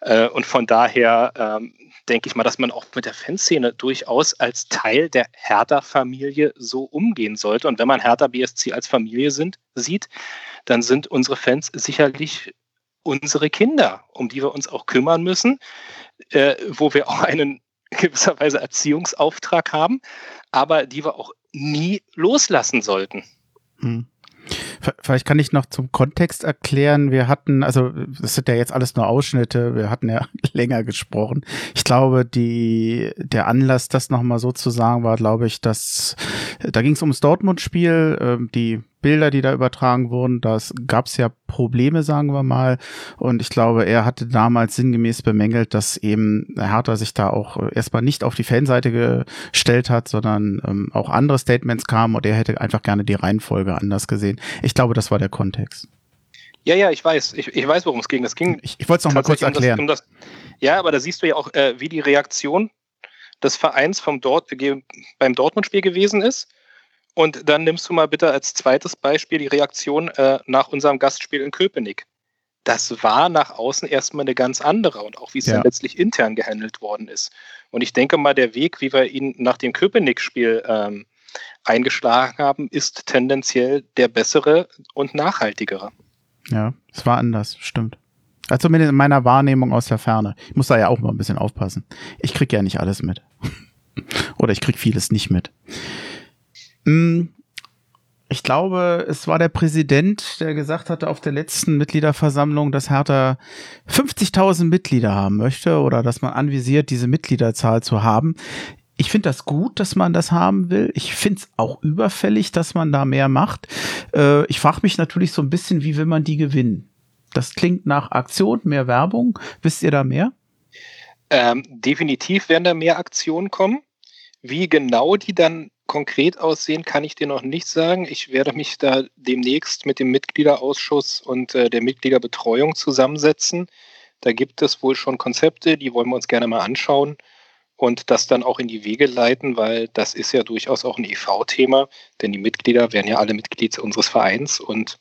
[SPEAKER 2] Äh, und von daher ähm, denke ich mal, dass man auch mit der Fanszene durchaus als Teil der Hertha-Familie so umgehen sollte. Und wenn man Hertha BSC als Familie sind, sieht, dann sind unsere Fans sicherlich unsere Kinder, um die wir uns auch kümmern müssen, äh, wo wir auch einen [laughs] gewisserweise Erziehungsauftrag haben, aber die wir auch nie loslassen sollten.
[SPEAKER 1] Hm. Vielleicht kann ich noch zum Kontext erklären. Wir hatten, also das sind ja jetzt alles nur Ausschnitte, wir hatten ja [laughs] länger gesprochen. Ich glaube, die, der Anlass, das nochmal so zu sagen, war, glaube ich, dass da ging es ums Dortmund-Spiel, äh, die Bilder, die da übertragen wurden, das gab es ja Probleme, sagen wir mal. Und ich glaube, er hatte damals sinngemäß bemängelt, dass eben Hertha sich da auch erstmal nicht auf die Fanseite gestellt hat, sondern ähm, auch andere Statements kamen und er hätte einfach gerne die Reihenfolge anders gesehen. Ich glaube, das war der Kontext.
[SPEAKER 2] Ja, ja, ich weiß. Ich, ich weiß, worum es ging. Das ging.
[SPEAKER 1] Ich, ich wollte es noch mal kurz erklären. Um das, um
[SPEAKER 2] das, ja, aber da siehst du ja auch, äh, wie die Reaktion des Vereins vom Dort, beim Dortmund-Spiel gewesen ist. Und dann nimmst du mal bitte als zweites Beispiel die Reaktion äh, nach unserem Gastspiel in Köpenick. Das war nach außen erstmal eine ganz andere und auch wie es ja. dann letztlich intern gehandelt worden ist. Und ich denke mal, der Weg, wie wir ihn nach dem Köpenick-Spiel ähm, eingeschlagen haben, ist tendenziell der bessere und nachhaltigere.
[SPEAKER 1] Ja, es war anders, stimmt. Also zumindest in meiner Wahrnehmung aus der Ferne. Ich muss da ja auch mal ein bisschen aufpassen. Ich krieg ja nicht alles mit. [laughs] Oder ich krieg vieles nicht mit. Hm, ich glaube, es war der Präsident, der gesagt hatte auf der letzten Mitgliederversammlung, dass Hertha 50.000 Mitglieder haben möchte oder dass man anvisiert, diese Mitgliederzahl zu haben. Ich finde das gut, dass man das haben will. Ich finde es auch überfällig, dass man da mehr macht. Äh, ich frage mich natürlich so ein bisschen, wie will man die gewinnen? Das klingt nach Aktion, mehr Werbung. Wisst ihr da mehr?
[SPEAKER 2] Ähm, definitiv werden da mehr Aktionen kommen. Wie genau die dann konkret aussehen, kann ich dir noch nicht sagen. Ich werde mich da demnächst mit dem Mitgliederausschuss und äh, der Mitgliederbetreuung zusammensetzen. Da gibt es wohl schon Konzepte, die wollen wir uns gerne mal anschauen und das dann auch in die Wege leiten, weil das ist ja durchaus auch ein EV-Thema, denn die Mitglieder werden ja alle Mitglied unseres Vereins und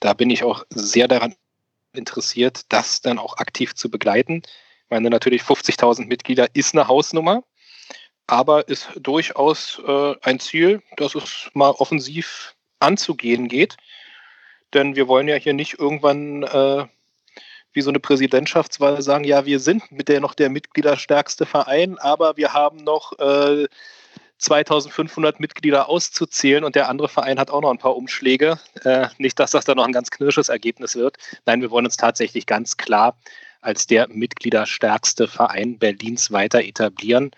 [SPEAKER 2] da bin ich auch sehr daran interessiert, das dann auch aktiv zu begleiten. Ich meine, natürlich 50.000 Mitglieder ist eine Hausnummer aber ist durchaus äh, ein Ziel, dass es mal offensiv anzugehen geht. Denn wir wollen ja hier nicht irgendwann äh, wie so eine Präsidentschaftswahl sagen, ja, wir sind mit der noch der mitgliederstärkste Verein, aber wir haben noch äh, 2500 Mitglieder auszuzählen und der andere Verein hat auch noch ein paar Umschläge. Äh, nicht, dass das dann noch ein ganz knirsches Ergebnis wird. Nein, wir wollen uns tatsächlich ganz klar als der mitgliederstärkste Verein Berlins weiter etablieren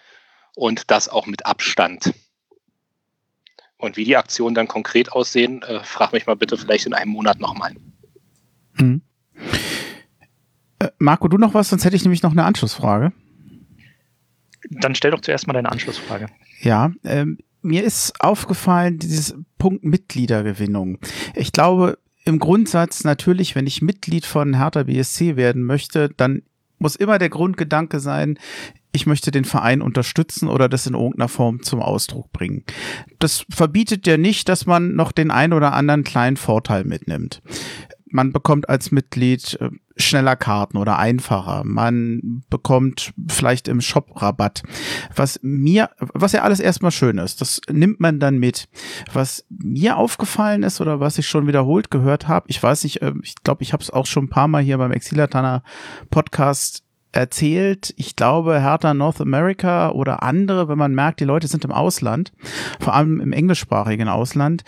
[SPEAKER 2] und das auch mit Abstand. Und wie die Aktionen dann konkret aussehen, äh, frag mich mal bitte vielleicht in einem Monat nochmal. Hm.
[SPEAKER 1] Äh, Marco, du noch was? Sonst hätte ich nämlich noch eine Anschlussfrage.
[SPEAKER 3] Dann stell doch zuerst mal deine Anschlussfrage.
[SPEAKER 1] Ja, ähm, mir ist aufgefallen, dieses Punkt Mitgliedergewinnung. Ich glaube, im Grundsatz natürlich, wenn ich Mitglied von Hertha BSC werden möchte, dann muss immer der Grundgedanke sein, ich möchte den Verein unterstützen oder das in irgendeiner Form zum Ausdruck bringen. Das verbietet ja nicht, dass man noch den ein oder anderen kleinen Vorteil mitnimmt man bekommt als Mitglied äh, schneller Karten oder einfacher. Man bekommt vielleicht im Shop Rabatt. Was mir, was ja alles erstmal schön ist, das nimmt man dann mit. Was mir aufgefallen ist oder was ich schon wiederholt gehört habe, ich weiß nicht, äh, ich glaube, ich habe es auch schon ein paar Mal hier beim Exilatana Podcast erzählt, ich glaube, Hertha North America oder andere, wenn man merkt, die Leute sind im Ausland, vor allem im englischsprachigen Ausland,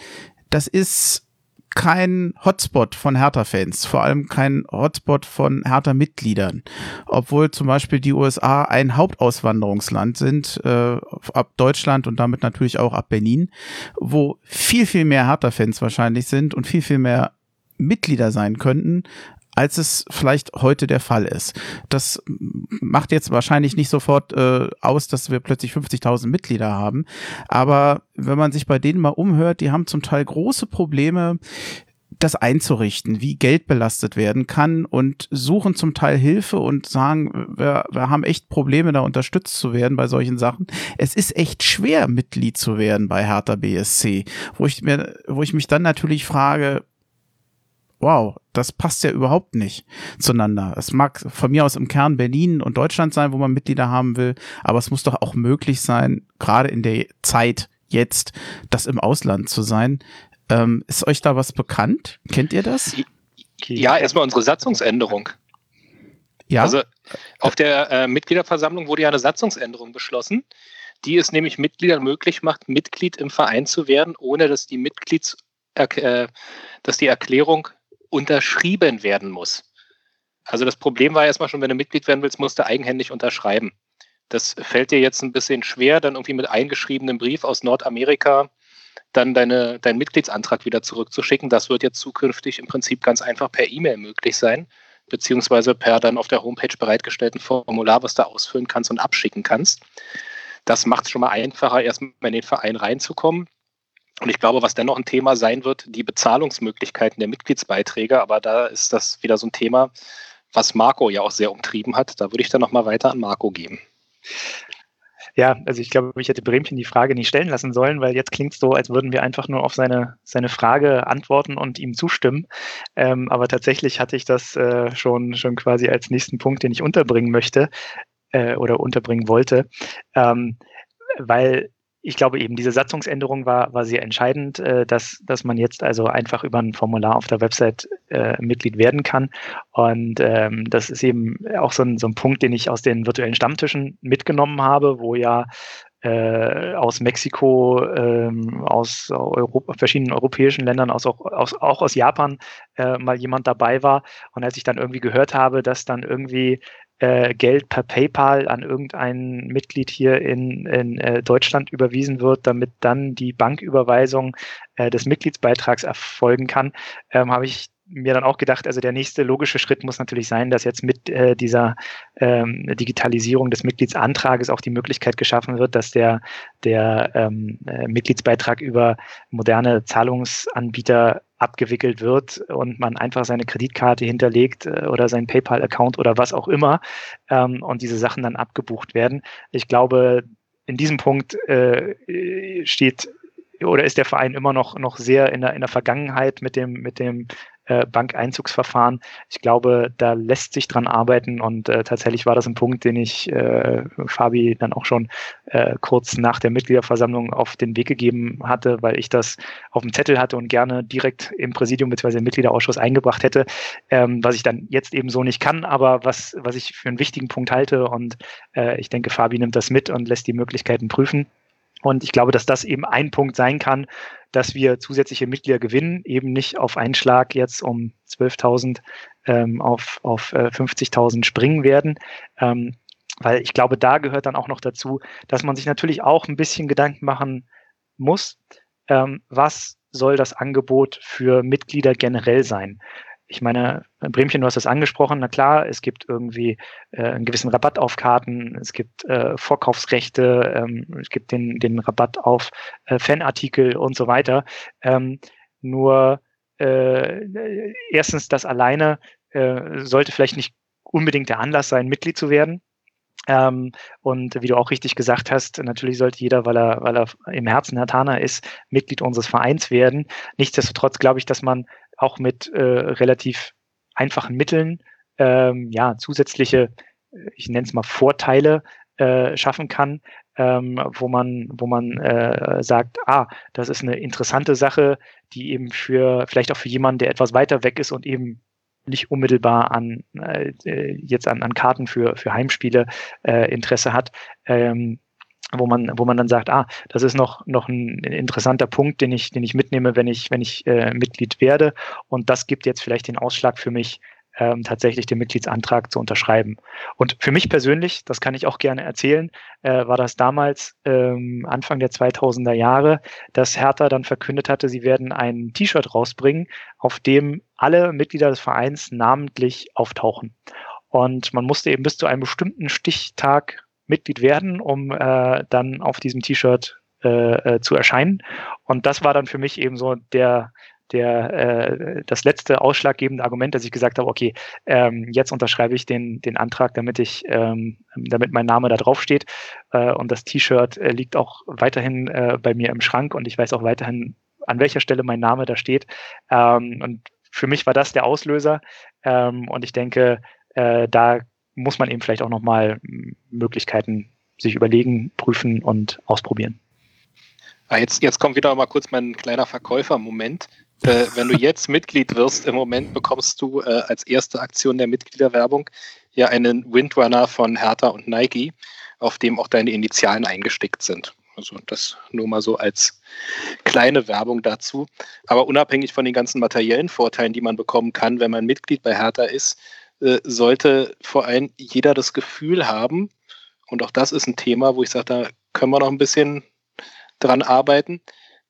[SPEAKER 1] das ist kein Hotspot von Hertha-Fans, vor allem kein Hotspot von Hertha-Mitgliedern, obwohl zum Beispiel die USA ein Hauptauswanderungsland sind, äh, ab Deutschland und damit natürlich auch ab Benin, wo viel, viel mehr Hertha-Fans wahrscheinlich sind und viel, viel mehr Mitglieder sein könnten, als es vielleicht heute der Fall ist. Das macht jetzt wahrscheinlich nicht sofort äh, aus, dass wir plötzlich 50.000 Mitglieder haben. Aber wenn man sich bei denen mal umhört, die haben zum Teil große Probleme, das einzurichten, wie Geld belastet werden kann und suchen zum Teil Hilfe und sagen, wir, wir haben echt Probleme, da unterstützt zu werden bei solchen Sachen. Es ist echt schwer, Mitglied zu werden bei Hertha BSC, wo ich mir, wo ich mich dann natürlich frage, wow, das passt ja überhaupt nicht zueinander. Es mag von mir aus im Kern Berlin und Deutschland sein, wo man Mitglieder haben will, aber es muss doch auch möglich sein, gerade in der Zeit jetzt, das im Ausland zu sein. Ähm, ist euch da was bekannt? Kennt ihr das?
[SPEAKER 2] Ja, erstmal unsere Satzungsänderung. Ja. Also auf der äh, Mitgliederversammlung wurde ja eine Satzungsänderung beschlossen, die es nämlich Mitgliedern möglich macht, Mitglied im Verein zu werden, ohne dass die Mitglieds äh, dass die Erklärung unterschrieben werden muss. Also das Problem war erstmal schon, wenn du Mitglied werden willst, musst du eigenhändig unterschreiben. Das fällt dir jetzt ein bisschen schwer, dann irgendwie mit eingeschriebenem Brief aus Nordamerika dann deine, deinen Mitgliedsantrag wieder zurückzuschicken. Das wird jetzt zukünftig im Prinzip ganz einfach per E-Mail möglich sein, beziehungsweise per dann auf der Homepage bereitgestellten Formular, was du ausfüllen kannst und abschicken kannst. Das macht es schon mal einfacher, erstmal in den Verein reinzukommen. Und ich glaube, was dennoch ein Thema sein wird, die Bezahlungsmöglichkeiten der Mitgliedsbeiträge. Aber da ist das wieder so ein Thema, was Marco ja auch sehr umtrieben hat. Da würde ich dann nochmal weiter an Marco geben.
[SPEAKER 3] Ja, also ich glaube, ich hätte Bremchen die Frage nicht stellen lassen sollen, weil jetzt klingt es so, als würden wir einfach nur auf seine, seine Frage antworten und ihm zustimmen. Ähm, aber tatsächlich hatte ich das äh, schon, schon quasi als nächsten Punkt, den ich unterbringen möchte äh, oder unterbringen wollte. Ähm, weil ich glaube eben, diese Satzungsänderung war, war sehr entscheidend, äh, dass, dass man jetzt also einfach über ein Formular auf der Website äh, Mitglied werden kann. Und ähm, das ist eben auch so ein, so ein Punkt, den ich aus den virtuellen Stammtischen mitgenommen habe, wo ja äh, aus Mexiko, ähm, aus Europa, verschiedenen europäischen Ländern, aus, auch, aus, auch aus Japan äh, mal jemand dabei war. Und als ich dann irgendwie gehört habe, dass dann irgendwie äh, Geld per PayPal an irgendein Mitglied hier in, in äh, Deutschland überwiesen wird, damit dann die Banküberweisung äh, des Mitgliedsbeitrags erfolgen kann, ähm, habe ich mir dann auch gedacht, also der nächste logische Schritt muss natürlich sein, dass jetzt mit äh, dieser ähm, Digitalisierung des Mitgliedsantrages auch die Möglichkeit geschaffen wird, dass der, der ähm, äh, Mitgliedsbeitrag über moderne Zahlungsanbieter abgewickelt wird und man einfach seine Kreditkarte hinterlegt äh, oder sein PayPal-Account oder was auch immer ähm, und diese Sachen dann abgebucht werden. Ich glaube, in diesem Punkt äh, steht oder ist der Verein immer noch, noch sehr in der, in der Vergangenheit mit dem, mit dem äh, Bankeinzugsverfahren. Ich glaube, da lässt sich dran arbeiten und äh, tatsächlich war das ein Punkt, den ich äh, Fabi dann auch schon äh, kurz nach der Mitgliederversammlung auf den Weg gegeben hatte, weil ich das auf dem Zettel hatte und gerne direkt im Präsidium bzw. im Mitgliederausschuss eingebracht hätte, ähm, was ich dann jetzt eben so nicht kann, aber was, was ich für einen wichtigen Punkt halte und äh, ich denke, Fabi nimmt das mit und lässt die Möglichkeiten prüfen. Und ich glaube, dass das eben ein Punkt sein kann, dass wir zusätzliche Mitglieder gewinnen, eben nicht auf einen Schlag jetzt um 12.000 ähm, auf, auf äh, 50.000 springen werden. Ähm, weil ich glaube, da gehört dann auch noch dazu, dass man sich natürlich auch ein bisschen Gedanken machen muss, ähm, was soll das Angebot für Mitglieder generell sein. Ich meine, Bremchen, du hast das angesprochen. Na klar, es gibt irgendwie äh, einen gewissen Rabatt auf Karten, es gibt äh, Vorkaufsrechte, ähm, es gibt den, den Rabatt auf äh, Fanartikel und so weiter. Ähm, nur äh, erstens, das alleine äh, sollte vielleicht nicht unbedingt der Anlass sein, Mitglied zu werden. Ähm, und wie du auch richtig gesagt hast, natürlich sollte jeder, weil er, weil er im Herzen Hatana ist, Mitglied unseres Vereins werden. Nichtsdestotrotz glaube ich, dass man auch mit äh, relativ einfachen Mitteln ähm, ja zusätzliche, ich nenne es mal Vorteile äh, schaffen kann, ähm, wo man, wo man äh, sagt, ah, das ist eine interessante Sache, die eben für vielleicht auch für jemanden, der etwas weiter weg ist und eben nicht unmittelbar an äh, jetzt an, an Karten für, für Heimspiele äh, Interesse hat, ähm, wo man, wo man dann sagt, ah, das ist noch, noch ein interessanter Punkt, den ich, den ich mitnehme, wenn ich, wenn ich äh, Mitglied werde. Und das gibt jetzt vielleicht den Ausschlag für mich, ähm, tatsächlich den Mitgliedsantrag zu unterschreiben. Und für mich persönlich, das kann ich auch gerne erzählen, äh, war das damals ähm, Anfang der 2000er Jahre, dass Hertha dann verkündet hatte, sie werden ein T-Shirt rausbringen, auf dem alle Mitglieder des Vereins namentlich auftauchen. Und man musste eben bis zu einem bestimmten Stichtag Mitglied werden, um äh, dann auf diesem T-Shirt äh, äh, zu erscheinen. Und das war dann für mich eben so der, der, äh, das letzte ausschlaggebende Argument, dass ich gesagt habe, okay, ähm, jetzt unterschreibe ich den, den Antrag, damit ich, ähm, damit mein Name da drauf steht. Äh, und das T-Shirt äh, liegt auch weiterhin äh, bei mir im Schrank und ich weiß auch weiterhin, an welcher Stelle mein Name da steht. Ähm, und für mich war das der Auslöser. Ähm, und ich denke, äh, da muss man eben vielleicht auch nochmal Möglichkeiten sich überlegen, prüfen und ausprobieren.
[SPEAKER 2] Ah, jetzt, jetzt kommt wieder mal kurz mein kleiner Verkäufer-Moment. Äh, wenn du jetzt Mitglied wirst, im Moment bekommst du äh, als erste Aktion der Mitgliederwerbung ja einen Windrunner von Hertha und Nike, auf dem auch deine Initialen eingestickt sind. Also das nur mal so als kleine Werbung dazu. Aber unabhängig von den ganzen materiellen Vorteilen, die man bekommen kann, wenn man Mitglied bei Hertha ist, äh, sollte vor allem jeder das Gefühl haben, und auch das ist ein Thema, wo ich sage, da können wir noch ein bisschen dran arbeiten,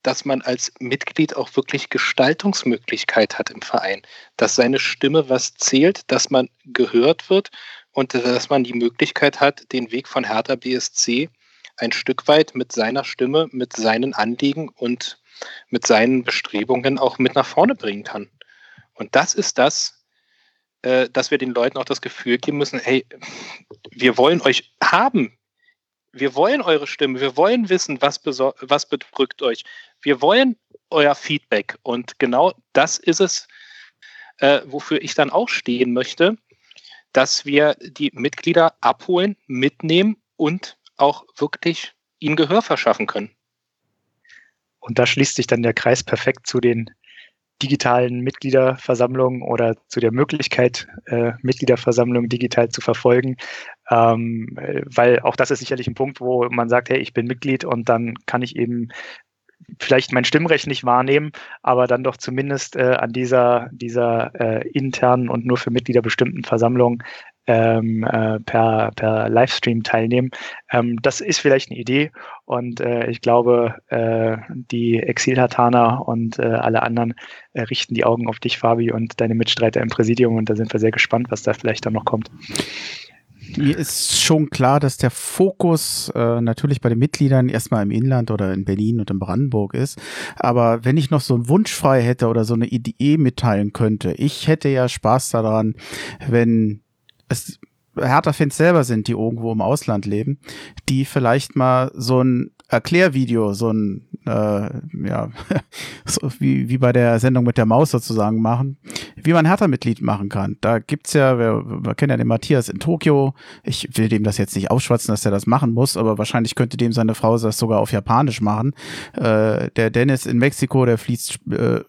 [SPEAKER 2] dass man als Mitglied auch wirklich Gestaltungsmöglichkeit hat im Verein, dass seine Stimme was zählt, dass man gehört wird und dass man die Möglichkeit hat, den Weg von Hertha BSC ein Stück weit mit seiner Stimme, mit seinen Anliegen und mit seinen Bestrebungen auch mit nach vorne bringen kann. Und das ist das, äh, dass wir den Leuten auch das Gefühl geben müssen, hey, wir wollen euch haben wir wollen eure Stimme, wir wollen wissen, was, was bedrückt euch. Wir wollen euer Feedback. Und genau das ist es, äh, wofür ich dann auch stehen möchte, dass wir die Mitglieder abholen, mitnehmen und auch wirklich ihnen Gehör verschaffen können.
[SPEAKER 3] Und da schließt sich dann der Kreis perfekt zu den digitalen Mitgliederversammlungen oder zu der Möglichkeit, äh, Mitgliederversammlungen digital zu verfolgen. Ähm, weil auch das ist sicherlich ein Punkt, wo man sagt, hey, ich bin Mitglied und dann kann ich eben vielleicht mein Stimmrecht nicht wahrnehmen, aber dann doch zumindest äh, an dieser, dieser äh, internen und nur für Mitglieder bestimmten Versammlung ähm, äh, per, per Livestream teilnehmen. Ähm, das ist vielleicht eine Idee und äh, ich glaube, äh, die Exilhataner und äh, alle anderen äh, richten die Augen auf dich, Fabi, und deine Mitstreiter im Präsidium und da sind wir sehr gespannt, was da vielleicht dann noch kommt
[SPEAKER 1] mir ist schon klar, dass der Fokus äh, natürlich bei den Mitgliedern erstmal im Inland oder in Berlin und in Brandenburg ist. Aber wenn ich noch so einen Wunsch frei hätte oder so eine Idee mitteilen könnte, ich hätte ja Spaß daran, wenn es Hertha-Fans selber sind, die irgendwo im Ausland leben, die vielleicht mal so ein Erklärvideo, so ein, äh, ja, [laughs] so wie, wie bei der Sendung mit der Maus sozusagen machen, wie man Hertha-Mitglied machen kann. Da gibt's ja, wir, wir kennen ja den Matthias in Tokio. Ich will dem das jetzt nicht aufschwatzen, dass er das machen muss, aber wahrscheinlich könnte dem seine Frau das sogar auf Japanisch machen. Äh, der Dennis in Mexiko, der fließt äh,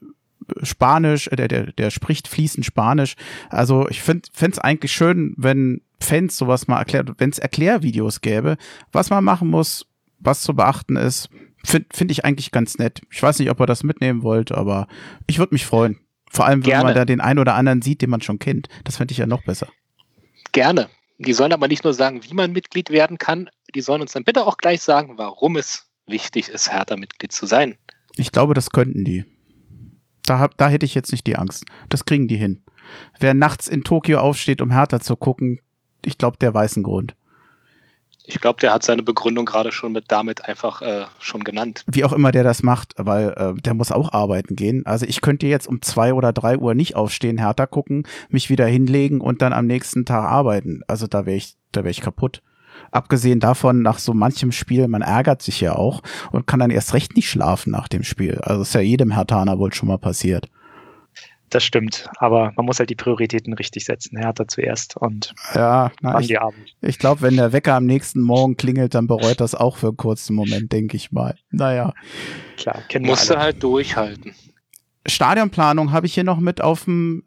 [SPEAKER 1] Spanisch, der, der, der spricht fließend Spanisch. Also ich finde es eigentlich schön, wenn Fans sowas mal erklärt, wenn es Erklärvideos gäbe, was man machen muss, was zu beachten ist, finde find ich eigentlich ganz nett. Ich weiß nicht, ob ihr das mitnehmen wollt, aber ich würde mich freuen. Vor allem, wenn
[SPEAKER 2] Gerne.
[SPEAKER 1] man da den einen oder anderen sieht, den man schon kennt. Das fände ich ja noch besser.
[SPEAKER 2] Gerne. Die sollen aber nicht nur sagen, wie man Mitglied werden kann, die sollen uns dann bitte auch gleich sagen, warum es wichtig ist, Hertha-Mitglied zu sein.
[SPEAKER 1] Ich glaube, das könnten die. Da, hab, da hätte ich jetzt nicht die Angst. Das kriegen die hin. Wer nachts in Tokio aufsteht, um Hertha zu gucken, ich glaube, der weiß einen Grund.
[SPEAKER 2] Ich glaube, der hat seine Begründung gerade schon mit damit einfach äh, schon genannt.
[SPEAKER 1] Wie auch immer der das macht, weil äh, der muss auch arbeiten gehen. Also ich könnte jetzt um zwei oder drei Uhr nicht aufstehen, Hertha gucken, mich wieder hinlegen und dann am nächsten Tag arbeiten. Also da wäre ich, da wäre ich kaputt. Abgesehen davon, nach so manchem Spiel, man ärgert sich ja auch und kann dann erst recht nicht schlafen nach dem Spiel. Also ist ja jedem Hertaner wohl schon mal passiert.
[SPEAKER 3] Das stimmt, aber man muss halt die Prioritäten richtig setzen. Hertha zuerst und
[SPEAKER 1] Ja, na,
[SPEAKER 3] dann
[SPEAKER 1] ich,
[SPEAKER 3] die Abend.
[SPEAKER 1] ich glaube, wenn der Wecker am nächsten Morgen klingelt, dann bereut das auch für einen kurzen Moment, denke ich mal. Naja.
[SPEAKER 3] Klar, kennen
[SPEAKER 2] Musste halt durchhalten.
[SPEAKER 1] Stadionplanung habe ich hier noch mit auf dem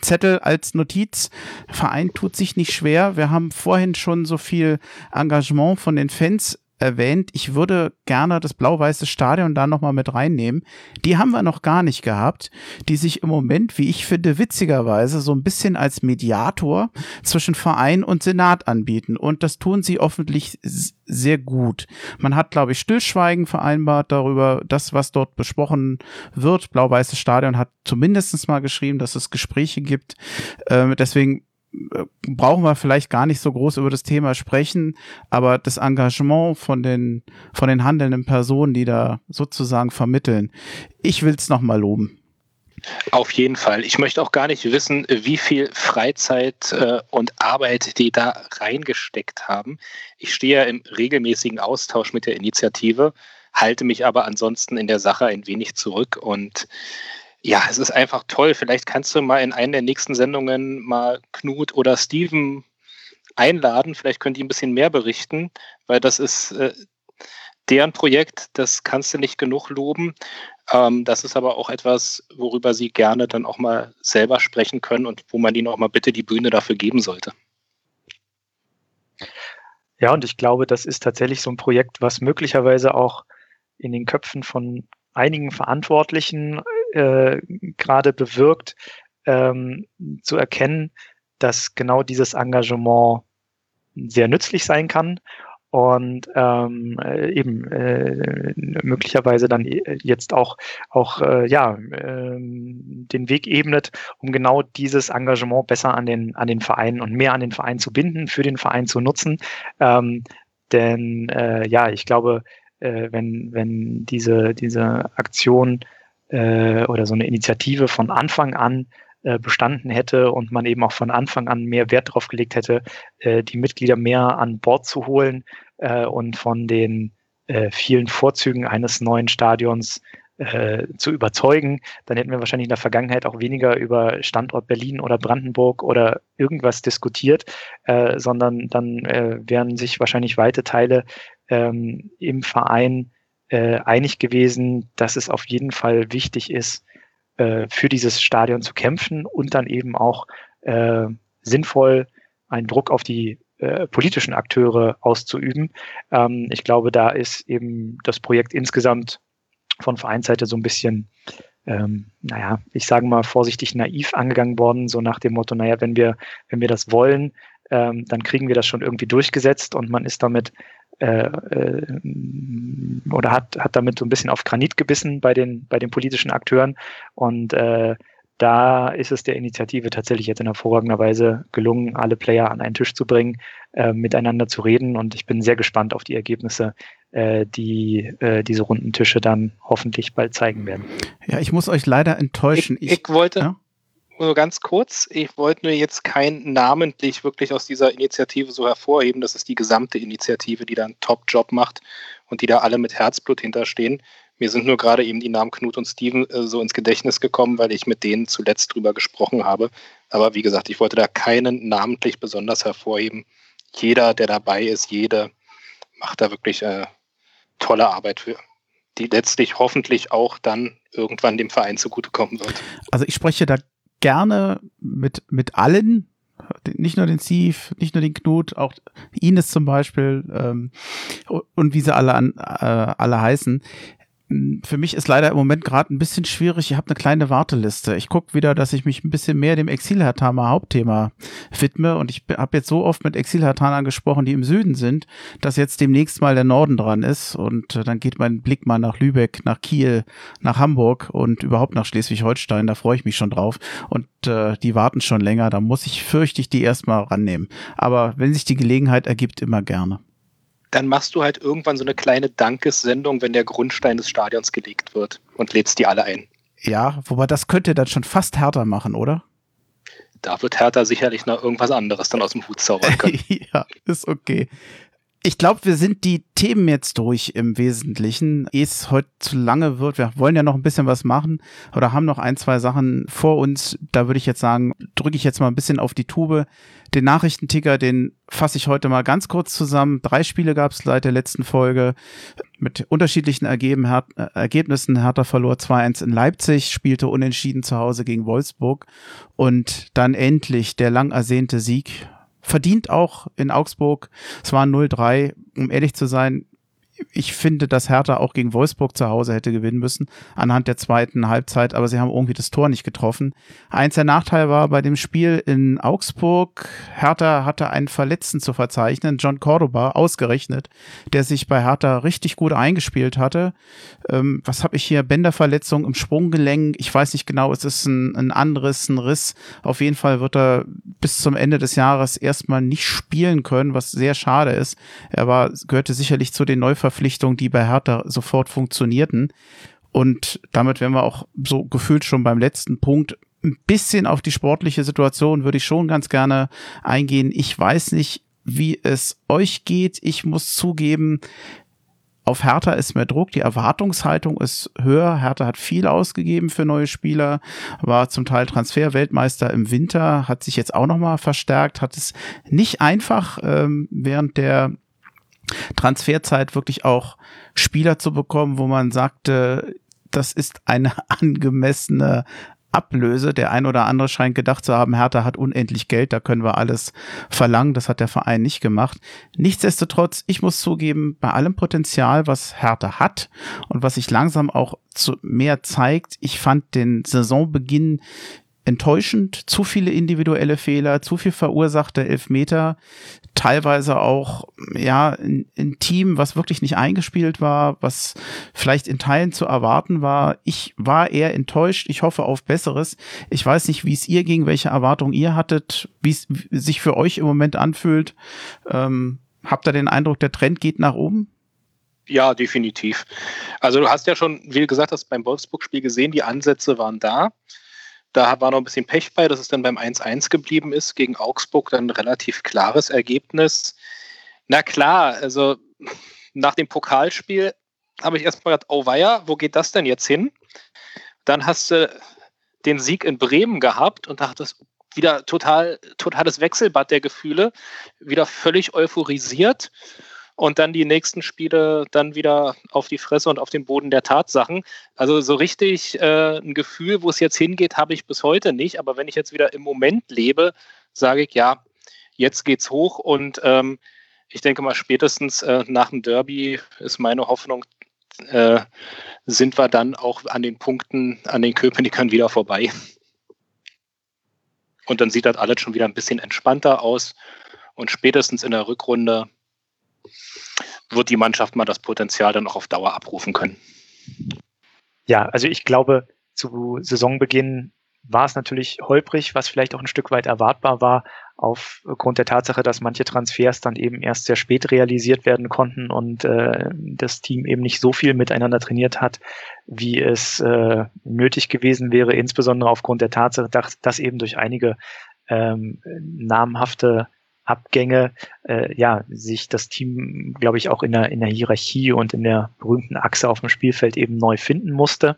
[SPEAKER 1] Zettel als Notiz. Verein tut sich nicht schwer. Wir haben vorhin schon so viel Engagement von den Fans erwähnt. Ich würde gerne das blau-weiße Stadion da nochmal mit reinnehmen. Die haben wir noch gar nicht gehabt, die sich im Moment, wie ich finde, witzigerweise so ein bisschen als Mediator zwischen Verein und Senat anbieten. Und das tun sie offentlich sehr gut. Man hat, glaube ich, Stillschweigen vereinbart darüber, das, was dort besprochen wird. Blau-Weißes Stadion hat zumindest mal geschrieben, dass es Gespräche gibt. Ähm, deswegen brauchen wir vielleicht gar nicht so groß über das Thema sprechen, aber das Engagement von den, von den handelnden Personen, die da sozusagen vermitteln, ich will es nochmal loben.
[SPEAKER 2] Auf jeden Fall. Ich möchte auch gar nicht wissen, wie viel Freizeit äh, und Arbeit die da reingesteckt haben. Ich stehe ja im regelmäßigen Austausch mit der Initiative, halte mich aber ansonsten in der Sache ein wenig zurück und ja, es ist einfach toll. Vielleicht kannst du mal in einer der nächsten Sendungen mal Knut oder Steven einladen. Vielleicht können die ein bisschen mehr berichten, weil das ist äh, deren Projekt. Das kannst du nicht genug loben. Ähm, das ist aber auch etwas, worüber sie gerne dann auch mal selber sprechen können und wo man ihnen auch mal bitte die Bühne dafür geben sollte.
[SPEAKER 3] Ja, und ich glaube, das ist tatsächlich so ein Projekt, was möglicherweise auch in den Köpfen von einigen Verantwortlichen äh, gerade bewirkt, ähm, zu erkennen, dass genau dieses Engagement sehr nützlich sein kann und ähm, äh, eben äh, möglicherweise dann äh, jetzt auch auch äh, ja ähm, den Weg ebnet, um genau dieses Engagement besser an den an den Verein und mehr an den Verein zu binden, für den Verein zu nutzen. Ähm, denn äh, ja, ich glaube, äh, wenn wenn diese diese Aktion äh, oder so eine Initiative von Anfang an äh, bestanden hätte und man eben auch von Anfang an mehr Wert darauf gelegt hätte, äh, die Mitglieder mehr an Bord zu holen äh, und von den äh, vielen Vorzügen eines neuen Stadions äh, zu überzeugen, dann hätten wir wahrscheinlich in der Vergangenheit auch weniger über Standort Berlin oder Brandenburg oder irgendwas diskutiert, äh, sondern dann äh, wären sich wahrscheinlich weite Teile ähm, im Verein äh, einig gewesen, dass es auf jeden Fall wichtig ist, äh, für dieses Stadion zu kämpfen und dann eben auch äh, sinnvoll einen Druck auf die äh, politischen Akteure auszuüben. Ähm, ich glaube, da ist eben das Projekt insgesamt von Vereinsseite so ein bisschen, ähm, naja, ich sage mal vorsichtig naiv angegangen worden, so nach dem Motto, naja, wenn wir, wenn wir das wollen, ähm, dann kriegen wir das schon irgendwie durchgesetzt und man ist damit äh, äh, oder hat, hat damit so ein bisschen auf Granit gebissen bei den, bei den politischen Akteuren. Und äh, da ist es der Initiative tatsächlich jetzt in hervorragender Weise gelungen, alle Player an einen Tisch zu bringen, äh, miteinander zu reden. Und ich bin sehr gespannt auf die Ergebnisse, äh, die äh, diese runden Tische dann hoffentlich bald zeigen werden.
[SPEAKER 1] Ja, ich muss euch leider enttäuschen.
[SPEAKER 2] Ich, ich wollte
[SPEAKER 1] ja?
[SPEAKER 2] Nur ganz kurz, ich wollte nur jetzt kein namentlich wirklich aus dieser Initiative so hervorheben. Das ist die gesamte Initiative, die da einen Top-Job macht und die da alle mit Herzblut hinterstehen. Mir sind nur gerade eben die Namen Knut und Steven äh, so ins Gedächtnis gekommen, weil ich mit denen zuletzt drüber gesprochen habe. Aber wie gesagt, ich wollte da keinen namentlich besonders hervorheben. Jeder, der dabei ist, jede macht da wirklich äh, tolle Arbeit für, die letztlich hoffentlich auch dann irgendwann dem Verein zugutekommen wird.
[SPEAKER 1] Also ich spreche da gerne mit, mit allen, nicht nur den Steve, nicht nur den Knut, auch Ines zum Beispiel ähm, und wie sie alle, an, äh, alle heißen. Für mich ist leider im Moment gerade ein bisschen schwierig. Ich habe eine kleine Warteliste. Ich gucke wieder, dass ich mich ein bisschen mehr dem Exilhatama Hauptthema widme. Und ich habe jetzt so oft mit Exilhatanern gesprochen, die im Süden sind, dass jetzt demnächst mal der Norden dran ist. Und äh, dann geht mein Blick mal nach Lübeck, nach Kiel, nach Hamburg und überhaupt nach Schleswig-Holstein. Da freue ich mich schon drauf. Und äh, die warten schon länger. Da muss ich fürchte die erstmal rannehmen. Aber wenn sich die Gelegenheit ergibt, immer gerne
[SPEAKER 2] dann machst du halt irgendwann so eine kleine Dankessendung, wenn der Grundstein des Stadions gelegt wird und lädst die alle ein.
[SPEAKER 1] Ja, wobei das könnte dann schon fast härter machen, oder?
[SPEAKER 2] Da wird Hertha sicherlich noch irgendwas anderes dann aus dem Hut zaubern [laughs] können.
[SPEAKER 1] ja, ist okay. Ich glaube, wir sind die Themen jetzt durch im Wesentlichen. Ehe es heute zu lange wird, wir wollen ja noch ein bisschen was machen oder haben noch ein, zwei Sachen vor uns. Da würde ich jetzt sagen, drücke ich jetzt mal ein bisschen auf die Tube. Den Nachrichtenticker, den fasse ich heute mal ganz kurz zusammen. Drei Spiele gab es seit der letzten Folge mit unterschiedlichen Ergeben, Her äh, Ergebnissen. Hertha verlor 2-1 in Leipzig, spielte unentschieden zu Hause gegen Wolfsburg und dann endlich der lang ersehnte Sieg verdient auch in Augsburg. Es war 0-3. Um ehrlich zu sein, ich finde, dass Hertha auch gegen Wolfsburg zu Hause hätte gewinnen müssen, anhand der zweiten Halbzeit, aber sie haben irgendwie das Tor nicht getroffen. Eins der Nachteile war bei dem Spiel in Augsburg, Hertha hatte einen Verletzten zu verzeichnen, John Cordoba, ausgerechnet, der sich bei Hertha richtig gut eingespielt hatte. Ähm, was habe ich hier? Bänderverletzung im Sprunggelenk. Ich weiß nicht genau, es ist ein, ein anderes, ein Riss. Auf jeden Fall wird er bis zum Ende des Jahres erstmal nicht spielen können, was sehr schade ist. Er war, gehörte sicherlich zu den Neuverpflichtungen Verpflichtungen, die bei Hertha sofort funktionierten. Und damit wären wir auch so gefühlt schon beim letzten Punkt. Ein bisschen auf die sportliche Situation würde ich schon ganz gerne eingehen. Ich weiß nicht, wie es euch geht. Ich muss zugeben, auf Hertha ist mehr Druck, die Erwartungshaltung ist höher. Hertha hat viel ausgegeben für neue Spieler, war zum Teil Transferweltmeister im Winter, hat sich jetzt auch nochmal verstärkt, hat es nicht einfach ähm, während der Transferzeit wirklich auch Spieler zu bekommen, wo man sagte, das ist eine [laughs] angemessene Ablöse. Der ein oder andere scheint gedacht zu haben, Hertha hat unendlich Geld, da können wir alles verlangen. Das hat der Verein nicht gemacht. Nichtsdestotrotz, ich muss zugeben, bei allem Potenzial, was Hertha hat und was sich langsam auch zu mehr zeigt, ich fand den Saisonbeginn enttäuschend. Zu viele individuelle Fehler, zu viel verursachte Elfmeter, teilweise auch, ja, ein, ein, Team, was wirklich nicht eingespielt war, was vielleicht in Teilen zu erwarten war. Ich war eher enttäuscht. Ich hoffe auf Besseres. Ich weiß nicht, wie es ihr ging, welche Erwartungen ihr hattet, wie es sich für euch im Moment anfühlt. Ähm, habt ihr den Eindruck, der Trend geht nach oben?
[SPEAKER 2] Ja, definitiv. Also du hast ja schon, wie gesagt hast, beim Wolfsburg-Spiel gesehen, die Ansätze waren da. Da war noch ein bisschen Pech bei, dass es dann beim 1-1 geblieben ist. Gegen Augsburg dann ein relativ klares Ergebnis. Na klar, also nach dem Pokalspiel habe ich erstmal gedacht, oh weia, wo geht das denn jetzt hin? Dann hast du den Sieg in Bremen gehabt und dachtest, wieder total, totales Wechselbad der Gefühle, wieder völlig euphorisiert und dann die nächsten Spiele dann wieder auf die Fresse und auf den Boden der Tatsachen. Also so richtig äh, ein Gefühl, wo es jetzt hingeht, habe ich bis heute nicht. Aber wenn ich jetzt wieder im Moment lebe, sage ich, ja, jetzt geht's hoch und ähm, ich denke mal spätestens äh, nach dem Derby ist meine Hoffnung, äh, sind wir dann auch an den Punkten, an den Köpenickern wieder vorbei. Und dann sieht das alles schon wieder ein bisschen entspannter aus. Und spätestens in der Rückrunde wird die Mannschaft mal das Potenzial dann auch auf Dauer abrufen können.
[SPEAKER 3] Ja, also ich glaube, zu Saisonbeginn war es natürlich holprig, was vielleicht auch ein Stück weit erwartbar war, aufgrund der Tatsache, dass manche Transfers dann eben erst sehr spät realisiert werden konnten und äh, das Team eben nicht so viel miteinander trainiert hat, wie es äh, nötig gewesen wäre, insbesondere aufgrund der Tatsache, dass, dass eben durch einige ähm, namhafte Abgänge, äh, ja, sich das Team, glaube ich, auch in der, in der Hierarchie und in der berühmten Achse auf dem Spielfeld eben neu finden musste.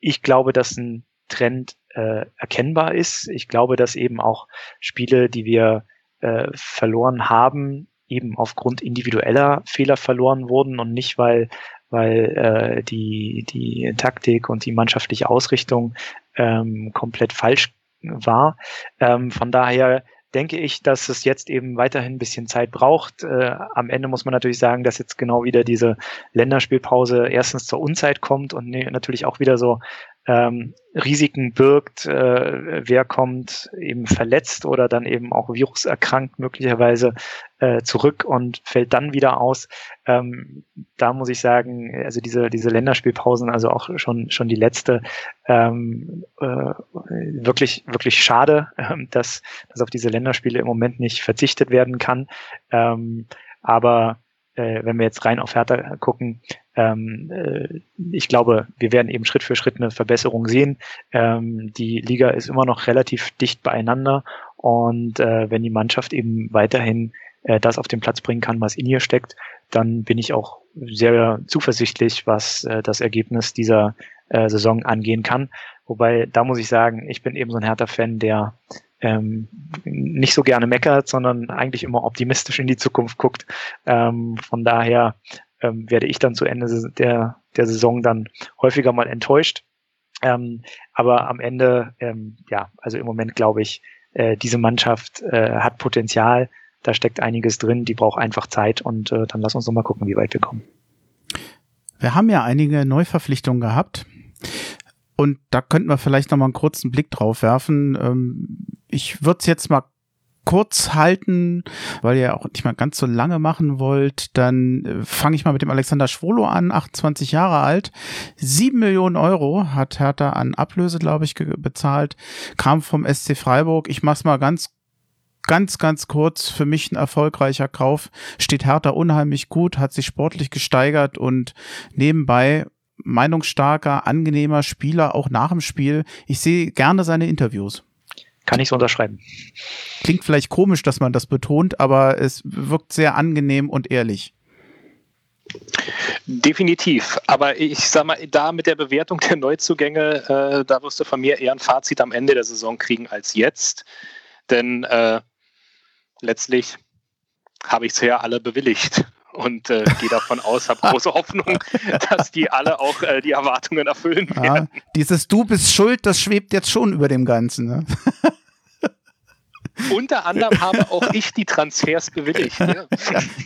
[SPEAKER 3] Ich glaube, dass ein Trend äh, erkennbar ist. Ich glaube, dass eben auch Spiele, die wir äh, verloren haben, eben aufgrund individueller Fehler verloren wurden und nicht, weil weil äh, die, die Taktik und die mannschaftliche Ausrichtung ähm, komplett falsch war. Ähm, von daher denke ich, dass es jetzt eben weiterhin ein bisschen Zeit braucht. Äh, am Ende muss man natürlich sagen, dass jetzt genau wieder diese Länderspielpause erstens zur Unzeit kommt und ne, natürlich auch wieder so ähm, Risiken birgt, äh, wer kommt eben verletzt oder dann eben auch viruserkrankt möglicherweise äh, zurück und fällt dann wieder aus. Ähm, da muss ich sagen, also diese, diese Länderspielpausen, also auch schon, schon die letzte, ähm, äh, wirklich, wirklich schade, äh, dass, dass auf diese Länderspiele im Moment nicht verzichtet werden kann. Ähm, aber äh, wenn wir jetzt rein auf Hertha gucken, ähm, äh, ich glaube, wir werden eben Schritt für Schritt eine Verbesserung sehen. Ähm, die Liga ist immer noch relativ dicht beieinander und äh, wenn die Mannschaft eben weiterhin äh, das auf den Platz bringen kann, was in ihr steckt, dann bin ich auch sehr zuversichtlich, was äh, das Ergebnis dieser äh, Saison angehen kann. Wobei, da muss ich sagen, ich bin eben so ein Hertha-Fan, der ähm, nicht so gerne meckert, sondern eigentlich immer optimistisch in die Zukunft guckt. Ähm, von daher ähm, werde ich dann zu Ende der, der Saison dann häufiger mal enttäuscht. Ähm, aber am Ende, ähm, ja, also im Moment glaube ich, äh, diese Mannschaft äh, hat Potenzial, da steckt einiges drin, die braucht einfach Zeit und äh, dann lass uns noch mal gucken, wie weit wir kommen.
[SPEAKER 1] Wir haben ja einige Neuverpflichtungen gehabt. Und da könnten wir vielleicht noch mal einen kurzen Blick drauf werfen. Ähm, ich würde es jetzt mal kurz halten, weil ihr auch nicht mal ganz so lange machen wollt, dann äh, fange ich mal mit dem Alexander Schwolo an, 28 Jahre alt. Sieben Millionen Euro hat Hertha an Ablöse, glaube ich, bezahlt, kam vom SC Freiburg. Ich mach's mal ganz ganz, ganz kurz, für mich ein erfolgreicher Kauf. Steht Hertha unheimlich gut, hat sich sportlich gesteigert und nebenbei meinungsstarker, angenehmer Spieler, auch nach dem Spiel. Ich sehe gerne seine Interviews.
[SPEAKER 3] Kann ich so unterschreiben.
[SPEAKER 1] Klingt vielleicht komisch, dass man das betont, aber es wirkt sehr angenehm und ehrlich.
[SPEAKER 2] Definitiv. Aber ich sag mal, da mit der Bewertung der Neuzugänge, äh, da wirst du von mir eher ein Fazit am Ende der Saison kriegen als jetzt. Denn äh, letztlich habe ich es ja alle bewilligt und äh, gehe davon aus, habe große Hoffnung, [laughs] dass die alle auch äh, die Erwartungen erfüllen werden.
[SPEAKER 1] Ja, dieses Du bist schuld, das schwebt jetzt schon über dem Ganzen. Ne? [laughs]
[SPEAKER 2] Unter anderem habe auch ich die Transfers bewilligt. [laughs] Ja.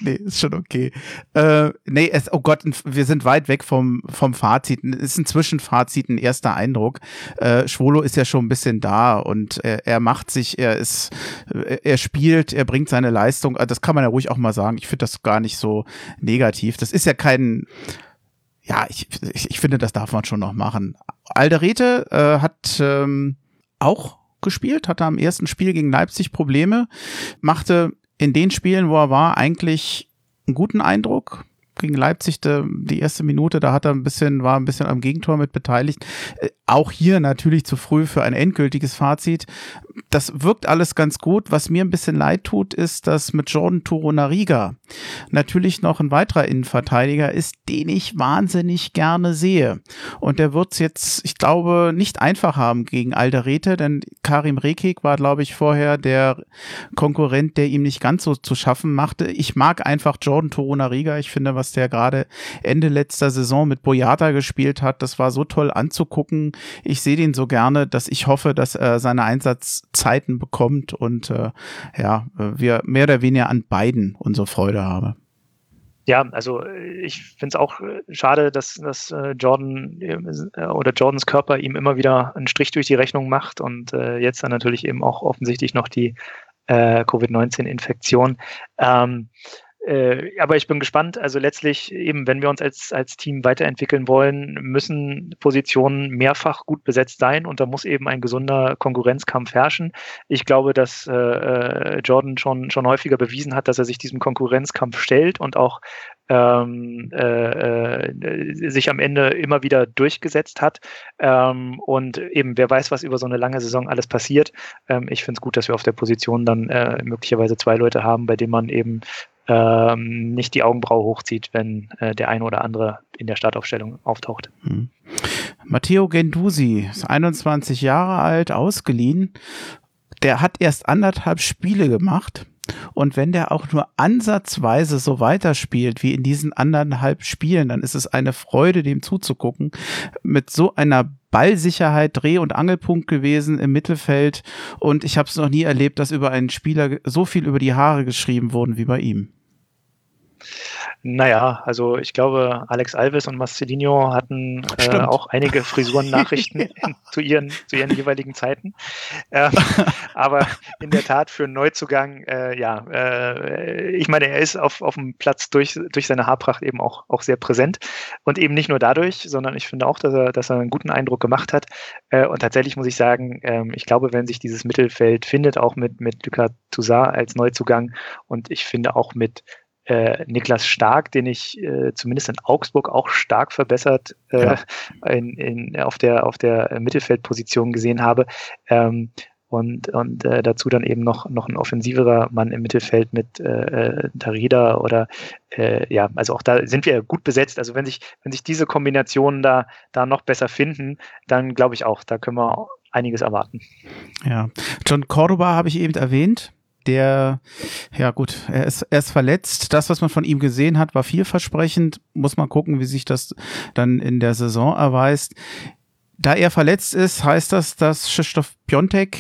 [SPEAKER 1] nee, ist schon okay. Äh, nee, es, oh Gott, wir sind weit weg vom, vom Fazit. Es ist ein Zwischenfazit, ein erster Eindruck. Äh, Schwolo ist ja schon ein bisschen da und er, er macht sich, er ist, er spielt, er bringt seine Leistung. Das kann man ja ruhig auch mal sagen. Ich finde das gar nicht so negativ. Das ist ja kein, ja, ich, ich, ich finde, das darf man schon noch machen. Alderete äh, hat ähm, auch gespielt, hatte am ersten Spiel gegen Leipzig Probleme, machte in den Spielen, wo er war, eigentlich einen guten Eindruck, gegen Leipzig die erste Minute, da hat er ein bisschen, war ein bisschen am Gegentor mit beteiligt. Äh, auch hier natürlich zu früh für ein endgültiges Fazit. Das wirkt alles ganz gut. Was mir ein bisschen leid tut, ist, dass mit Jordan Turonariga natürlich noch ein weiterer Innenverteidiger ist, den ich wahnsinnig gerne sehe. Und der wird es jetzt, ich glaube, nicht einfach haben gegen Alderete, denn Karim Rekik war, glaube ich, vorher der Konkurrent, der ihm nicht ganz so zu schaffen machte. Ich mag einfach Jordan Turonariga. Ich finde, was der gerade Ende letzter Saison mit Boyata gespielt hat. Das war so toll anzugucken. Ich sehe den so gerne, dass ich hoffe, dass er seine Einsatzzeiten bekommt und äh, ja, wir mehr oder weniger an beiden unsere Freude haben.
[SPEAKER 3] Ja, also ich finde es auch äh, schade, dass, dass äh, Jordan äh, oder Jordans Körper ihm immer wieder einen Strich durch die Rechnung macht und äh, jetzt dann natürlich eben auch offensichtlich noch die äh, Covid-19-Infektion. Ähm, äh, aber ich bin gespannt. Also letztlich eben, wenn wir uns als, als Team weiterentwickeln wollen, müssen Positionen mehrfach gut besetzt sein und da muss eben ein gesunder Konkurrenzkampf herrschen. Ich glaube, dass äh, äh Jordan schon, schon häufiger bewiesen hat, dass er sich diesem Konkurrenzkampf stellt und auch ähm, äh, äh, sich am Ende immer wieder durchgesetzt hat. Ähm, und eben, wer weiß, was über so eine lange Saison alles passiert. Ähm, ich finde es gut, dass wir auf der Position dann äh, möglicherweise zwei Leute haben, bei denen man eben ähm, nicht die Augenbraue hochzieht, wenn äh, der eine oder andere in der Startaufstellung auftaucht. Hm.
[SPEAKER 1] Matteo Gendusi ist 21 Jahre alt, ausgeliehen. Der hat erst anderthalb Spiele gemacht. Und wenn der auch nur ansatzweise so weiterspielt wie in diesen anderthalb Spielen, dann ist es eine Freude, dem zuzugucken. Mit so einer Ballsicherheit Dreh- und Angelpunkt gewesen im Mittelfeld. Und ich habe es noch nie erlebt, dass über einen Spieler so viel über die Haare geschrieben wurden wie bei ihm.
[SPEAKER 3] Naja, also ich glaube, Alex Alves und Marcelinho hatten äh, auch einige Frisuren-Nachrichten [laughs] [laughs] zu, ihren, zu ihren jeweiligen Zeiten. Ähm, aber in der Tat für einen Neuzugang, äh, ja, äh, ich meine, er ist auf, auf dem Platz durch, durch seine Haarpracht eben auch, auch sehr präsent. Und eben nicht nur dadurch, sondern ich finde auch, dass er, dass er einen guten Eindruck gemacht hat. Äh, und tatsächlich muss ich sagen, ähm, ich glaube, wenn sich dieses Mittelfeld findet, auch mit, mit Lucas Toussaint als Neuzugang und ich finde auch mit äh, Niklas Stark, den ich äh, zumindest in Augsburg auch stark verbessert äh, ja. in, in, auf der, auf der Mittelfeldposition gesehen habe. Ähm, und, und äh, dazu dann eben noch, noch ein offensiverer Mann im Mittelfeld mit äh, Tarida oder äh, ja, also auch da sind wir gut besetzt. Also wenn sich, wenn sich diese Kombinationen da, da noch besser finden, dann glaube ich auch, da können wir einiges erwarten.
[SPEAKER 1] Ja, John Cordoba habe ich eben erwähnt der, ja gut, er ist, er ist verletzt. Das, was man von ihm gesehen hat, war vielversprechend. Muss man gucken, wie sich das dann in der Saison erweist. Da er verletzt ist, heißt das, dass Krzysztof Piontek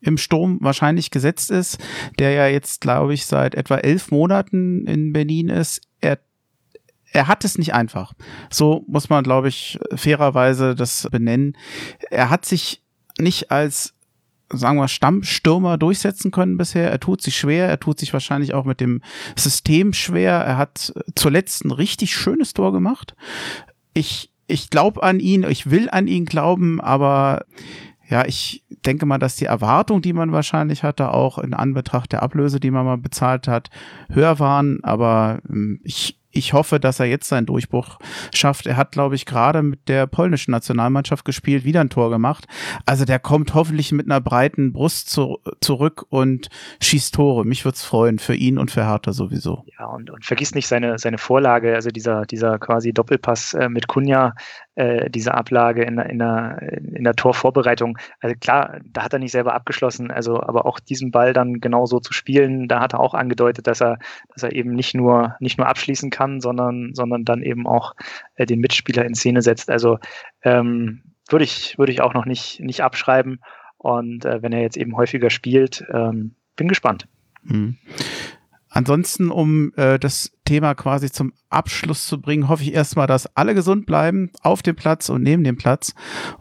[SPEAKER 1] im Sturm wahrscheinlich gesetzt ist, der ja jetzt, glaube ich, seit etwa elf Monaten in Berlin ist. Er er hat es nicht einfach. So muss man, glaube ich, fairerweise das benennen. Er hat sich nicht als sagen wir, Stammstürmer durchsetzen können bisher. Er tut sich schwer, er tut sich wahrscheinlich auch mit dem System schwer. Er hat zuletzt ein richtig schönes Tor gemacht. Ich, ich glaube an ihn, ich will an ihn glauben, aber ja, ich denke mal, dass die Erwartung, die man wahrscheinlich hatte, auch in Anbetracht der Ablöse, die man mal bezahlt hat, höher waren. Aber ähm, ich, ich hoffe, dass er jetzt seinen Durchbruch schafft. Er hat, glaube ich, gerade mit der polnischen Nationalmannschaft gespielt, wieder ein Tor gemacht. Also der kommt hoffentlich mit einer breiten Brust zu, zurück und schießt Tore. Mich würde es freuen, für ihn und für Hertha sowieso.
[SPEAKER 3] Ja, und, und vergiss nicht seine, seine Vorlage, also dieser, dieser quasi Doppelpass äh, mit Kunja, äh, diese Ablage in, in, der, in der Torvorbereitung. Also klar, da hat er nicht selber abgeschlossen, also aber auch diesen Ball dann genauso zu spielen, da hat er auch angedeutet, dass er, dass er eben nicht nur, nicht nur abschließen kann, sondern, sondern dann eben auch äh, den Mitspieler in Szene setzt. Also ähm, würde ich, würde ich auch noch nicht, nicht abschreiben. Und äh, wenn er jetzt eben häufiger spielt, ähm, bin gespannt. Hm.
[SPEAKER 1] Ansonsten, um äh, das Thema quasi zum Abschluss zu bringen, hoffe ich erstmal, dass alle gesund bleiben auf dem Platz und neben dem Platz.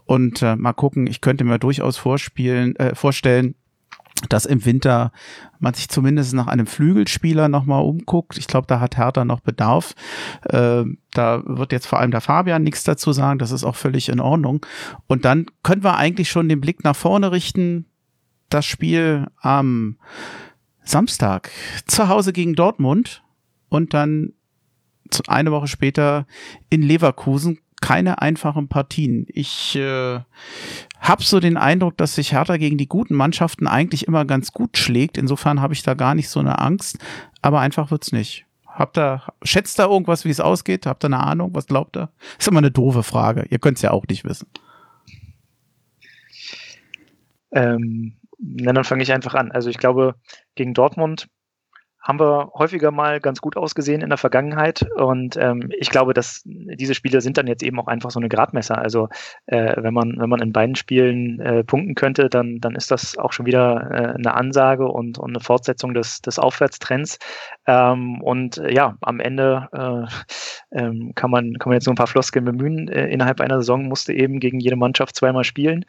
[SPEAKER 1] Und äh, mal gucken, ich könnte mir durchaus vorspielen, äh, vorstellen, dass im Winter man sich zumindest nach einem Flügelspieler nochmal umguckt. Ich glaube, da hat Hertha noch Bedarf. Äh, da wird jetzt vor allem der Fabian nichts dazu sagen. Das ist auch völlig in Ordnung. Und dann können wir eigentlich schon den Blick nach vorne richten. Das Spiel am Samstag zu Hause gegen Dortmund und dann eine Woche später in Leverkusen. Keine einfachen Partien. Ich äh, habe so den Eindruck, dass sich Hertha gegen die guten Mannschaften eigentlich immer ganz gut schlägt. Insofern habe ich da gar nicht so eine Angst. Aber einfach wird's nicht. Habt ihr, schätzt da irgendwas, wie es ausgeht? Habt ihr eine Ahnung? Was glaubt ihr? Ist immer eine doofe Frage. Ihr könnt es ja auch nicht wissen.
[SPEAKER 3] Ähm, na, dann fange ich einfach an. Also ich glaube, gegen Dortmund haben wir häufiger mal ganz gut ausgesehen in der Vergangenheit. Und ähm, ich glaube, dass diese Spiele sind dann jetzt eben auch einfach so eine Gradmesser. Also äh, wenn man, wenn man in beiden Spielen äh, punkten könnte, dann, dann ist das auch schon wieder äh, eine Ansage und, und eine Fortsetzung des, des Aufwärtstrends. Ähm, und ja, am Ende äh, ähm, kann, man, kann man jetzt nur ein paar Floskeln bemühen. Äh, innerhalb einer Saison musste eben gegen jede Mannschaft zweimal spielen.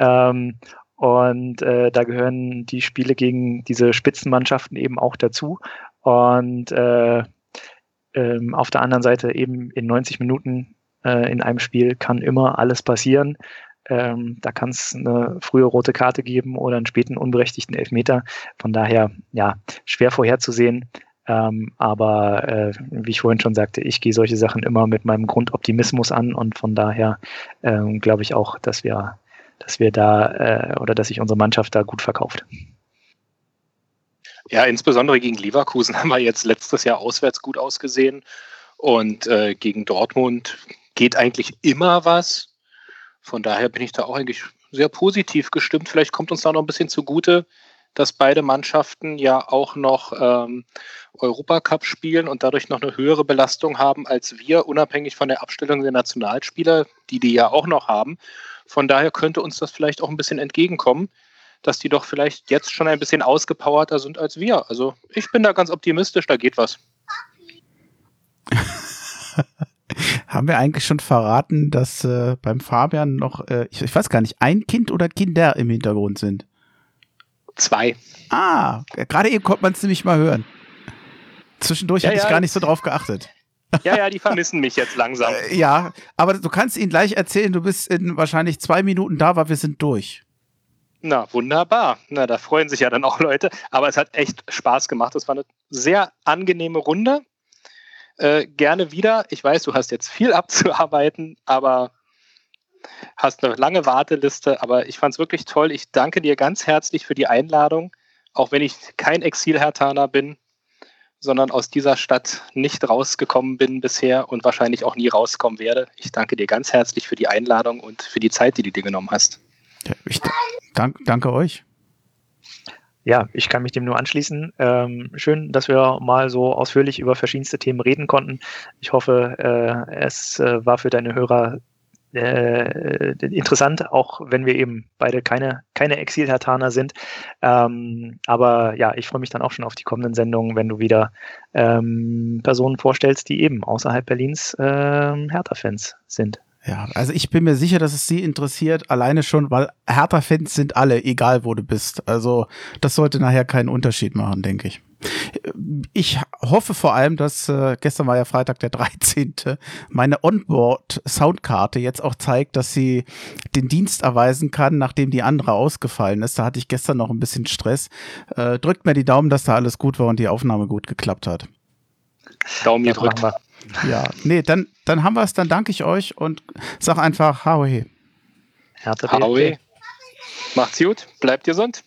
[SPEAKER 3] Ähm, und äh, da gehören die Spiele gegen diese Spitzenmannschaften eben auch dazu. Und äh, ähm, auf der anderen Seite eben in 90 Minuten äh, in einem Spiel kann immer alles passieren. Ähm, da kann es eine frühe rote Karte geben oder einen späten unberechtigten Elfmeter. Von daher, ja, schwer vorherzusehen. Ähm, aber äh, wie ich vorhin schon sagte, ich gehe solche Sachen immer mit meinem Grundoptimismus an und von daher ähm, glaube ich auch, dass wir dass wir da äh, oder dass sich unsere Mannschaft da gut verkauft.
[SPEAKER 2] Ja, insbesondere gegen Leverkusen [laughs] haben wir jetzt letztes Jahr auswärts gut ausgesehen und äh, gegen Dortmund geht eigentlich immer was. Von daher bin ich da auch eigentlich sehr positiv gestimmt. Vielleicht kommt uns da noch ein bisschen zugute, dass beide Mannschaften ja auch noch ähm, Europacup spielen und dadurch noch eine höhere Belastung haben als wir, unabhängig von der Abstellung der Nationalspieler, die die ja auch noch haben. Von daher könnte uns das vielleicht auch ein bisschen entgegenkommen, dass die doch vielleicht jetzt schon ein bisschen ausgepowerter sind als wir. Also ich bin da ganz optimistisch, da geht was. [laughs]
[SPEAKER 1] Haben wir eigentlich schon verraten, dass äh, beim Fabian noch, äh, ich, ich, weiß gar nicht, ein Kind oder Kinder im Hintergrund sind?
[SPEAKER 2] Zwei.
[SPEAKER 1] Ah, gerade eben konnte man es nämlich mal hören. Zwischendurch ja, habe ich ja. gar nicht so drauf geachtet.
[SPEAKER 2] Ja, ja, die vermissen mich jetzt langsam.
[SPEAKER 1] Äh, ja, aber du kannst ihnen gleich erzählen, du bist in wahrscheinlich zwei Minuten da, weil wir sind durch.
[SPEAKER 2] Na, wunderbar. Na, da freuen sich ja dann auch Leute. Aber es hat echt Spaß gemacht. Es war eine sehr angenehme Runde. Äh, gerne wieder. Ich weiß, du hast jetzt viel [laughs] abzuarbeiten, aber hast eine lange Warteliste. Aber ich fand es wirklich toll. Ich danke dir ganz herzlich für die Einladung. Auch wenn ich kein Exil-Hertaner bin, sondern aus dieser Stadt nicht rausgekommen bin bisher und wahrscheinlich auch nie rauskommen werde. Ich danke dir ganz herzlich für die Einladung und für die Zeit, die du dir genommen hast.
[SPEAKER 1] Ja, ich dank, danke euch.
[SPEAKER 3] Ja, ich kann mich dem nur anschließen. Ähm, schön, dass wir mal so ausführlich über verschiedenste Themen reden konnten. Ich hoffe, äh, es äh, war für deine Hörer äh, interessant, auch wenn wir eben beide keine, keine Exil-Hertaner sind. Ähm, aber ja, ich freue mich dann auch schon auf die kommenden Sendungen, wenn du wieder ähm, Personen vorstellst, die eben außerhalb Berlins ähm, Hertha-Fans sind.
[SPEAKER 1] Ja, also ich bin mir sicher, dass es sie interessiert, alleine schon, weil Hertha-Fans sind alle, egal wo du bist. Also das sollte nachher keinen Unterschied machen, denke ich. Ich hoffe vor allem, dass äh, gestern war ja Freitag der 13. meine Onboard-Soundkarte jetzt auch zeigt, dass sie den Dienst erweisen kann, nachdem die andere ausgefallen ist. Da hatte ich gestern noch ein bisschen Stress. Äh, drückt mir die Daumen, dass da alles gut war und die Aufnahme gut geklappt hat.
[SPEAKER 2] Daumen gedrückt.
[SPEAKER 1] Ja, nee, dann, dann haben wir es, dann danke ich euch und sag einfach Haue.
[SPEAKER 2] Haue. Macht's gut, bleibt gesund.